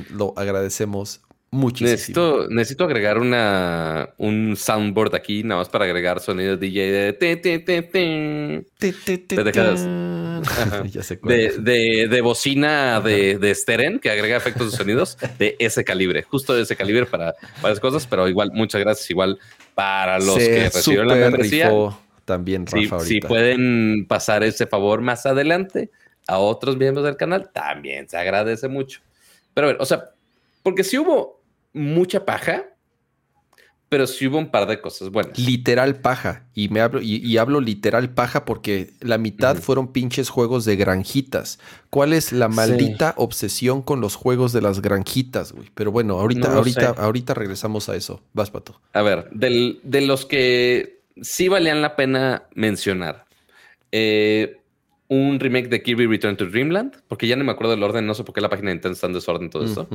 lo agradecemos muchísimo. Necesito, necesito agregar una, un soundboard aquí, nada más para agregar sonidos DJ de. Te, te, te, te. dejas de, de, bocina de, de Steren que agrega efectos de sonidos de ese calibre, justo de ese calibre para varias cosas, pero igual, muchas gracias. Igual para los que recibieron la membresía. También, si, pueden pasar ese favor más adelante a otros miembros del canal, también se agradece mucho. Pero a ver, o sea, porque si hubo mucha paja, pero sí hubo un par de cosas buenas. Literal paja. Y me hablo, y, hablo literal paja porque la mitad fueron pinches juegos de granjitas. ¿Cuál es la maldita obsesión con los juegos de las granjitas, güey? Pero bueno, ahorita, ahorita, ahorita regresamos a eso. Vas, Pato. A ver, de los que sí valían la pena mencionar. Eh, un remake de Kirby Return to Dreamland, porque ya no me acuerdo del orden, no sé por qué la página de Nintendo está en desorden todo esto.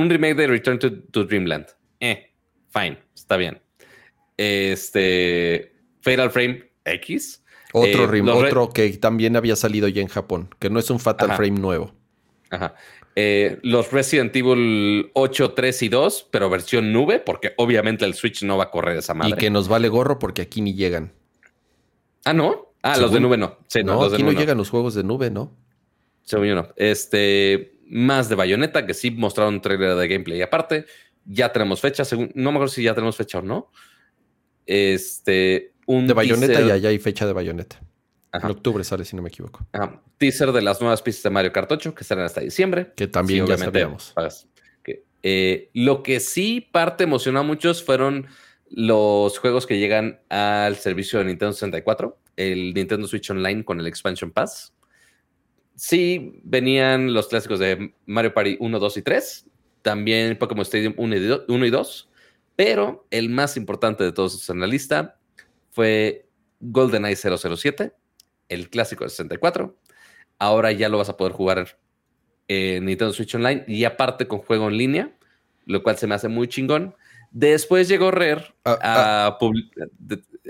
Un remake de Return to Dreamland. Eh, fine, está bien. Este, Fatal Frame X. Otro, eh, otro que también había salido ya en Japón, que no es un Fatal Frame nuevo. Ajá. Eh, los Resident Evil 8, 3 y 2, pero versión nube, porque obviamente el Switch no va a correr esa madre. Y que nos vale gorro porque aquí ni llegan. Ah, ¿no? Ah, los de nube no. no, aquí no llegan los juegos de nube, ¿no? Según yo no. Este, más de Bayonetta, que sí mostraron un trailer de gameplay aparte. Ya tenemos fecha, según, no me acuerdo si ya tenemos fecha o no. Este, un de Bayonetta ya, ya hay fecha de Bayonetta. En octubre sale, si no me equivoco. Teaser de las nuevas pistas de Mario Kart 8, que estarán hasta diciembre. Que también ya sabíamos. Eh, lo que sí parte emocionó a muchos fueron los juegos que llegan al servicio de Nintendo 64, el Nintendo Switch Online con el Expansion Pass. Sí, venían los clásicos de Mario Party 1, 2 y 3, también Pokémon Stadium 1 y 2, pero el más importante de todos en la lista fue GoldenEye 007, el clásico de 64. Ahora ya lo vas a poder jugar en Nintendo Switch Online y aparte con juego en línea, lo cual se me hace muy chingón. Después llegó Rare ah, a ah.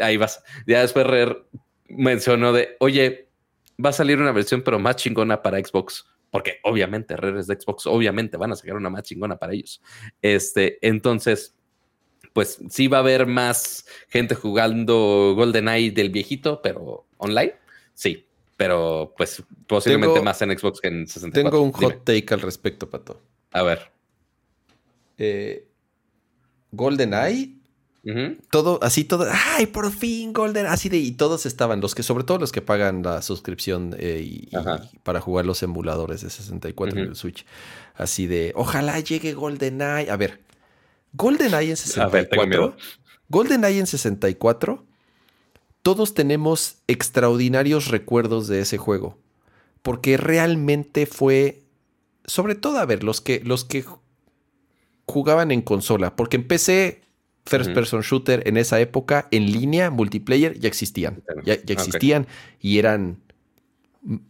ahí vas. Ya después Rare mencionó de, oye, va a salir una versión pero más chingona para Xbox. Porque obviamente Rare es de Xbox, obviamente van a sacar una más chingona para ellos. Este, entonces, pues sí va a haber más gente jugando GoldenEye del viejito, pero online. Sí, pero pues posiblemente más en Xbox que en 64. Tengo un hot take al respecto, Pato. A ver. Eh, GoldenEye. Todo, así todo, ay, por fin Golden, así de, y todos estaban, los que, sobre todo los que pagan la suscripción eh, y, para jugar los emuladores de 64 en el Switch, así de, ojalá llegue GoldenEye. A ver, GoldenEye en 64, GoldenEye en 64, todos tenemos extraordinarios recuerdos de ese juego, porque realmente fue, sobre todo, a ver, los que, los que jugaban en consola, porque en PC, First Person Shooter en esa época, en línea, multiplayer, ya existían. Ya, existían y eran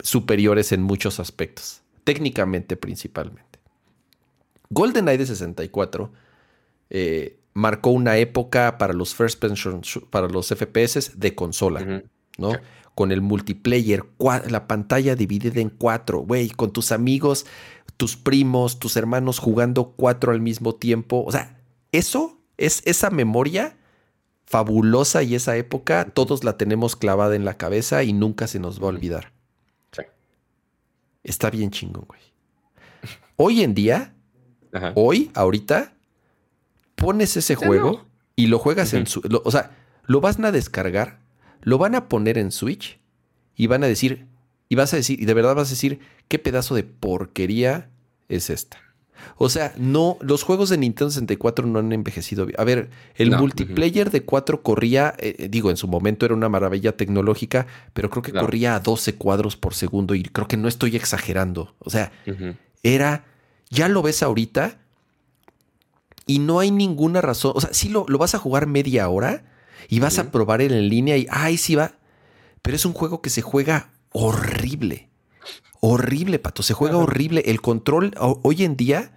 superiores en muchos aspectos, técnicamente principalmente. GoldenEye de 64 eh, marcó una época para los First Person, para los FPS de consola, ¿no? Con el multiplayer, la pantalla dividida en cuatro, güey, con tus amigos tus primos, tus hermanos jugando cuatro al mismo tiempo. O sea, eso es esa memoria fabulosa y esa época, todos la tenemos clavada en la cabeza y nunca se nos va a olvidar. Sí. Está bien chingón, güey. Hoy en día, hoy, ahorita, pones ese juego y lo juegas en su. o sea, lo vas a descargar, lo van a poner en Switch y van a decir, y vas a decir, y de verdad vas a decir, qué pedazo de porquería es esta. O sea, no, los juegos de Nintendo 64 no han envejecido bien. A ver, el multiplayer de 4 corría, eh, digo, en su momento era una maravilla tecnológica, pero creo que corría a 12 cuadros por segundo y creo que no estoy exagerando. O sea, era, ya lo ves ahorita y no hay ninguna razón. O sea, sí lo, lo vas a jugar media hora y vas a probar él en línea y, ay, sí va. Pero es un juego que se juega horrible. Horrible, Pato. Se juega horrible. El control hoy en día,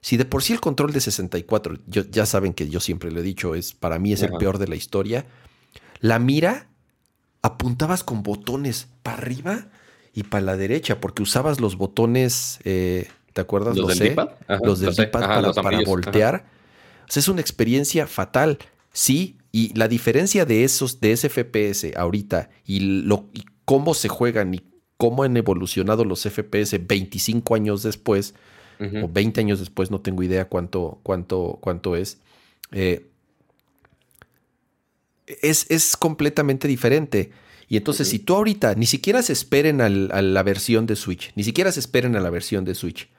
si de por sí el control de 64, ya saben que yo siempre lo he dicho, es para mí es el peor de la historia. La mira, apuntabas con botones para arriba y para la derecha, porque usabas los botones, eh, ¿te acuerdas? Los, del D-pad. Los del para, para, voltear. O sea, es una experiencia fatal. Sí, y la diferencia de esos, de ese FPS ahorita y, lo, y cómo se juegan y cómo han evolucionado los FPS 25 años después, o 20 años después, no tengo idea cuánto, cuánto, cuánto es, eh, es, es, completamente diferente. Y entonces, si tú ahorita ni siquiera se esperen a la versión de Switch, ni siquiera se esperen a la versión de Switch,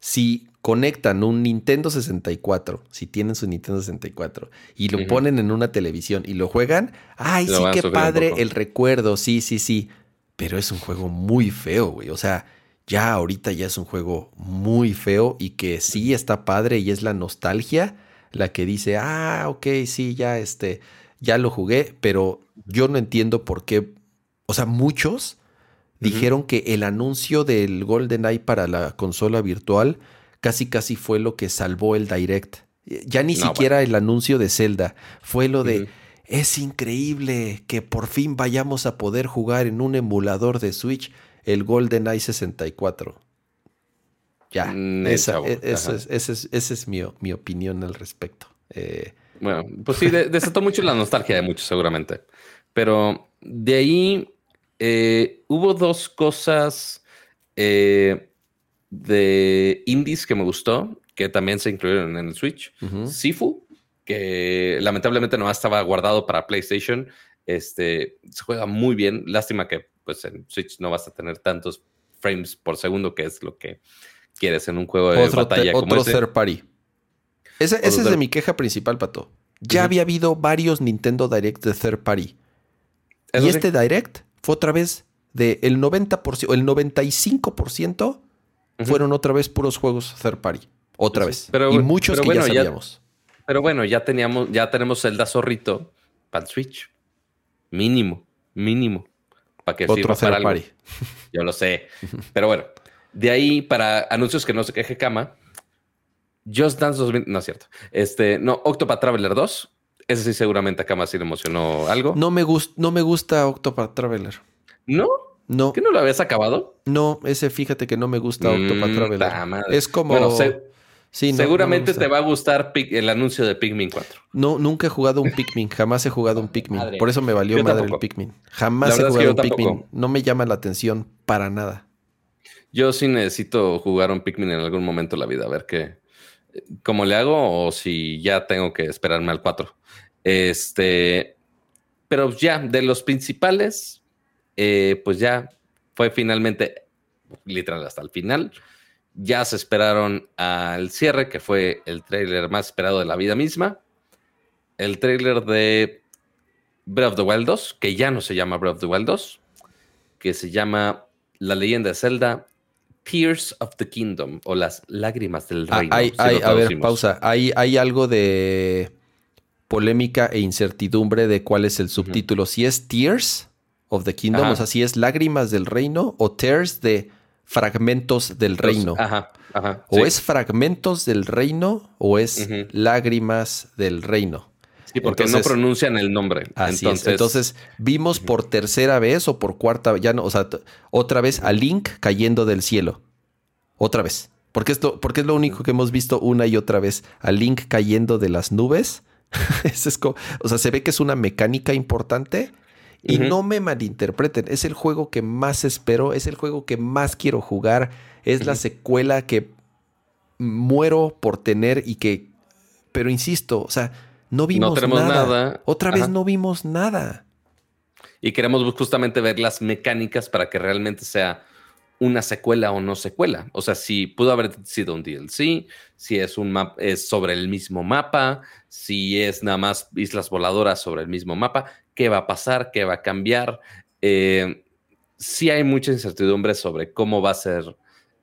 si conectan un Nintendo 64, si tienen su Nintendo 64, y lo ponen en una televisión y lo juegan, ay, sí, qué padre el recuerdo, sí, sí, sí. Pero es un juego muy feo, güey. O sea, ya ahorita ya es un juego muy feo y que sí está padre y es la nostalgia la que dice, ah, ok, sí, ya este, ya lo jugué, pero yo no entiendo por qué. O sea, muchos dijeron que el anuncio del GoldenEye para la consola virtual casi casi fue lo que salvó el Direct. Ya ni siquiera el anuncio de Zelda, fue lo de es increíble que por fin vayamos a poder jugar en un emulador de Switch el GoldenEye 64. Ya, mm, esa, e, es, esa es, mi, opinión al respecto. Eh, bueno, pues sí, desató mucho la nostalgia de muchos seguramente. Pero de ahí eh, hubo dos cosas eh, de indies que me gustó, que también se incluyeron en el Switch. Sifu, que lamentablemente no estaba guardado para PlayStation. Este se juega muy bien. Lástima que pues en Switch no vas a tener tantos frames por segundo, que es lo que quieres en un juego de batalla como otro third party. Ese, es de mi queja principal, Pato. Ya había habido varios Nintendo Direct de third party. y este Direct fue otra vez de el 90%, el 95% fueron otra vez puros juegos third party. Otra vez. Pero, y muchos que ya sabíamos. Pero bueno, ya teníamos, ya tenemos Zelda Zorrito para el Switch. Mínimo, mínimo. Para que Otro third party. Yo lo sé. pero bueno, de ahí para anuncios que no se queje Kama. Just Dance 2000, no es cierto. Este, no, Octopath Traveler 2. Ese sí seguramente a Kama sí le emocionó algo. No me, gusta, no me gusta Octopath Traveler. ¿No? No. ¿Que no lo habías acabado? No, ese fíjate que no me gusta Octopath mm, Traveler. Es como. Sí, Seguramente te va a gustar el anuncio de Pikmin 4. No, nunca he jugado un Pikmin. Jamás he jugado un Pikmin. Por eso me valió madre el Pikmin. Jamás he jugado un Pikmin. No me llama la atención para nada. Yo sí necesito jugar un Pikmin en algún momento de la vida. A ver qué. ¿Cómo le hago? O si ya tengo que esperarme al 4. Este. Pero ya, de los principales, eh, pues ya fue finalmente, literal hasta el final. Ya se esperaron al cierre, que fue el tráiler más esperado de la vida misma. El tráiler de Breath of the Wild 2, que ya no se llama Breath of the Wild 2, que se llama La leyenda de Zelda, Tears of the Kingdom, o las lágrimas del ah, reino. a ver, pausa. Hay, hay algo de polémica e incertidumbre de cuál es el subtítulo. Si es Tears of the Kingdom, o sea, si es Lágrimas del Reino o Tears de Fragmentos del Reino. Ajá, ajá, o es Fragmentos del Reino o es Lágrimas del Reino. Sí, porque no pronuncian el nombre. Así entonces, entonces vimos por tercera vez o por cuarta, ya no, o sea, otra vez a Link cayendo del cielo. Otra vez. Porque, esto, porque es lo único que hemos visto una y otra vez. A Link cayendo de las nubes. es o sea, se ve que es una mecánica importante y no me malinterpreten, es el juego que más espero, es el juego que más quiero jugar, es la secuela que muero por tener y que, pero insisto, o sea, no vimos nada. Otra vez no vimos nada. Y queremos justamente ver las mecánicas para que realmente sea una secuela o no secuela. O sea, si pudo haber sido un DLC, si es un mapa, es sobre el mismo mapa, si es nada más islas voladoras sobre el mismo mapa, qué va a pasar, qué va a cambiar. Eh, sí hay mucha incertidumbre sobre cómo va a ser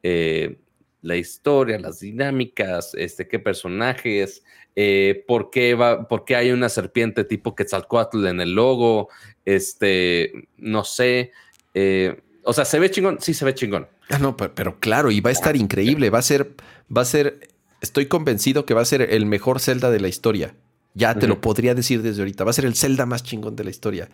eh, la historia, las dinámicas, este, qué personajes, eh, por, qué va, por qué hay una serpiente tipo Quetzalcoatl en el logo, este, no sé. o sea, ¿se ve chingón? Sí, se ve chingón. Ah, no, pero, claro, y va a estar increíble. Va a ser, va a ser, estoy convencido que va a ser el mejor Zelda de la historia. Ya te lo podría decir desde ahorita. Va a ser el Zelda más chingón de la historia.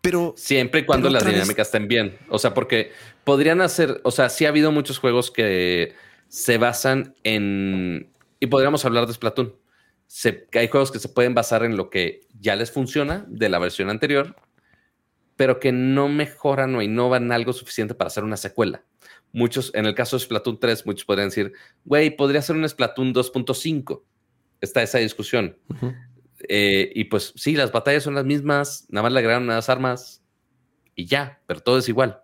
Pero. Siempre y cuando las dinámicas estén bien. O sea, porque podrían hacer. O sea, sí ha habido muchos juegos que se basan en. Y podríamos hablar de Splatoon. Se, hay juegos que se pueden basar en lo que ya les funciona de la versión anterior, pero que no mejoran o innovan algo suficiente para hacer una secuela. Muchos, en el caso de Splatoon 3, muchos podrían decir, güey, podría ser un Splatoon 2.5 está esa discusión. Eh, y pues sí, las batallas son las mismas, nada más le agregaron unas armas y ya, pero todo es igual.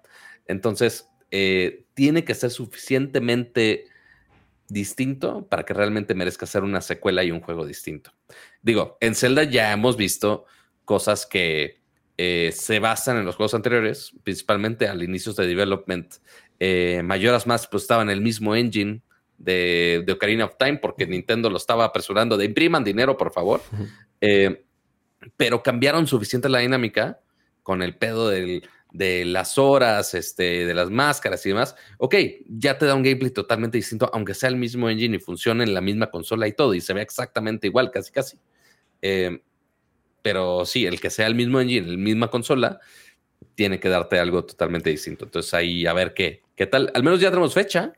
Entonces, eh, tiene que ser suficientemente distinto para que realmente merezca ser una secuela y un juego distinto. Digo, en Zelda ya hemos visto cosas que eh, se basan en los juegos anteriores, principalmente al inicio de development. Mayoras más pues estaba en el mismo engine de, Ocarina of Time porque Nintendo lo estaba apresurando de impriman dinero, por favor. Eh, pero cambiaron suficiente la dinámica con el pedo de las horas, este, de las máscaras y demás. Ok, ya te da un gameplay totalmente distinto, aunque sea el mismo engine y funcione en la misma consola y todo, y se ve exactamente igual, casi casi. Eh, pero sí, el que sea el mismo engine, la misma consola, tiene que darte algo totalmente distinto. Entonces ahí a ver qué, qué tal. Al menos ya tenemos fecha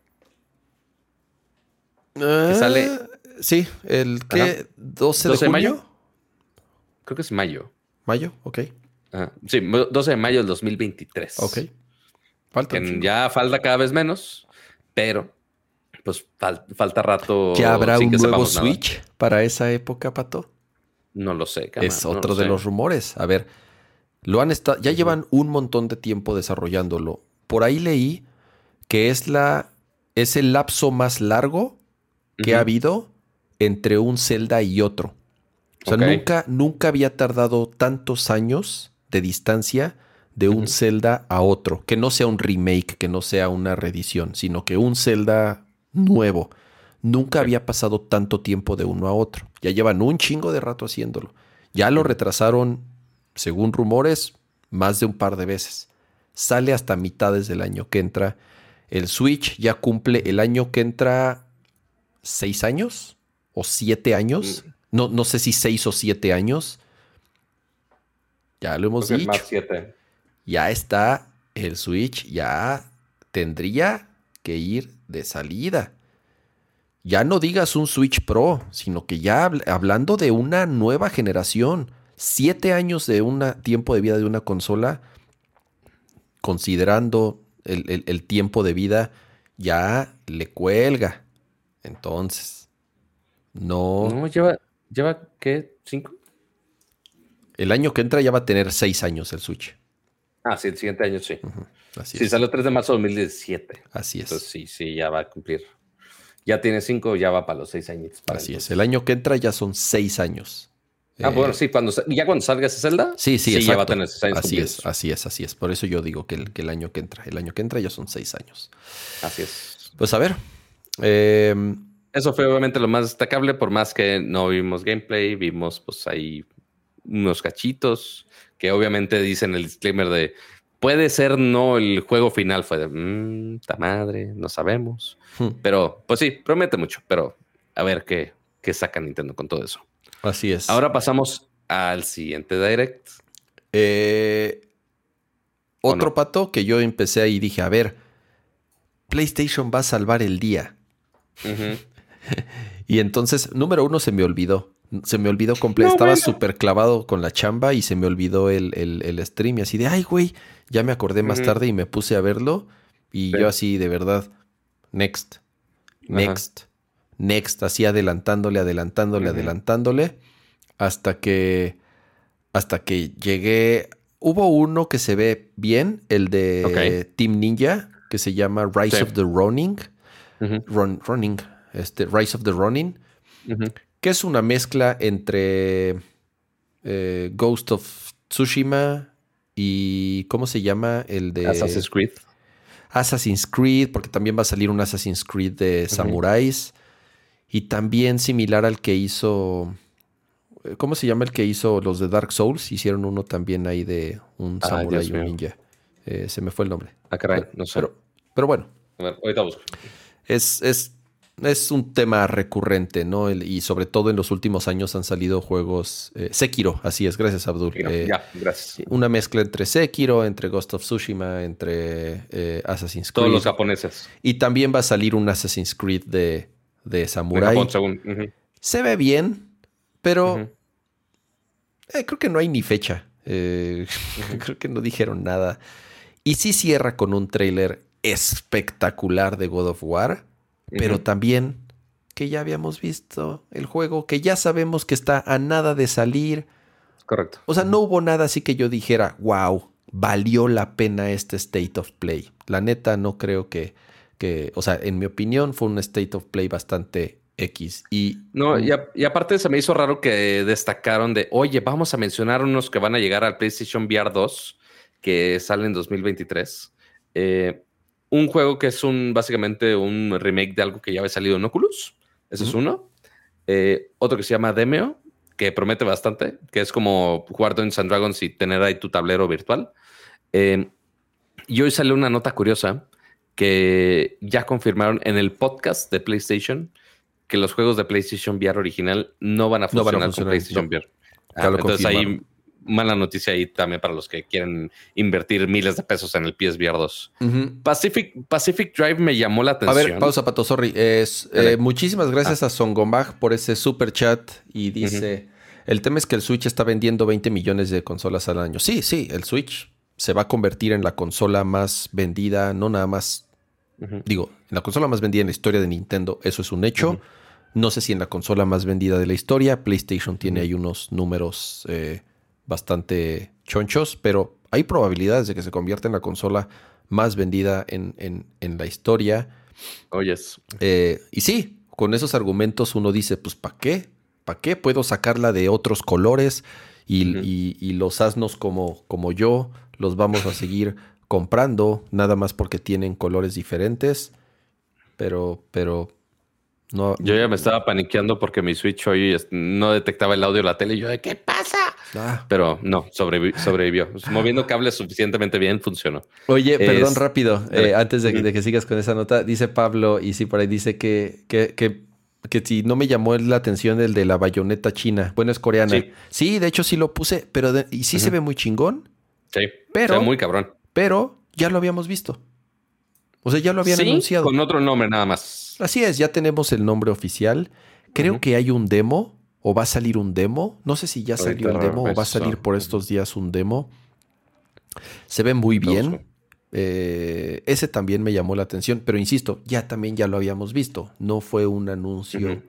sale. Ah, sí, el que 12 de, mayo. Creo que es mayo. Mayo, ok. Sí, 12 de mayo del 2023. Ok. Falta. ya falta cada vez menos, pero pues falta rato. ¿Que habrá un nuevo Switch para esa época, Pato? No lo sé. es otro de los rumores. A ver, lo han estado, ya llevan un montón de tiempo desarrollándolo. Por ahí leí que es la es el lapso más largo que ha habido entre un Zelda y otro. O sea, nunca, nunca había tardado tantos años de distancia de un Zelda a otro. Que no sea un remake, que no sea una reedición, sino que un Zelda nuevo. Nunca había pasado tanto tiempo de uno a otro. Ya llevan un chingo de rato haciéndolo. Ya lo retrasaron, según rumores, más de un par de veces. Sale hasta mitades del año que entra. El Switch ya cumple el año que entra seis años o siete años. Mm. No, no sé si seis o siete años. Ya lo hemos dicho. Ya está el Switch, ya tendría que ir de salida ya no digas un Switch Pro, sino que ya hablando de una nueva generación, siete años de un tiempo de vida de una consola, considerando el, tiempo de vida, ya le cuelga. Entonces, no. No, lleva, lleva ¿qué? ¿Cinco? El año que entra ya va a tener seis años el Switch. Ah, sí, el siguiente año sí. Así sí, salió 3 de marzo de 2017. Así es. Entonces, sí, sí, ya va a cumplir ya tiene cinco, ya va para los seis años. Así es. El año que entra ya son seis años. Ah, bueno, eh, sí, cuando, ya cuando salga esa celda. Sí, sí, ya va a tener seis años. Así es, así es, así es. Por eso yo digo que el, que el, año que entra, el año que entra ya son seis años. Así es. Pues a ver. Em, eso fue obviamente lo más destacable, por más que no vimos gameplay, vimos pues ahí unos cachitos que obviamente dicen el disclaimer de Puede ser no el juego final, fue de, mmm, ta madre, no sabemos. Hmm. Pero, pues sí, promete mucho, pero a ver qué, qué saca Nintendo con todo eso. Así es. Ahora pasamos al siguiente Direct. Eh, otro pato que yo empecé ahí y dije, a ver, PlayStation va a salvar el día. y entonces, número uno, se me olvidó. Se me olvidó completo. Estaba súper clavado con la chamba y se me olvidó el, el, stream. Y así de, ay, güey, ya me acordé más tarde y me puse a verlo. Y yo así, de verdad, next, next, next. Así adelantándole, adelantándole, adelantándole. Hasta que, hasta que llegué. Hubo uno que se ve bien, el de Team Ninja, que se llama Rise of the Running. running, este, Rise of the Running que es una mezcla entre eh, Ghost of Tsushima y ¿cómo se llama? El de Assassin's Creed. Assassin's Creed, porque también va a salir un Assassin's Creed de samuráis. Y también similar al que hizo. Eh, ¿Cómo se llama el que hizo los de Dark Souls? Hicieron uno también ahí de un ah, samurái y un ninja. Eh, se me fue el nombre. Ah, caray, no sé. Pero, bueno. A ver, ahorita busco. Es, es es un tema recurrente, ¿no? y sobre todo en los últimos años han salido juegos. Eh, Sekiro, así es, gracias Abdul. Eh, ya, gracias. Una mezcla entre Sekiro, entre Ghost of Tsushima, entre eh, Assassin's Creed. Todos los japoneses. Y también va a salir un Assassin's Creed de, de Samurai. Se ve bien, pero creo que no hay ni fecha. creo que no dijeron nada. Y sí cierra con un tráiler espectacular de God of War pero también que ya habíamos visto el juego, que ya sabemos que está a nada de salir. Correcto. O sea, no hubo nada así que yo dijera, wow, valió la pena este State of Play. La neta, no creo que, que o sea, en mi opinión fue un State of Play bastante X. Y, no, y, y, aparte se me hizo raro que destacaron de, oye, vamos a mencionar unos que van a llegar al PlayStation VR 2, que sale en 2023. Eh, un juego que es un básicamente un remake de algo que ya había salido en Oculus. Ese es uno. Eh, otro que se llama Demeo, que promete bastante, que es como jugar Dungeons and Dragons y tener ahí tu tablero virtual. Eh, y hoy salió una nota curiosa que ya confirmaron en el podcast de PlayStation que los juegos de PlayStation VR original no van a funcionar, con PlayStation VR. Ah, entonces ahí mala noticia ahí también para los que quieren invertir miles de pesos en el PSVR 2. Pacific, Pacific Drive me llamó la atención. A ver, pausa, Pato, sorry. Es, eh, muchísimas gracias ah. a Songomag por ese super chat y dice, el tema es que el Switch está vendiendo 20 millones de consolas al año. Sí, sí, el Switch se va a convertir en la consola más vendida, no nada más Digo, en la consola más vendida en la historia de Nintendo, eso es un hecho. No sé si en la consola más vendida de la historia, PlayStation tiene ahí unos números eh, bastante chonchos, pero hay probabilidades de que se convierta en la consola más vendida en, la historia. Oyes. Oh, eh, y sí, con esos argumentos uno dice, pues ¿para qué? ¿Para qué puedo sacarla de otros colores? Y, los asnos como, como yo los vamos a seguir comprando, nada más porque tienen colores diferentes. Pero, pero no. Yo ya me estaba paniqueando porque mi Switch hoy no detectaba el audio de la tele. Y yo, ¿de qué pasa? Ah. Pero no, sobrevivió. Moviendo cables suficientemente bien, funcionó. Oye, perdón, rápido, eh, antes de, que sigas con esa nota, dice Pablo, y sí, por ahí dice que, que, que, que si no me llamó la atención el de la bayoneta china. Bueno, es coreana. Sí, de hecho sí lo puse, pero y sí se ve muy chingón. Sí, pero, muy cabrón. Pero ya lo habíamos visto. O sea, ya lo habían anunciado. Con otro nombre nada más. Así es, ya tenemos el nombre oficial. Creo que hay un demo o va a salir un demo. No sé si ya salió el demo o va a salir por estos días un demo. Se ve muy bien. Eh, ese también me llamó la atención, pero insisto, ya también ya lo habíamos visto. No fue un anuncio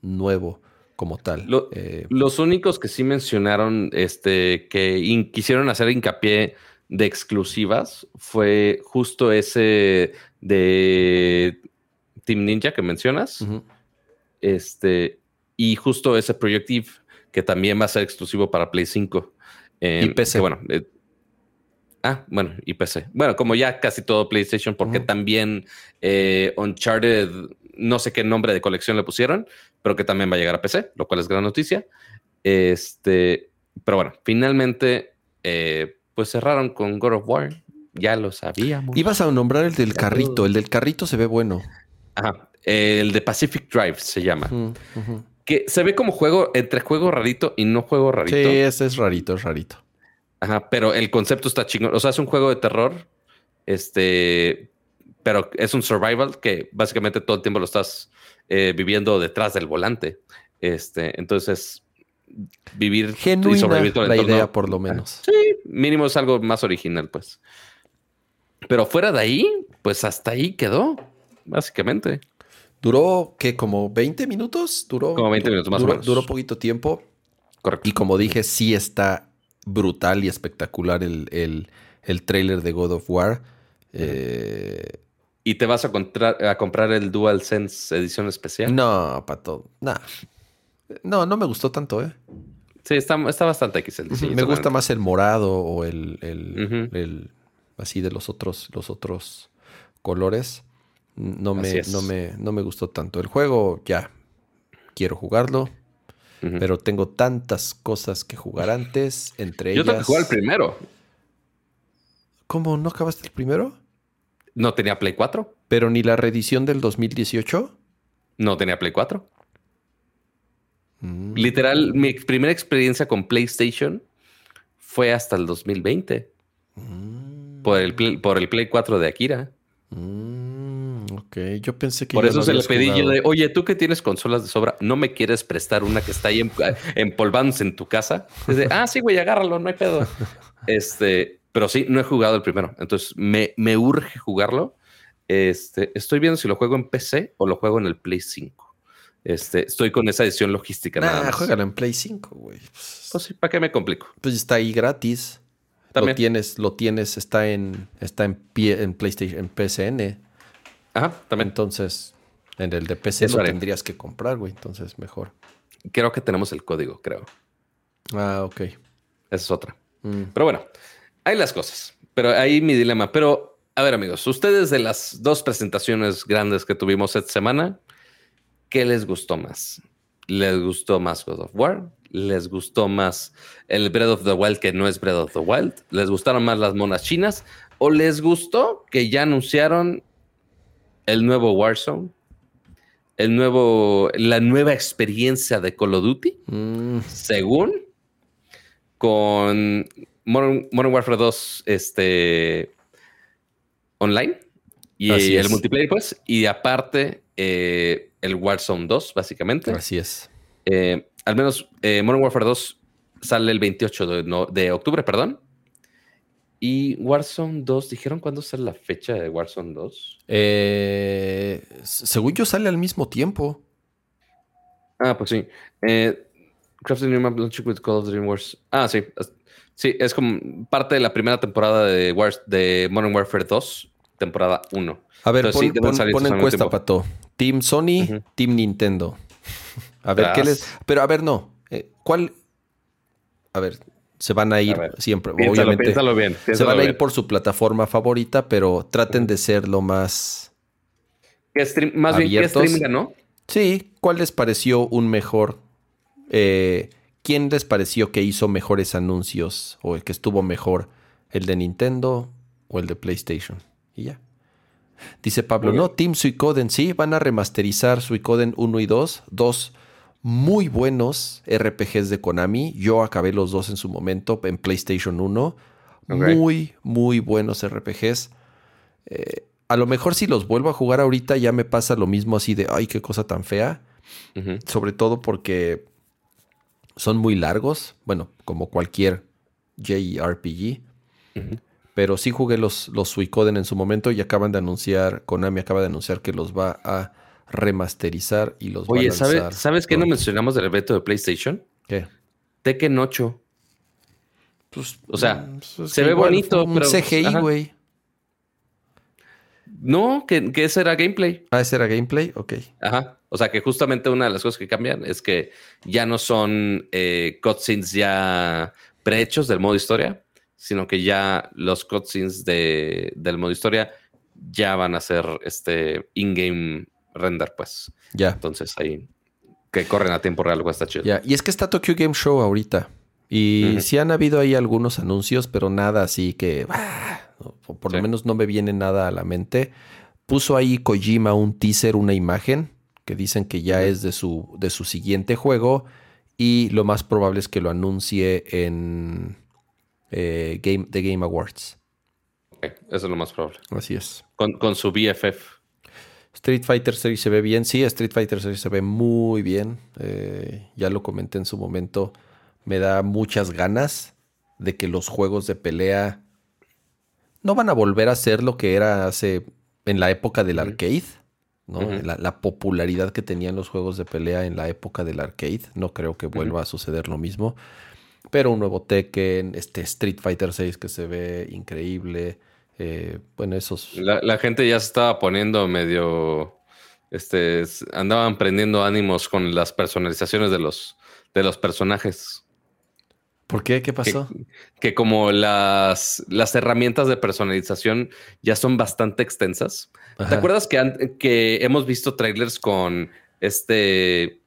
nuevo como tal. Eh, los únicos que sí mencionaron este, que quisieron hacer hincapié de exclusivas fue justo ese de Team Ninja que mencionas. Este, y justo ese Projective que también va a ser exclusivo para Play 5. y PC. bueno, eh, ah, bueno, y PC. Bueno, como ya casi todo PlayStation, porque también eh, Uncharted, no sé qué nombre de colección le pusieron, pero que también va a llegar a PC, lo cual es gran noticia. Este, pero bueno, finalmente, eh, pues cerraron con God of War. Ya lo sabíamos. Ibas a nombrar el del carrito. El del carrito se ve bueno. Ajá. El de Pacific Drive se llama. Que se ve como juego, entre juego rarito y no juego rarito. Sí, ese es rarito, es rarito. Ajá, pero el concepto está chingón. O sea, es un juego de terror. Este, pero es un survival que básicamente todo el tiempo lo estás eh, viviendo detrás del volante. Este, entonces, vivir y sobrevivir la idea, por lo menos. Sí, mínimo es algo más original, pues. Pero fuera de ahí, pues hasta ahí quedó, básicamente. Duró, ¿qué? ¿Como 20 minutos? Duró. Como 20 minutos más duró, o menos. Duró poquito tiempo. Correcto. Y como dije, sí está brutal y espectacular el, el, el trailer de God of War. Eh, ¿Y te vas a, a comprar el DualSense edición especial? No, pato. No. No, no me gustó tanto, ¿eh? Sí, está, está bastante X el diseño. Me gusta más el morado o el, el, el, así de los otros, los otros colores. No me, no, me, no me gustó tanto. El juego ya quiero jugarlo, pero tengo tantas cosas que jugar antes, entre ellas... Yo tengo que jugar el primero. ¿Cómo? ¿No acabaste el primero? No tenía Play 4. ¿Pero ni la reedición del 2018? No tenía Play 4. Mm. Literal, mi primera experiencia con PlayStation fue hasta el 2020. Mm. Por, el, por el Play 4 de Akira. Mm. Ok, yo pensé que. Por eso se le pedí yo de, oye, tú que tienes consolas de sobra, ¿no me quieres prestar una que está ahí empolvándose en tu casa? ah, sí, güey, agárralo, no hay pedo. este, pero sí, no he jugado el primero. Entonces me, me urge jugarlo. Este, estoy viendo si lo juego en PC o lo juego en el Play 5. Este, estoy con esa edición logística. Nah, juégalo en Play 5, güey. Pues sí, ¿para qué me complico? Pues está ahí gratis. También. Lo tienes, lo tienes, está en, está en, pie, en PlayStation, en PSN. Ajá, también. Entonces, en el de PC lo tendrías que comprar, güey. Entonces, mejor. Creo que tenemos el código, creo. Ah, ok. Esa es otra. Mm. Pero bueno, hay las cosas. Pero ahí mi dilema. Pero, a ver, amigos, ustedes de las dos presentaciones grandes que tuvimos esta semana, ¿qué les gustó más? ¿Les gustó más God of War? ¿Les gustó más el Breath of the Wild que no es Breath of the Wild? ¿Les gustaron más las monas chinas? ¿O les gustó que ya anunciaron el nuevo Warzone, el nuevo, la nueva experiencia de Call of Duty, mm. según con Modern, Warfare 2 este, online y el multiplayer, pues, y aparte eh, el Warzone 2, básicamente. Así es. Eh, al menos eh, Modern Warfare 2 sale el 28 de, de octubre, perdón. Y Warzone 2, ¿dijeron cuándo sale la fecha de Warzone 2? Eh, según yo sale al mismo tiempo. Ah, pues sí. Eh, Crafted New Map Launching with Call of Dream Wars. Ah, sí. Sí, es como parte de la primera temporada de, Wars, de Modern Warfare 2, temporada 1. A ver, pon, pon, encuesta, Pato. Team Sony, Team Nintendo. A ver, ¿qué les...? Pero a ver, no. Eh, ¿Cuál...? A ver, se van a ir siempre. obviamente. bien, se van a ir por su plataforma favorita, pero traten de ser lo más. más bien, ¿qué stream ganó? Sí, ¿cuál les pareció un mejor? Eh, ¿Quién les pareció que hizo mejores anuncios o el que estuvo mejor? ¿El de Nintendo o el de PlayStation? Y ya. Dice Pablo, no, Team Suicoden, sí, van a remasterizar Suicoden 1 y 2. Dos muy buenos RPGs de Konami. Yo acabé los dos en su momento en PlayStation 1. Muy, muy buenos RPGs. Eh, a lo mejor si los vuelvo a jugar ahorita ya me pasa lo mismo así de, ay, qué cosa tan fea. Sobre todo porque son muy largos. Bueno, como cualquier JRPG. Pero sí jugué los, los Suicoden en su momento y acaban de anunciar, Konami acaba de anunciar que los va a remasterizar y los Oye, ¿sabes, ¿sabes qué no mencionamos del evento de PlayStation? ¿Qué? Tekken 8. Pues, o sea, mm, pues se ve bonito, un CGI, güey. No, que, ese era gameplay. Ah, ese era gameplay, ok. Ajá. O sea que justamente una de las cosas que cambian es que ya no son eh, cutscenes ya prehechos del modo historia, sino que ya los cutscenes de, del modo historia ya van a ser este in-game render, pues. Ya. Entonces ahí que corren a tiempo real, está chido. Ya, y es que está Tokyo Game Show ahorita. Y sí han habido ahí algunos anuncios, pero nada así que. por lo menos no me viene nada a la mente. Puso ahí Kojima un teaser, una imagen, que dicen que ya es de su, de su siguiente juego. Y lo más probable es que lo anuncie en eh, Game, The Game Awards. eso es lo más probable. Así es. Con, con su BFF. Street Fighter Series se ve bien. Sí, Street Fighter Series se ve muy bien. Eh, ya lo comenté en su momento. Me da muchas ganas de que los juegos de pelea no van a volver a ser lo que era hace en la época del arcade. ¿no? la, popularidad que tenían los juegos de pelea en la época del arcade. No creo que vuelva a suceder lo mismo. Pero un nuevo Tekken, este Street Fighter 6 que se ve increíble. Eh, bueno, esos. La, gente ya se estaba poniendo medio. Este, andaban prendiendo ánimos con las personalizaciones de los, de los personajes. ¿Por qué? ¿Qué pasó? Que, como las, las herramientas de personalización ya son bastante extensas. ¿Te acuerdas que, que hemos visto trailers con este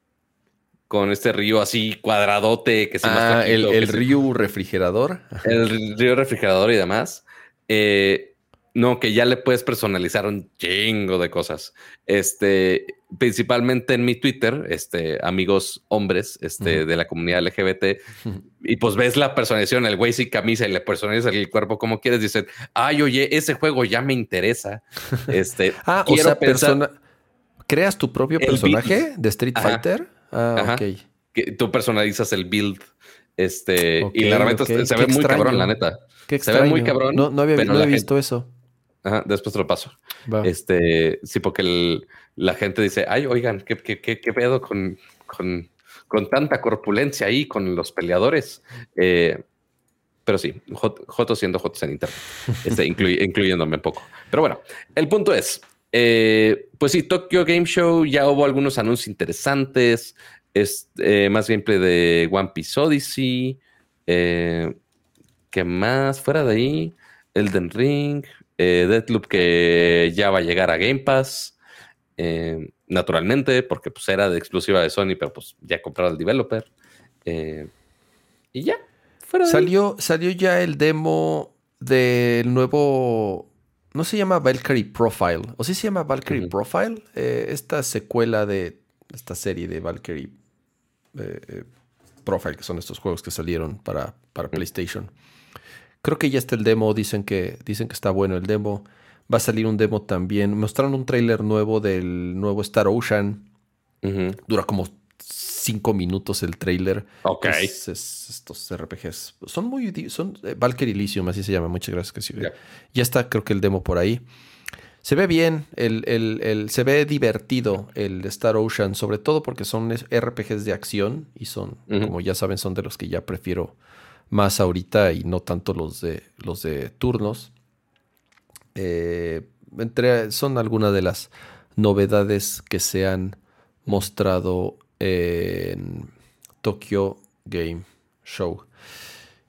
con este río así cuadradote que se ah, el, el río refrigerador. El río refrigerador y demás. Eh, no, que ya le puedes personalizar un chingo de cosas. Este, principalmente en mi Twitter, este, amigos hombres, este, de la comunidad LGBT, y pues ves la personalización, el güey sin camisa y le personalizas el cuerpo como quieres, dicen, ay, oye, ese juego ya me interesa. Este, ah, o sea, persona, creas tu propio personaje de Street Fighter. Ah, ok. Que tú personalizas el build, este, y la herramienta se ve muy cabrón, la neta. Qué Se ve muy cabrón. No, había, visto eso. Ajá, después te lo paso. Este, sí, porque la gente dice, ay, oigan, ¿qué, qué, qué, pedo con, con, con, tanta corpulencia ahí con los peleadores? Eh, pero sí, Joto siendo Jotos en internet, este, incluyéndome un poco. Pero bueno, el punto es, eh, pues sí, Tokyo Game Show ya hubo algunos anuncios interesantes, es, eh, más gameplay de One Piece Odyssey, eh, ¿Qué más? Fuera de ahí, Elden Ring, Deathloop que ya va a llegar a Game Pass. Naturalmente, porque pues era de exclusiva de Sony, pero pues ya compraron el developer. Y ya. Salió, salió ya el demo del nuevo. No se llama Valkyrie Profile. ¿O sí se llama Valkyrie Profile? esta secuela de esta serie de Valkyrie Profile, que son estos juegos que salieron para, para PlayStation. Creo que ya está el demo, dicen que, dicen que está bueno el demo. Va a salir un demo también. Mostraron un tráiler nuevo del nuevo Star Ocean. Dura como cinco minutos el trailer. Ok. Es- es- estos RPGs son muy. Son eh, Valkyrie Elysium, así se llama. Muchas gracias. Que sí. Ya. Ya está, creo que el demo por ahí. Se ve bien, el, el- el- se ve divertido el Star Ocean, sobre todo porque son RPGs de acción y son, como ya saben, son de los que ya prefiero más ahorita y no tanto los de los de turnos. Eh, entre, son algunas de las novedades que se han mostrado en Tokyo Game Show.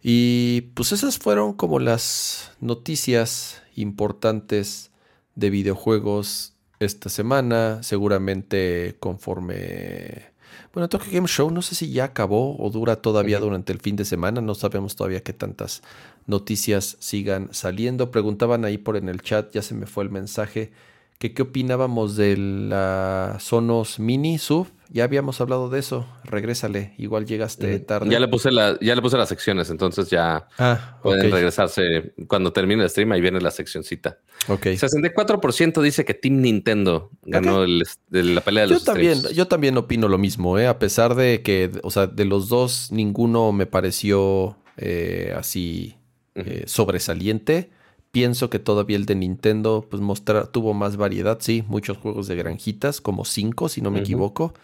Y pues esas fueron como las noticias importantes de videojuegos esta semana. Seguramente conforme... Bueno, Tokyo Game Show no sé si ya acabó o dura todavía durante el fin de semana. No sabemos todavía qué tantas noticias sigan saliendo. Preguntaban ahí por en el chat, ya se me fue el mensaje, que qué opinábamos de la Sonos Mini Sub. Ya habíamos hablado de eso. Regrésale, igual llegaste tarde. Ya le puse la, ya le puse las secciones, entonces ya Ah, pueden regresarse cuando termine el stream. Ahí viene la seccioncita. ok. 64% dice que Team Nintendo ganó el- la pelea de Yo los también, streams. yo también opino lo mismo, ¿eh? a pesar de que, o sea, de los dos, ninguno me pareció eh, así eh, sobresaliente. Pienso que todavía el de Nintendo pues mostra, tuvo más variedad, sí, muchos juegos de granjitas, como cinco si no me equivoco,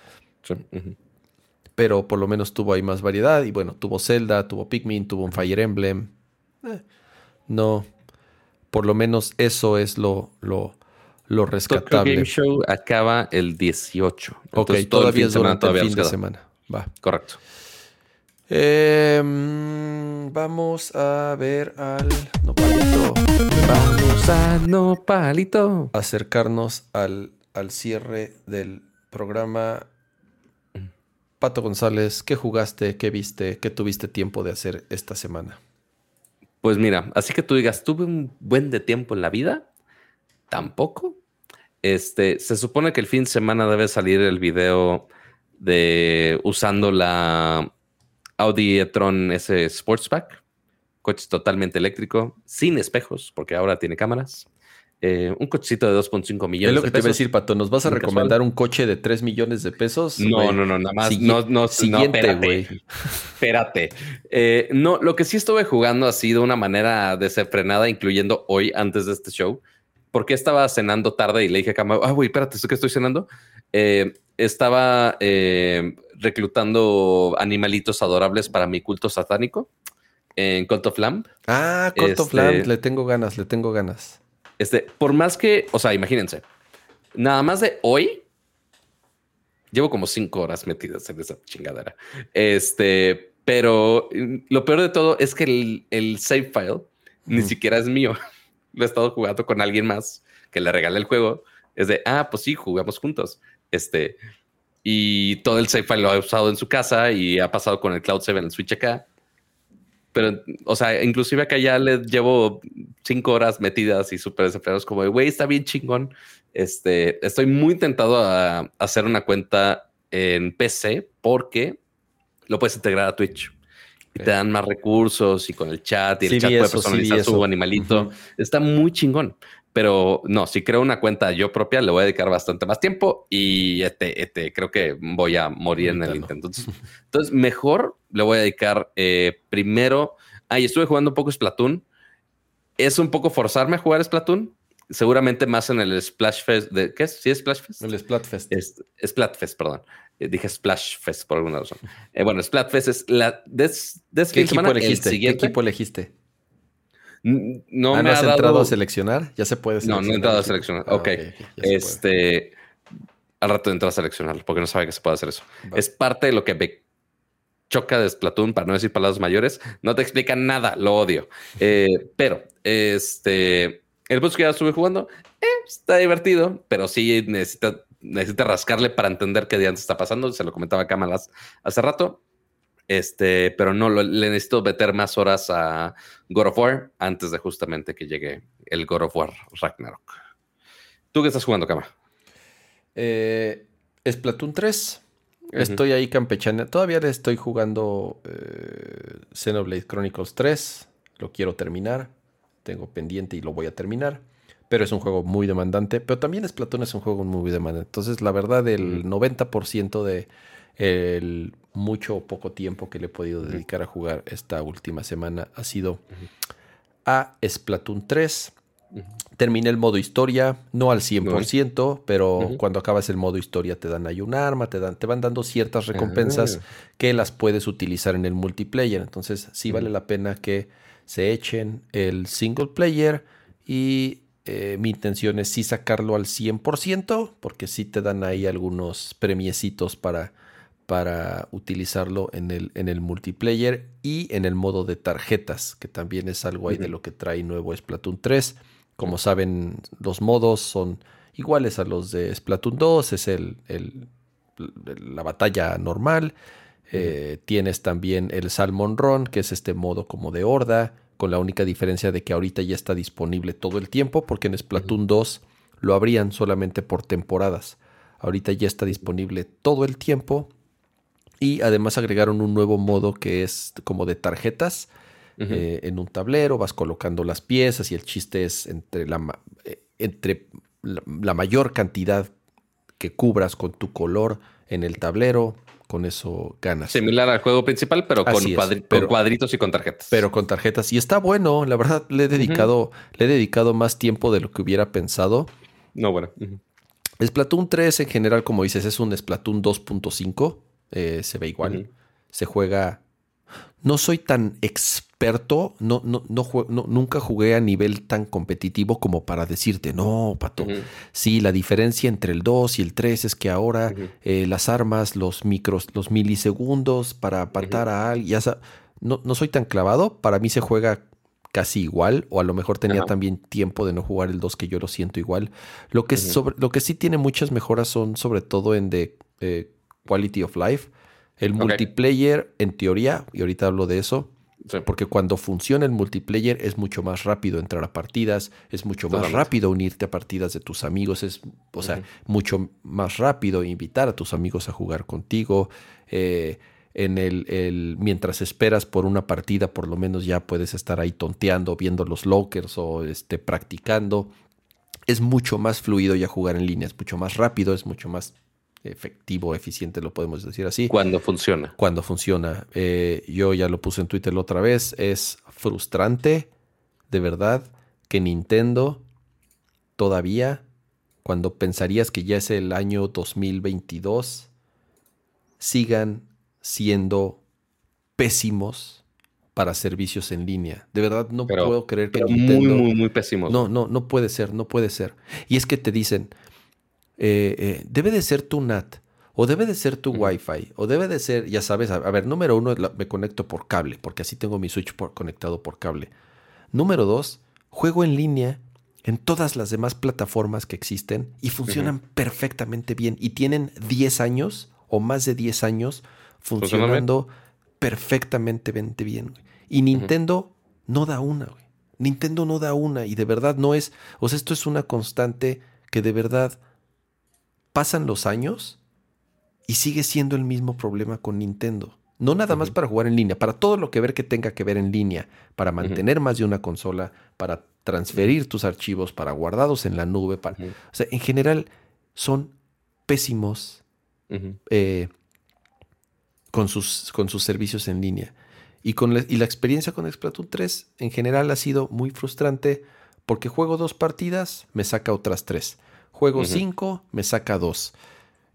Sí, pero por lo menos tuvo ahí más variedad y bueno, tuvo Zelda, tuvo Pikmin, tuvo un Fire Emblem. Eh, no, por lo menos eso es lo, lo, lo Tokyo rescatable. Game Show acaba el 18. Ok, Entonces, el todavía fin de es semana durante el fin de semana. Va. Correcto. Eh, mm, vamos a ver al nopalito. Vamos a Nopalito. Acercarnos al, al cierre del programa. Pato González, ¿qué jugaste? ¿Qué viste? ¿Qué tuviste tiempo de hacer esta semana? Pues mira, así que tú digas, tuve un buen de tiempo en la vida, tampoco. Este, se supone que el fin de semana debe salir el video de usando la Audi e-tron S Sportsback, coche totalmente eléctrico, sin espejos, porque ahora tiene cámaras. Eh, un cochecito de 2.5 millones Es lo que de te iba a decir, Pato. ¿Nos vas a recomendar un coche de 3 millones de pesos? No, no, no, nada más. Sigui- no, no, no, siguiente, espérate. güey. Espérate. Eh, no, lo que sí estuve jugando así de una manera desenfrenada, incluyendo hoy antes de este show, porque estaba cenando tarde y le dije a Cama, ah, güey, espérate, ¿esto que estoy cenando? Eh, estaba eh, reclutando animalitos adorables para mi culto satánico en Cult of Lamb. Ah, Corto Este- Flam, le tengo ganas, le tengo ganas. Este, por más que, o sea, imagínense, nada más de hoy, llevo como cinco horas metidas en esa chingadera. Este, pero mm, lo peor de todo es que el, el save file ni siquiera es mío. Lo he estado jugando con alguien más que le regalé el juego. Es de, ah, pues sí, jugamos juntos. Este, y todo el save file lo ha usado en su casa y ha pasado con el Cloud 7 en el Switch acá. Pero, o sea, inclusive acá ya le llevo cinco horas metidas y súper desafiados como, güey, está bien chingón. Este, estoy muy tentado a hacer una cuenta en PC porque lo puedes integrar a Twitch. Y te dan más recursos y con el chat y Sí el chat puede eso, sí personalizar su animalito. Está muy chingón. Pero no, si creo una cuenta yo propia, le voy a dedicar bastante más tiempo y este, este, creo que voy a morir en el intento. Entonces, entonces, mejor le voy a dedicar eh, primero. Ahí estuve jugando un poco Splatoon. Es un poco forzarme a jugar Splatoon. Seguramente más en el Splash Fest. De, ¿Qué es? ¿Sí es Splash Fest? El Splatfest. Es, Splatfest, perdón. Eh, dije Splash Fest por alguna razón. Eh, bueno, Splatfest es la. ¿Qué equipo semana, el elegiste? ¿Qué equipo elegiste? No Ah, me ¿no has ha dado. entrado a seleccionar? Ya se puede No, seleccionar. no he entrado a seleccionar. Ah, Ok. puede. este. Al rato de entrar a seleccionarlo, porque no sabe que se puede hacer eso. Es parte de lo que me choca de Splatoon, para no decir palabras mayores. No te explican nada, lo odio. Eh, pero, este. El bus que ya estuve jugando eh, está divertido, pero sí necesita, necesita rascarle para entender qué día está pasando. Se lo comentaba a Cámaras hace rato. Este, pero no, lo- le necesito meter más horas a God of War antes de justamente que llegue el God of War Ragnarok. ¿Tú qué estás jugando, Cama? Eh, Splatoon 3. Estoy ahí campechana. Todavía le estoy jugando eh, Xenoblade Chronicles 3. Lo quiero terminar. Tengo pendiente y lo voy a terminar. Pero es un juego muy demandante. Pero también Splatoon es un juego muy demandante. Entonces, la verdad, el 90% de el mucho o poco tiempo que le he podido dedicar a jugar esta última semana ha sido a Splatoon 3. Terminé el modo historia, no al 100%, pero cuando acabas el modo historia te dan ahí un arma, te, dan, te van dando ciertas recompensas ah. que las puedes utilizar en el multiplayer. Entonces sí vale la pena que se echen el single player y eh, mi intención es sí sacarlo al 100% porque sí te dan ahí algunos premiecitos para para utilizarlo en el, en el multiplayer y en el modo de tarjetas, que también es algo ahí de lo que trae nuevo Splatoon 3. Como saben, los modos son iguales a los de Splatoon 2, es el, la batalla normal. Eh, tienes también el Salmon Run, que es este modo como de horda, con la única diferencia de que ahorita ya está disponible todo el tiempo, porque en Splatoon 2 lo abrían solamente por temporadas. Ahorita ya está disponible todo el tiempo y además agregaron un nuevo modo que es como de tarjetas. Eh, en un tablero, vas colocando las piezas y el chiste es entre la, eh, entre la, mayor cantidad que cubras con tu color en el tablero, con eso ganas. Similar al juego principal, pero, con, cuadritos y con tarjetas. Pero con tarjetas. Y está bueno, la verdad le he dedicado, le he dedicado más tiempo de lo que hubiera pensado. No, bueno. Splatoon 3 en general, como dices, es un Splatoon 2.5. Eh, se ve igual. Se juega. No soy tan experto, no, no, no, nunca jugué a nivel tan competitivo como para decirte, no, pato. Sí, la diferencia entre el 2 y el 3 es que ahora eh, las armas, los micros, los milisegundos para matar a alguien, no, no soy tan clavado. Para mí se juega casi igual, o a lo mejor tenía también tiempo de no jugar el 2 que yo lo siento igual. Lo que, sobre, lo que sí tiene muchas mejoras son sobre todo en de eh, quality of life. El multiplayer, en teoría, y ahorita hablo de eso, porque cuando funciona el multiplayer es mucho más rápido entrar a partidas, es mucho más rápido unirte a partidas de tus amigos, es, o sea, mucho más rápido invitar a tus amigos a jugar contigo. Eh, en el, el, mientras esperas por una partida, por lo menos ya puedes estar ahí tonteando, viendo los lockers o este, practicando. Es mucho más fluido ya jugar en línea, es mucho más rápido, es mucho más efectivo, eficiente, lo podemos decir así. Cuando funciona. Cuando funciona. Eh, yo ya lo puse en Twitter la otra vez. Es frustrante, de verdad, que Nintendo todavía, cuando pensarías que ya es el año 2022, sigan siendo pésimos para servicios en línea. De verdad no puedo creer que Nintendo... Muy, muy, muy pésimos. No, no, no puede ser, no puede ser. Y es que te dicen, eh, eh, debe de ser tu NAT, o debe de ser tu Wi-Fi, o debe de ser, ya sabes, a, ver, número uno, me conecto por cable, porque así tengo mi Switch conectado por cable. Número dos, juego en línea en todas las demás plataformas que existen y funcionan perfectamente bien y tienen 10 años o más de 10 años funcionando perfectamente bien. Y Nintendo no da una, güey. Nintendo no da una y de verdad no es, o sea, esto es una constante que de verdad pasan los años y sigue siendo el mismo problema con Nintendo. No nada más para jugar en línea, para todo lo que ver que tenga que ver en línea, para mantener más de una consola, para transferir tus archivos, para guardados en la nube. Para, O sea, en general son pésimos eh, con, sus, con sus servicios en línea. Y, con la, y la experiencia con Splatoon 3 en general ha sido muy frustrante porque juego dos partidas, me saca otras tres. Juego 5, me saca 2.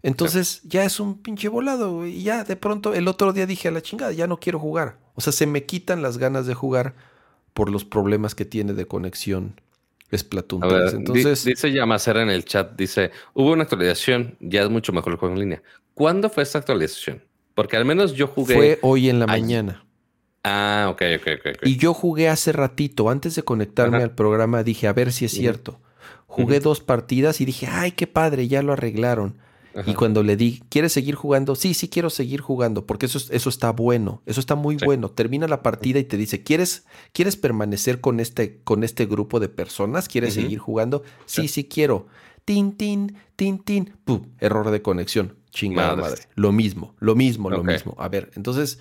Entonces ya es un pinche volado, Y ya de pronto el otro día dije a la chingada, ya no quiero jugar. O sea, se me quitan las ganas de jugar por los problemas que tiene de conexión Splatoon 3. Entonces, dice Yamacera en el chat, dice, hubo una actualización, ya es mucho mejor el juego en línea. ¿Cuándo fue esta actualización? Porque al menos yo jugué... Fue hoy en la mañana. Ah, ok, ok, ok. Y yo jugué hace ratito, antes de conectarme al programa, dije, a ver si es cierto. Jugué dos partidas y dije, ay, qué padre, ya lo arreglaron. Y cuando le di, ¿quieres seguir jugando? Sí, sí quiero seguir jugando, porque eso, eso está bueno, eso está muy bueno. Termina la partida y te dice, ¿quieres, ¿quieres permanecer con este, con este grupo de personas? ¿Quieres seguir jugando? Sí, sí, quiero. Tin, tin, tin, tin. ¡Pum! Error de conexión. Chingada madre. Lo mismo, lo mismo, lo mismo. A ver, entonces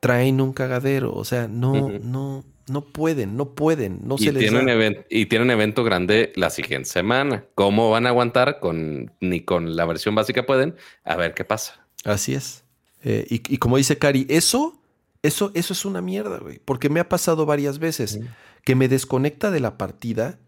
traen un cagadero. O sea, no, no, no pueden, no pueden, no y se les da. y tienen evento grande la siguiente semana. ¿Cómo van a aguantar con ni con la versión básica pueden? A ver qué pasa. Así es. Eh, y, y como dice Cari, eso, eso, eso es una mierda, güey. Porque me ha pasado varias veces que me desconecta de la partida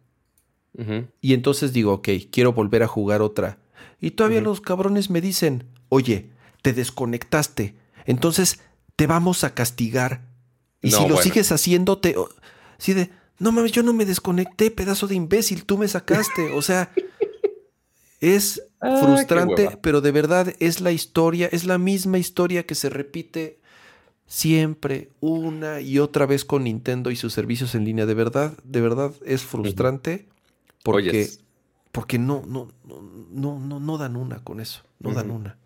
y entonces digo, ok, quiero volver a jugar otra. Y todavía los cabrones me dicen, oye, te desconectaste, entonces te vamos a castigar. Y No, si lo bueno. sigues haciendo, te... Sí de, no mames, yo no me desconecté, pedazo de imbécil, tú me sacaste. O sea, es Ah, frustrante, pero de verdad es la historia, es la misma historia que se repite siempre, una y otra vez con Nintendo y sus servicios en línea. De verdad, de verdad es frustrante porque, Oyes. porque no, no, no, no, no, dan una con eso, no dan una.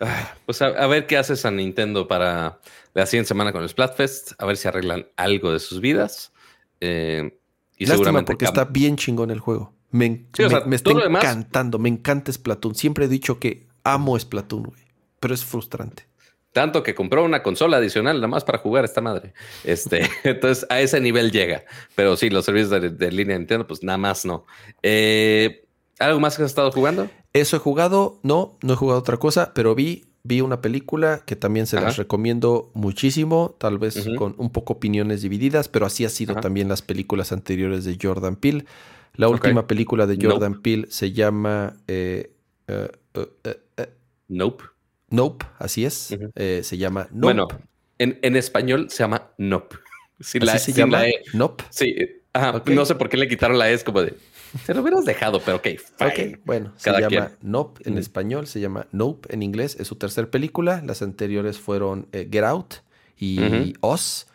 Pues a, a ver qué hace San Nintendo para la siguiente semana con el Splatfest. A ver si arreglan algo de sus vidas. Eh, y Lástima seguramente porque está bien chingón el juego. Me, Sí, me- sea, me está demás- encantando, me encanta Splatoon. Siempre he dicho que amo Splatoon, güey, pero es frustrante. Tanto que compró una consola adicional nada más para jugar esta madre. Este, entonces a ese nivel llega. Pero sí, los servicios de, de línea de Nintendo, pues nada más no. Eh, ¿Algo más que has estado jugando? Eso he jugado, no, no he jugado otra cosa, pero vi, vi una película que también se las recomiendo muchísimo, tal vez con un poco opiniones divididas, pero así ha sido Ajá. también las películas anteriores de Jordan Peele. La última película de Nope. Jordan Peele se llama eh, eh, eh, Nope. Nope, así es. Eh, se llama Nope. Bueno, en, en español se llama Nope. Sin la, ¿Así se sin llama? la E. Nope. Sí, ajá, no sé por qué le quitaron la E, es como de. Te lo hubieras dejado, pero ok, fine. Ok, bueno, Cada se llama quien. Nope en español, se llama Nope en inglés, es su tercer película. Las anteriores fueron eh, Get Out y Ujú. Us.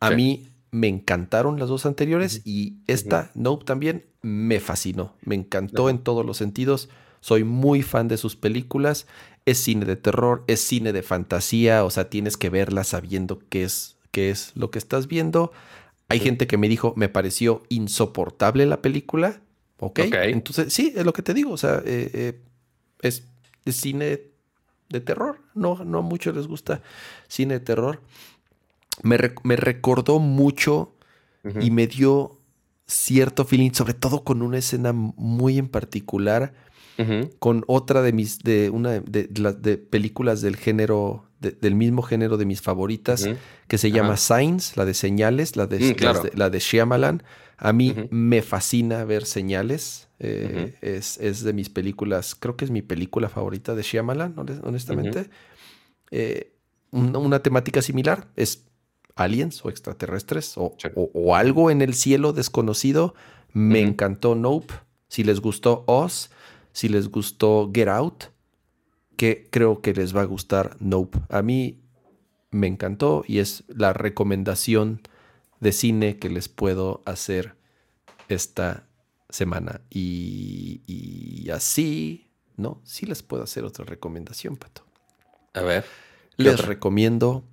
A Sí. mí me encantaron las dos anteriores y esta, Nope, también me fascinó. Me encantó en todos los sentidos. Soy muy fan de sus películas. Es cine de terror, es cine de fantasía, o sea, tienes que verla sabiendo qué es, qué es lo que estás viendo. Hay gente que me dijo, me pareció insoportable la película. Ok. Ok. Entonces, sí, es lo que te digo. O sea, eh, eh, es, es cine de terror. No, no a muchos les gusta cine de terror. Me, rec- me recordó mucho y me dio cierto feeling, sobre todo con una escena muy en particular, con otra de mis, de una de, las de películas del género, de- del mismo género de mis favoritas, que se llama. Signs, la de señales, la de, Mm, claro. las de- la de Shyamalan. A mí me fascina ver señales. eh, es, es de mis películas, creo que es mi película favorita de Shyamalan, honest- honestamente. Eh, una, una temática similar es aliens o extraterrestres o, Sí. o- o algo en el cielo desconocido. Me encantó Nope. Si les gustó Oz, si les gustó Get Out, que creo que les va a gustar Nope. A mí me encantó y es la recomendación de cine que les puedo hacer esta semana. Y, y así, ¿no? Sí les puedo hacer otra recomendación, Pato. A ver. ¿Qué Les otra? recomiendo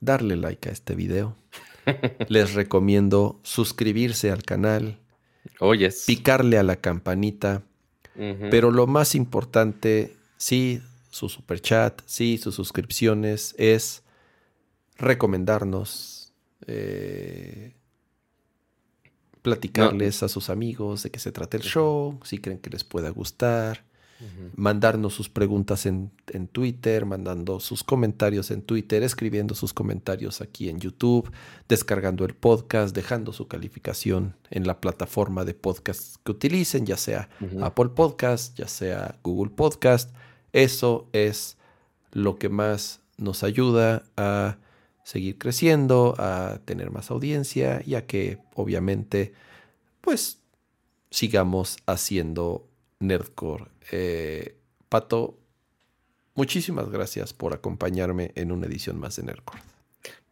darle like a este video. les recomiendo suscribirse al canal, Oyes. picarle a la campanita. Pero lo más importante, sí, su super chat, sí, sus suscripciones, es recomendarnos, eh, platicarles a sus amigos de qué se trata el show, si creen que les pueda gustar, mandarnos sus preguntas en, en Twitter, mandando sus comentarios en Twitter, escribiendo sus comentarios aquí en YouTube, descargando el podcast, dejando su calificación en la plataforma de podcast que utilicen, ya sea. Apple Podcast, ya sea Google Podcast. Eso es lo que más nos ayuda a seguir creciendo, a tener más audiencia y a que obviamente pues sigamos haciendo Nerdcore. Eh, Pato, muchísimas gracias por acompañarme en una edición más de Nerdcore.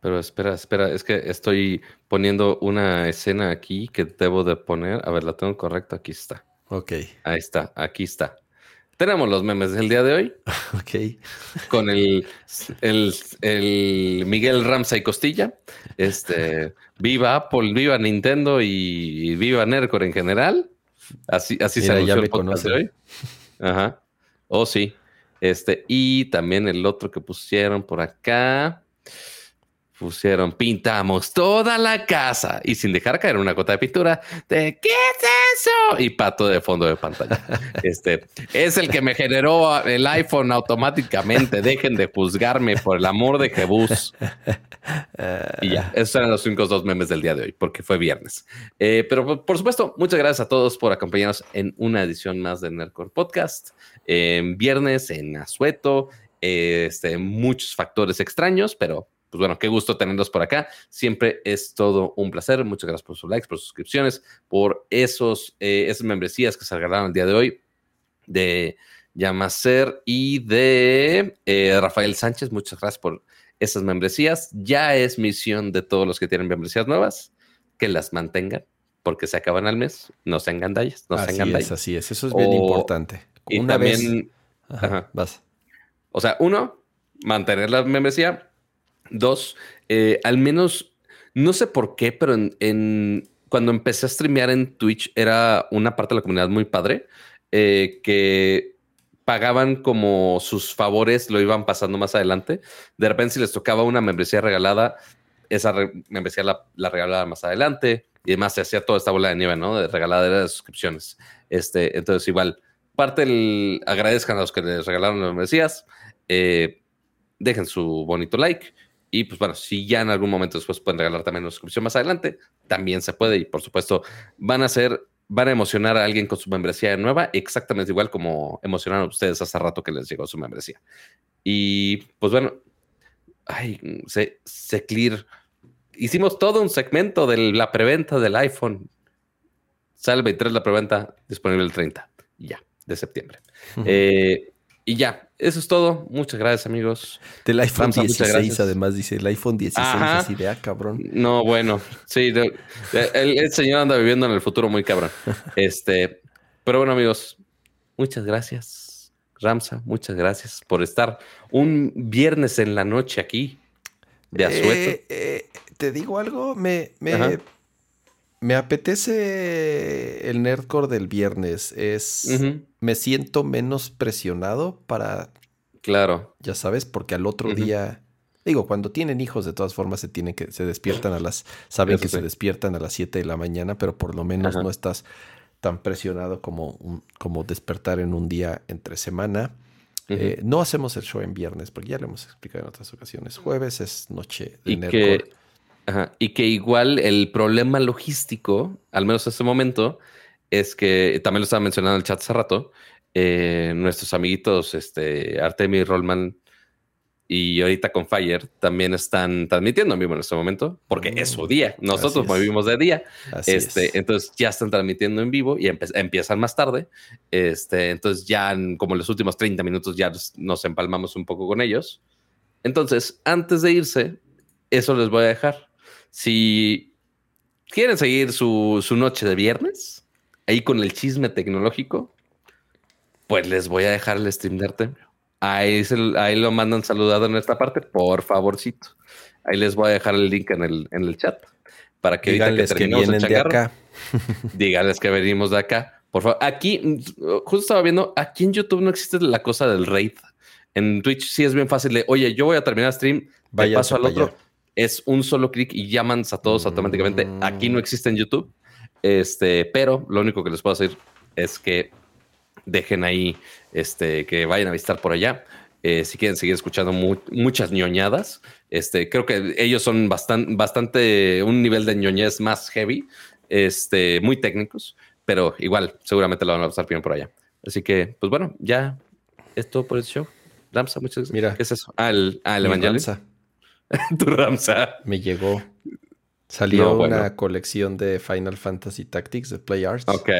Pero espera, espera, es que estoy poniendo una escena aquí que debo de poner. A ver, la tengo correcta, aquí está. Ok, Ahí está, aquí está. Tenemos los memes del día de hoy ok. con el, el, el Miguel Ramsay Costilla. Este, viva Apple, viva Nintendo y, viva Nercor en general. Así, así se Mira, ya anunció me el podcast de hoy. Ajá. Oh, sí. Este, y también el otro que pusieron por acá pusieron, pintamos toda la casa y sin dejar caer una gota de pintura, de ¿qué es eso? Y pato de fondo de pantalla. Este es el que me generó el iPhone automáticamente. Dejen de juzgarme por el amor de Jebus. Y ya, esos eran los únicos dos memes del día de hoy, porque fue viernes. Eh, pero por supuesto, muchas gracias a todos por acompañarnos en una edición más de Nerdcore Podcast. En viernes en Azueto, este, muchos factores extraños, pero pues bueno, qué gusto tenerlos por acá. Siempre es todo un placer. Muchas gracias por sus likes, por sus suscripciones, por esos, eh, esas membresías que se regalaron el día de hoy de Yamacer y de eh, Rafael Sánchez. Muchas gracias por esas membresías. Ya es misión de todos los que tienen membresías nuevas que las mantengan porque se acaban al mes. No sean gandallas, no así es, así es. Eso es bien importante. Una también, vez... vas. O sea, uno, mantener la membresía Dos, eh, al menos, no sé por qué, pero en, cuando empecé a streamear en Twitch era una parte de la comunidad muy padre eh, que pagaban como sus favores, lo iban pasando más adelante. De repente, si les tocaba una membresía regalada, esa membresía la, la regalaban más adelante y además se hacía toda esta bola de nieve, ¿no? De regaladera de suscripciones. Este, entonces, igual, parte del agradezcan a los que les regalaron las membresías, eh, dejen su bonito like y pues bueno, si ya en algún momento después pueden regalar también una suscripción más adelante, también se puede. Y por supuesto, van a ser, van a emocionar a alguien con su membresía nueva, exactamente igual como emocionaron ustedes hace rato que les llegó su membresía. Y pues bueno, ay, se, se clear. Hicimos todo un segmento de la preventa del iPhone. Sale el 23 la preventa, disponible el 30, ya, de septiembre. eh, y ya, eso es todo. Muchas gracias, amigos. Del iPhone 16, además, dice el iPhone 16, así de ah, cabrón. No, bueno, sí, el, señor anda viviendo en el futuro muy cabrón. Este, pero bueno, amigos, muchas gracias. Ramsa, muchas gracias por estar un viernes en la noche aquí de Azueto. Eh, eh, te digo algo, me, me, me apetece el nerdcore del viernes. Es. Me siento menos presionado para. Claro. Ya sabes, porque al otro día. Digo, cuando tienen hijos, de todas formas, se tienen que, se despiertan a las, saben que se despiertan a las 7 de la mañana, pero por lo menos no estás tan presionado como, como despertar en un día entre semana. Eh, no hacemos el show en viernes, porque ya lo hemos explicado en otras ocasiones. Jueves es noche de Nerdcore. Y que igual el problema logístico, al menos en este momento, es que también lo estaba mencionando en el chat hace rato. Eh, nuestros amiguitos, este, Artemi Rollman y ahorita con Fire también están transmitiendo en vivo en este momento porque es su mm, día. Nosotros vivimos de día. este, Entonces ya están transmitiendo en vivo y empiezan más tarde. Este, entonces ya como en los últimos 30 minutos ya nos empalmamos un poco con ellos. Entonces, antes de irse, eso les voy a dejar. Si quieren seguir su, noche de viernes, ahí con el chisme tecnológico, pues les voy a dejar el stream de Artemio. Ahí, ahí lo mandan saludado en esta parte, por favorcito. Ahí les voy a dejar el link en el, en el chat para que Díganles que, vienen de acá. díganles que venimos de acá. Por favor, aquí, justo estaba viendo, aquí en YouTube no existe la cosa del raid. En Twitch sí es bien fácil de, oye, yo voy a terminar stream, Vaya paso al otro es un solo clic y llaman a todos automáticamente. Aquí no existe en YouTube, este, pero lo único que les puedo decir es que dejen ahí, este, que vayan a visitar por allá. Eh, si quieren seguir escuchando muchas ñoñadas, este, creo que ellos son bastante, bastante, un nivel de ñoñez más heavy, este, muy técnicos, pero igual seguramente lo van a pasar bien por allá. Así que, pues bueno, ya es todo por el show. Ramsa, muchas gracias. Mira, ¿qué es eso? Ah, el, ah, tu Ramsa. Me llegó. Salió una colección de Final Fantasy Tactics de Play Arts. Ok.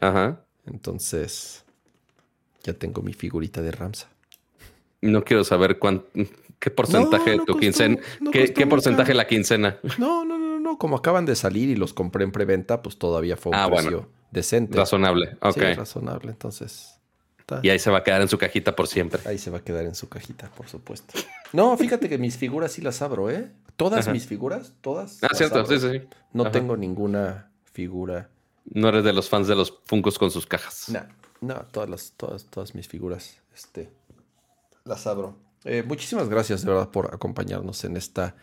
Ajá. Entonces, ya tengo mi figurita de Ramsa. No quiero saber qué porcentaje de tu quincena. ¿Qué, porcentaje la quincena? No, no, no, no. Como acaban de salir y los compré en preventa, pues todavía fue un ah, precio decente. Razonable. Ok. razonable. Entonces. Y ahí se va a quedar en su cajita por siempre. Ahí se va a quedar en su cajita, por supuesto. No, fíjate que mis figuras sí las abro, ¿eh? Todas mis figuras, todas. Ah, cierto, sí, sí. No tengo ninguna figura. No eres de los fans de los Funcos con sus cajas. No, no, todas las, todas, todas mis figuras, este, las abro. Eh, muchísimas gracias de verdad por acompañarnos en esta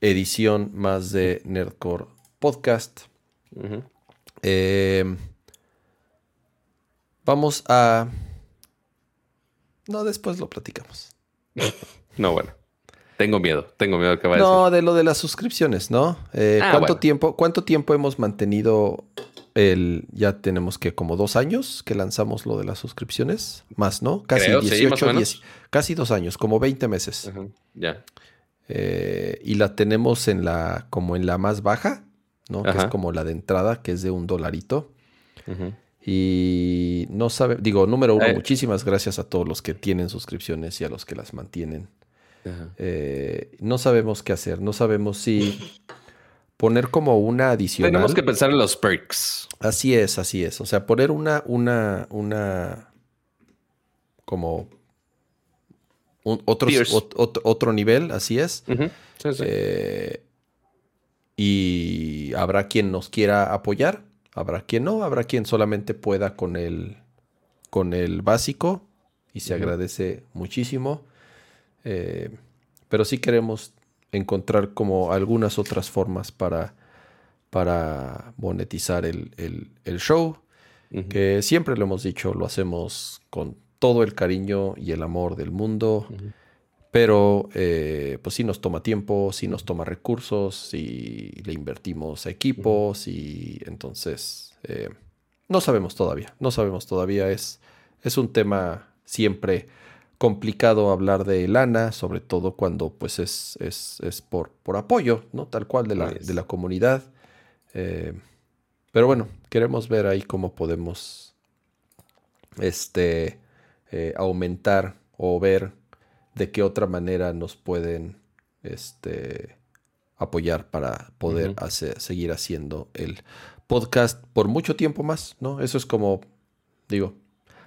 edición más de Nerdcore Podcast. Eh, vamos a... No, después lo platicamos. no, bueno. Tengo miedo, tengo miedo que vaya No, de lo de las suscripciones, ¿no? Eh, ah, ¿cuánto, tiempo, ¿Cuánto tiempo hemos mantenido el... Ya tenemos que como dos años que lanzamos lo de las suscripciones? Más, ¿no? Casi 18, casi dos años, como 20 meses. Ya. Eh, y la tenemos en la, como en la más baja, ¿no? Que es como la de entrada, que es de un dolarito. Y no sabe, digo, número uno, eh. muchísimas gracias a todos los que tienen suscripciones y a los que las mantienen. Eh, no sabemos qué hacer, no sabemos si poner como una adicional. Tenemos que pensar en los perks. Así es, así es. O sea, poner una, una, una, como otro, otro, nivel, así es. Eh, y habrá quien nos quiera apoyar, habrá quien no, habrá quien solamente pueda con el, con el básico y se agradece muchísimo. Eh, pero sí queremos encontrar como algunas otras formas para, para monetizar el, show, que siempre lo hemos dicho, lo hacemos con todo el cariño y el amor del mundo, pero eh, pues sí nos toma tiempo, sí nos toma recursos, y le invertimos a equipos y entonces eh, no sabemos todavía, no sabemos todavía, es, es un tema siempre complicado hablar de lana, sobre todo cuando pues es, es, por, por, apoyo, ¿no? Tal cual de la, de la comunidad. Eh, pero bueno, queremos ver ahí cómo podemos este, eh, aumentar o ver de qué otra manera nos pueden este, apoyar para poder hacer, seguir haciendo el podcast por mucho tiempo más, ¿no? Eso es como, digo,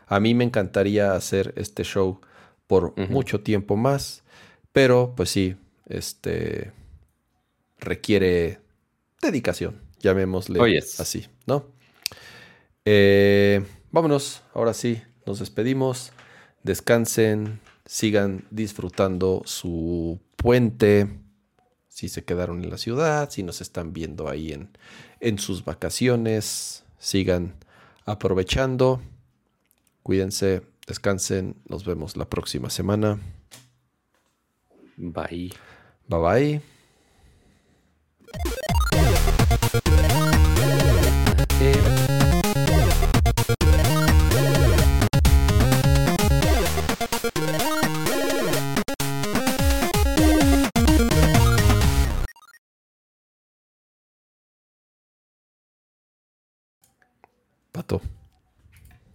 a mí me encantaría hacer este show por mucho tiempo más, pero pues sí, este requiere dedicación, llamémosle oh, así, ¿no? Eh, vámonos, ahora sí, nos despedimos, descansen, sigan disfrutando su puente, si se quedaron en la ciudad, si nos están viendo ahí en, en sus vacaciones, sigan aprovechando, cuídense Descansen, nos vemos la próxima semana. Bye. Bye bye.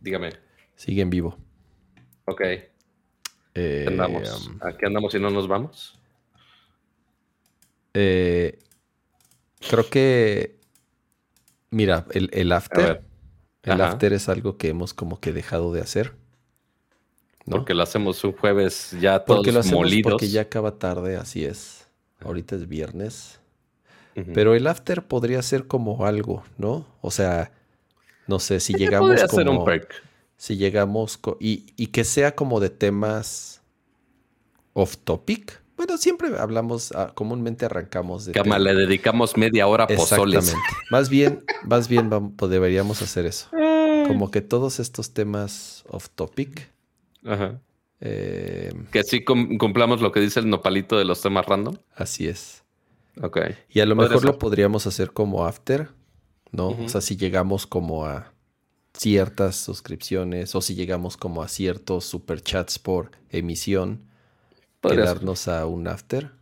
Dígame. Sigue en vivo. Ok. Eh, andamos? Um, ¿Aquí andamos y no nos vamos? Eh, creo que. Mira, el, after. El after es algo que hemos como que dejado de hacer. Porque lo hacemos un jueves ya todos porque lo hacemos molidos. Porque ya acaba tarde, así es. Ahorita es viernes. Pero el after podría ser como algo, ¿no? O sea, no sé, si llegamos como... Hacer un perk si llegamos y, que sea como de temas off topic. Bueno, siempre hablamos, ah, comúnmente arrancamos de. Cama, le dedicamos media hora a pozoles. Más bien, más bien pues deberíamos hacer eso. Como que todos estos temas off topic. Ajá. Eh, que así cumplamos lo que dice el nopalito de los temas random. Así es. Ok. Y a lo mejor lo podríamos hacer como after, ¿no? O sea, si llegamos como a ciertas suscripciones o si llegamos como a ciertos superchats por emisión, quedarnos a un after.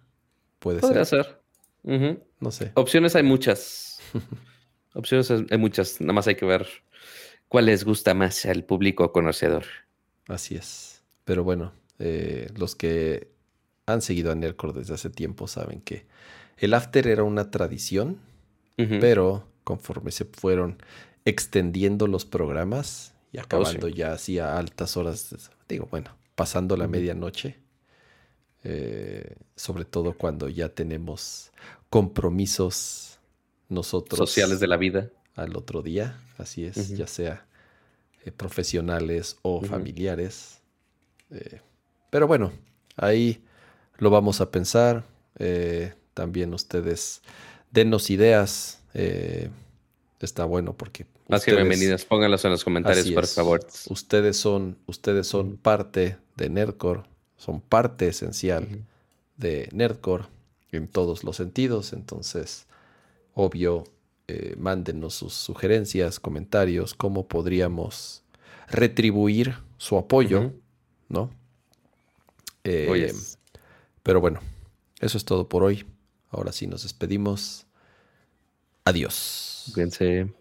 Puede Podría ser. ser. No sé. Opciones hay muchas. Opciones hay muchas. Nada más hay que ver cuál les gusta más al público conocedor. Así es. Pero bueno, eh, los que han seguido a Nerdcore desde hace tiempo saben que el after era una tradición, pero conforme se fueron extendiendo los programas y oh, acabando ya así a altas horas, digo, bueno, pasando la medianoche, eh, sobre todo cuando ya tenemos compromisos nosotros. Sociales de la vida. Al otro día, así es, ya sea eh, profesionales o familiares. Eh, pero bueno, ahí lo vamos a pensar. también ustedes denos ideas. Eh, está bueno porque. Más que bienvenidas, pónganlas en los comentarios, por favor. Ustedes son, ustedes son parte de Nerdcore, son parte esencial de Nerdcore en todos los sentidos. Entonces, obvio, eh, mándenos sus sugerencias, comentarios, cómo podríamos retribuir su apoyo, ¿no? Eh, pero bueno, eso es todo por hoy. Ahora sí nos despedimos. Adiós. Cuídense.